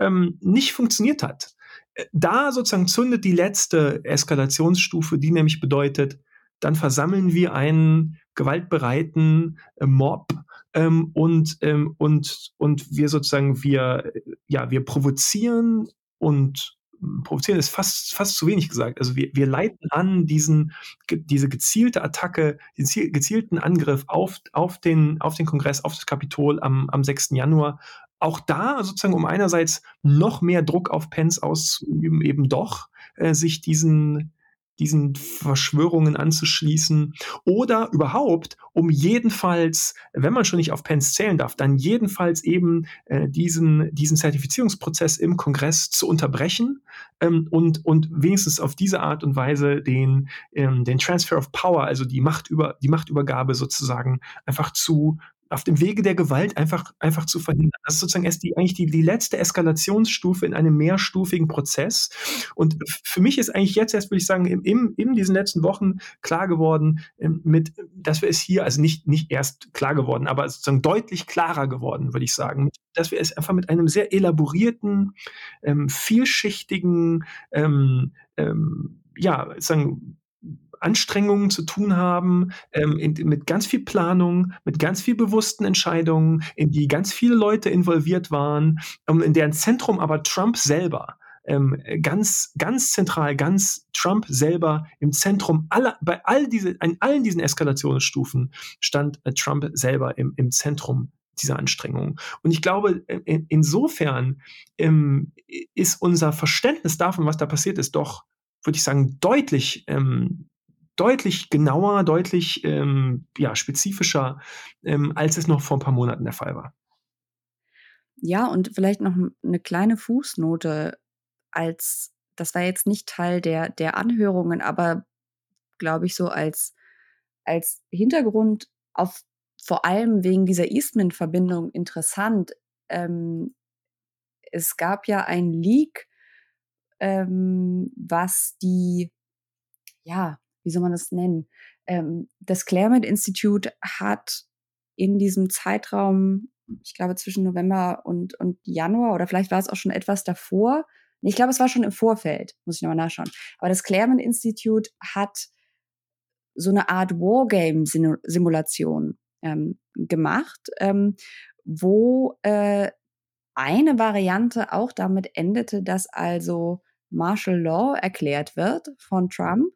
ähm, nicht funktioniert hat. Äh, da sozusagen zündet die letzte Eskalationsstufe, die nämlich bedeutet, dann versammeln wir einen gewaltbereiten äh, Mob ähm, und, ähm, und, und wir sozusagen, wir, ja, wir provozieren und provozieren ist fast, fast zu wenig gesagt. Also wir, wir leiten an diesen, diese gezielte Attacke, den gezielten Angriff auf, auf, den, auf den Kongress, auf das Kapitol am, am 6. Januar auch da sozusagen, um einerseits noch mehr Druck auf Pence auszuüben, eben doch äh, sich diesen, diesen Verschwörungen anzuschließen oder überhaupt, um jedenfalls, wenn man schon nicht auf Pence zählen darf, dann jedenfalls eben äh, diesen, diesen Zertifizierungsprozess im Kongress zu unterbrechen ähm, und, und wenigstens auf diese Art und Weise den, ähm, den Transfer of Power, also die, Machtüber, die Machtübergabe sozusagen einfach zu auf dem Wege der Gewalt einfach, einfach zu verhindern. Das ist sozusagen erst die, eigentlich die, die letzte Eskalationsstufe in einem mehrstufigen Prozess. Und für mich ist eigentlich jetzt erst, würde ich sagen, in, in diesen letzten Wochen klar geworden, ähm, mit, dass wir es hier, also nicht, nicht erst klar geworden, aber sozusagen deutlich klarer geworden, würde ich sagen, dass wir es einfach mit einem sehr elaborierten, ähm, vielschichtigen, ähm, ähm, ja, sagen, Anstrengungen zu tun haben, ähm, in, mit ganz viel Planung, mit ganz viel bewussten Entscheidungen, in die ganz viele Leute involviert waren, ähm, in deren Zentrum aber Trump selber ähm, ganz, ganz zentral, ganz Trump selber im Zentrum aller, bei all diese, in allen diesen Eskalationsstufen stand äh, Trump selber im, im Zentrum dieser Anstrengungen. Und ich glaube, in, äh, insofern ähm, ist unser Verständnis davon, was da passiert ist, doch, würde ich sagen, deutlich, ähm, deutlich genauer, deutlich ähm, ja, spezifischer, ähm, als es noch vor ein paar Monaten der Fall war. Ja, und vielleicht noch eine kleine Fußnote als das war jetzt nicht Teil der der Anhörungen, aber glaube ich so als als Hintergrund auf vor allem wegen dieser Eastman-Verbindung interessant. Ähm, es gab ja ein Leak, ähm, was die, ja, wie soll man das nennen? Ähm, das Claremont Institute hat in diesem Zeitraum, ich glaube zwischen November und, und Januar oder vielleicht war es auch schon etwas davor, ich glaube, es war schon im Vorfeld, muss ich nochmal nachschauen. Aber das Claremont Institute hat so eine Art Wargame-Simulation ähm, gemacht, ähm, wo äh, eine Variante auch damit endete, dass also Martial Law erklärt wird von Trump,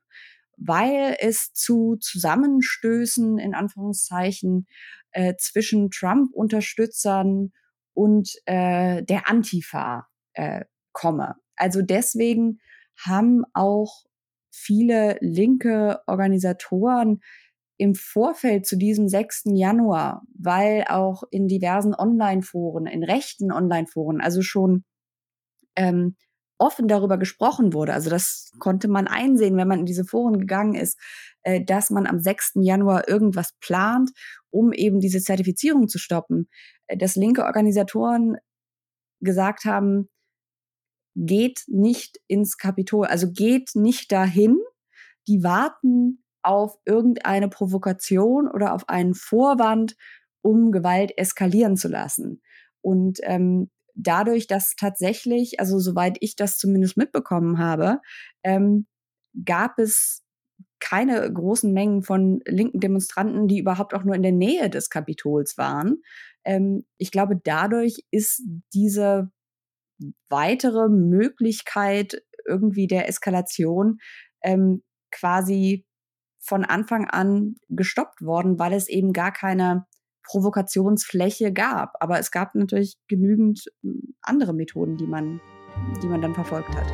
weil es zu Zusammenstößen in Anführungszeichen äh, zwischen Trump-Unterstützern und äh, der Antifa äh, komme. Also deswegen haben auch viele linke Organisatoren im Vorfeld zu diesem 6. Januar, weil auch in diversen Online-Foren, in rechten Online-Foren, also schon ähm, offen darüber gesprochen wurde. Also das konnte man einsehen, wenn man in diese Foren gegangen ist, äh, dass man am 6. Januar irgendwas plant, um eben diese Zertifizierung zu stoppen. Äh, dass linke Organisatoren gesagt haben, geht nicht ins Kapitol, also geht nicht dahin. Die warten auf irgendeine Provokation oder auf einen Vorwand, um Gewalt eskalieren zu lassen. Und ähm, dadurch, dass tatsächlich, also soweit ich das zumindest mitbekommen habe, ähm, gab es keine großen Mengen von linken Demonstranten, die überhaupt auch nur in der Nähe des Kapitols waren. Ähm, ich glaube, dadurch ist diese weitere Möglichkeit irgendwie der Eskalation ähm, quasi von Anfang an gestoppt worden, weil es eben gar keine Provokationsfläche gab. Aber es gab natürlich genügend hm, andere Methoden, die man, die man dann verfolgt hat.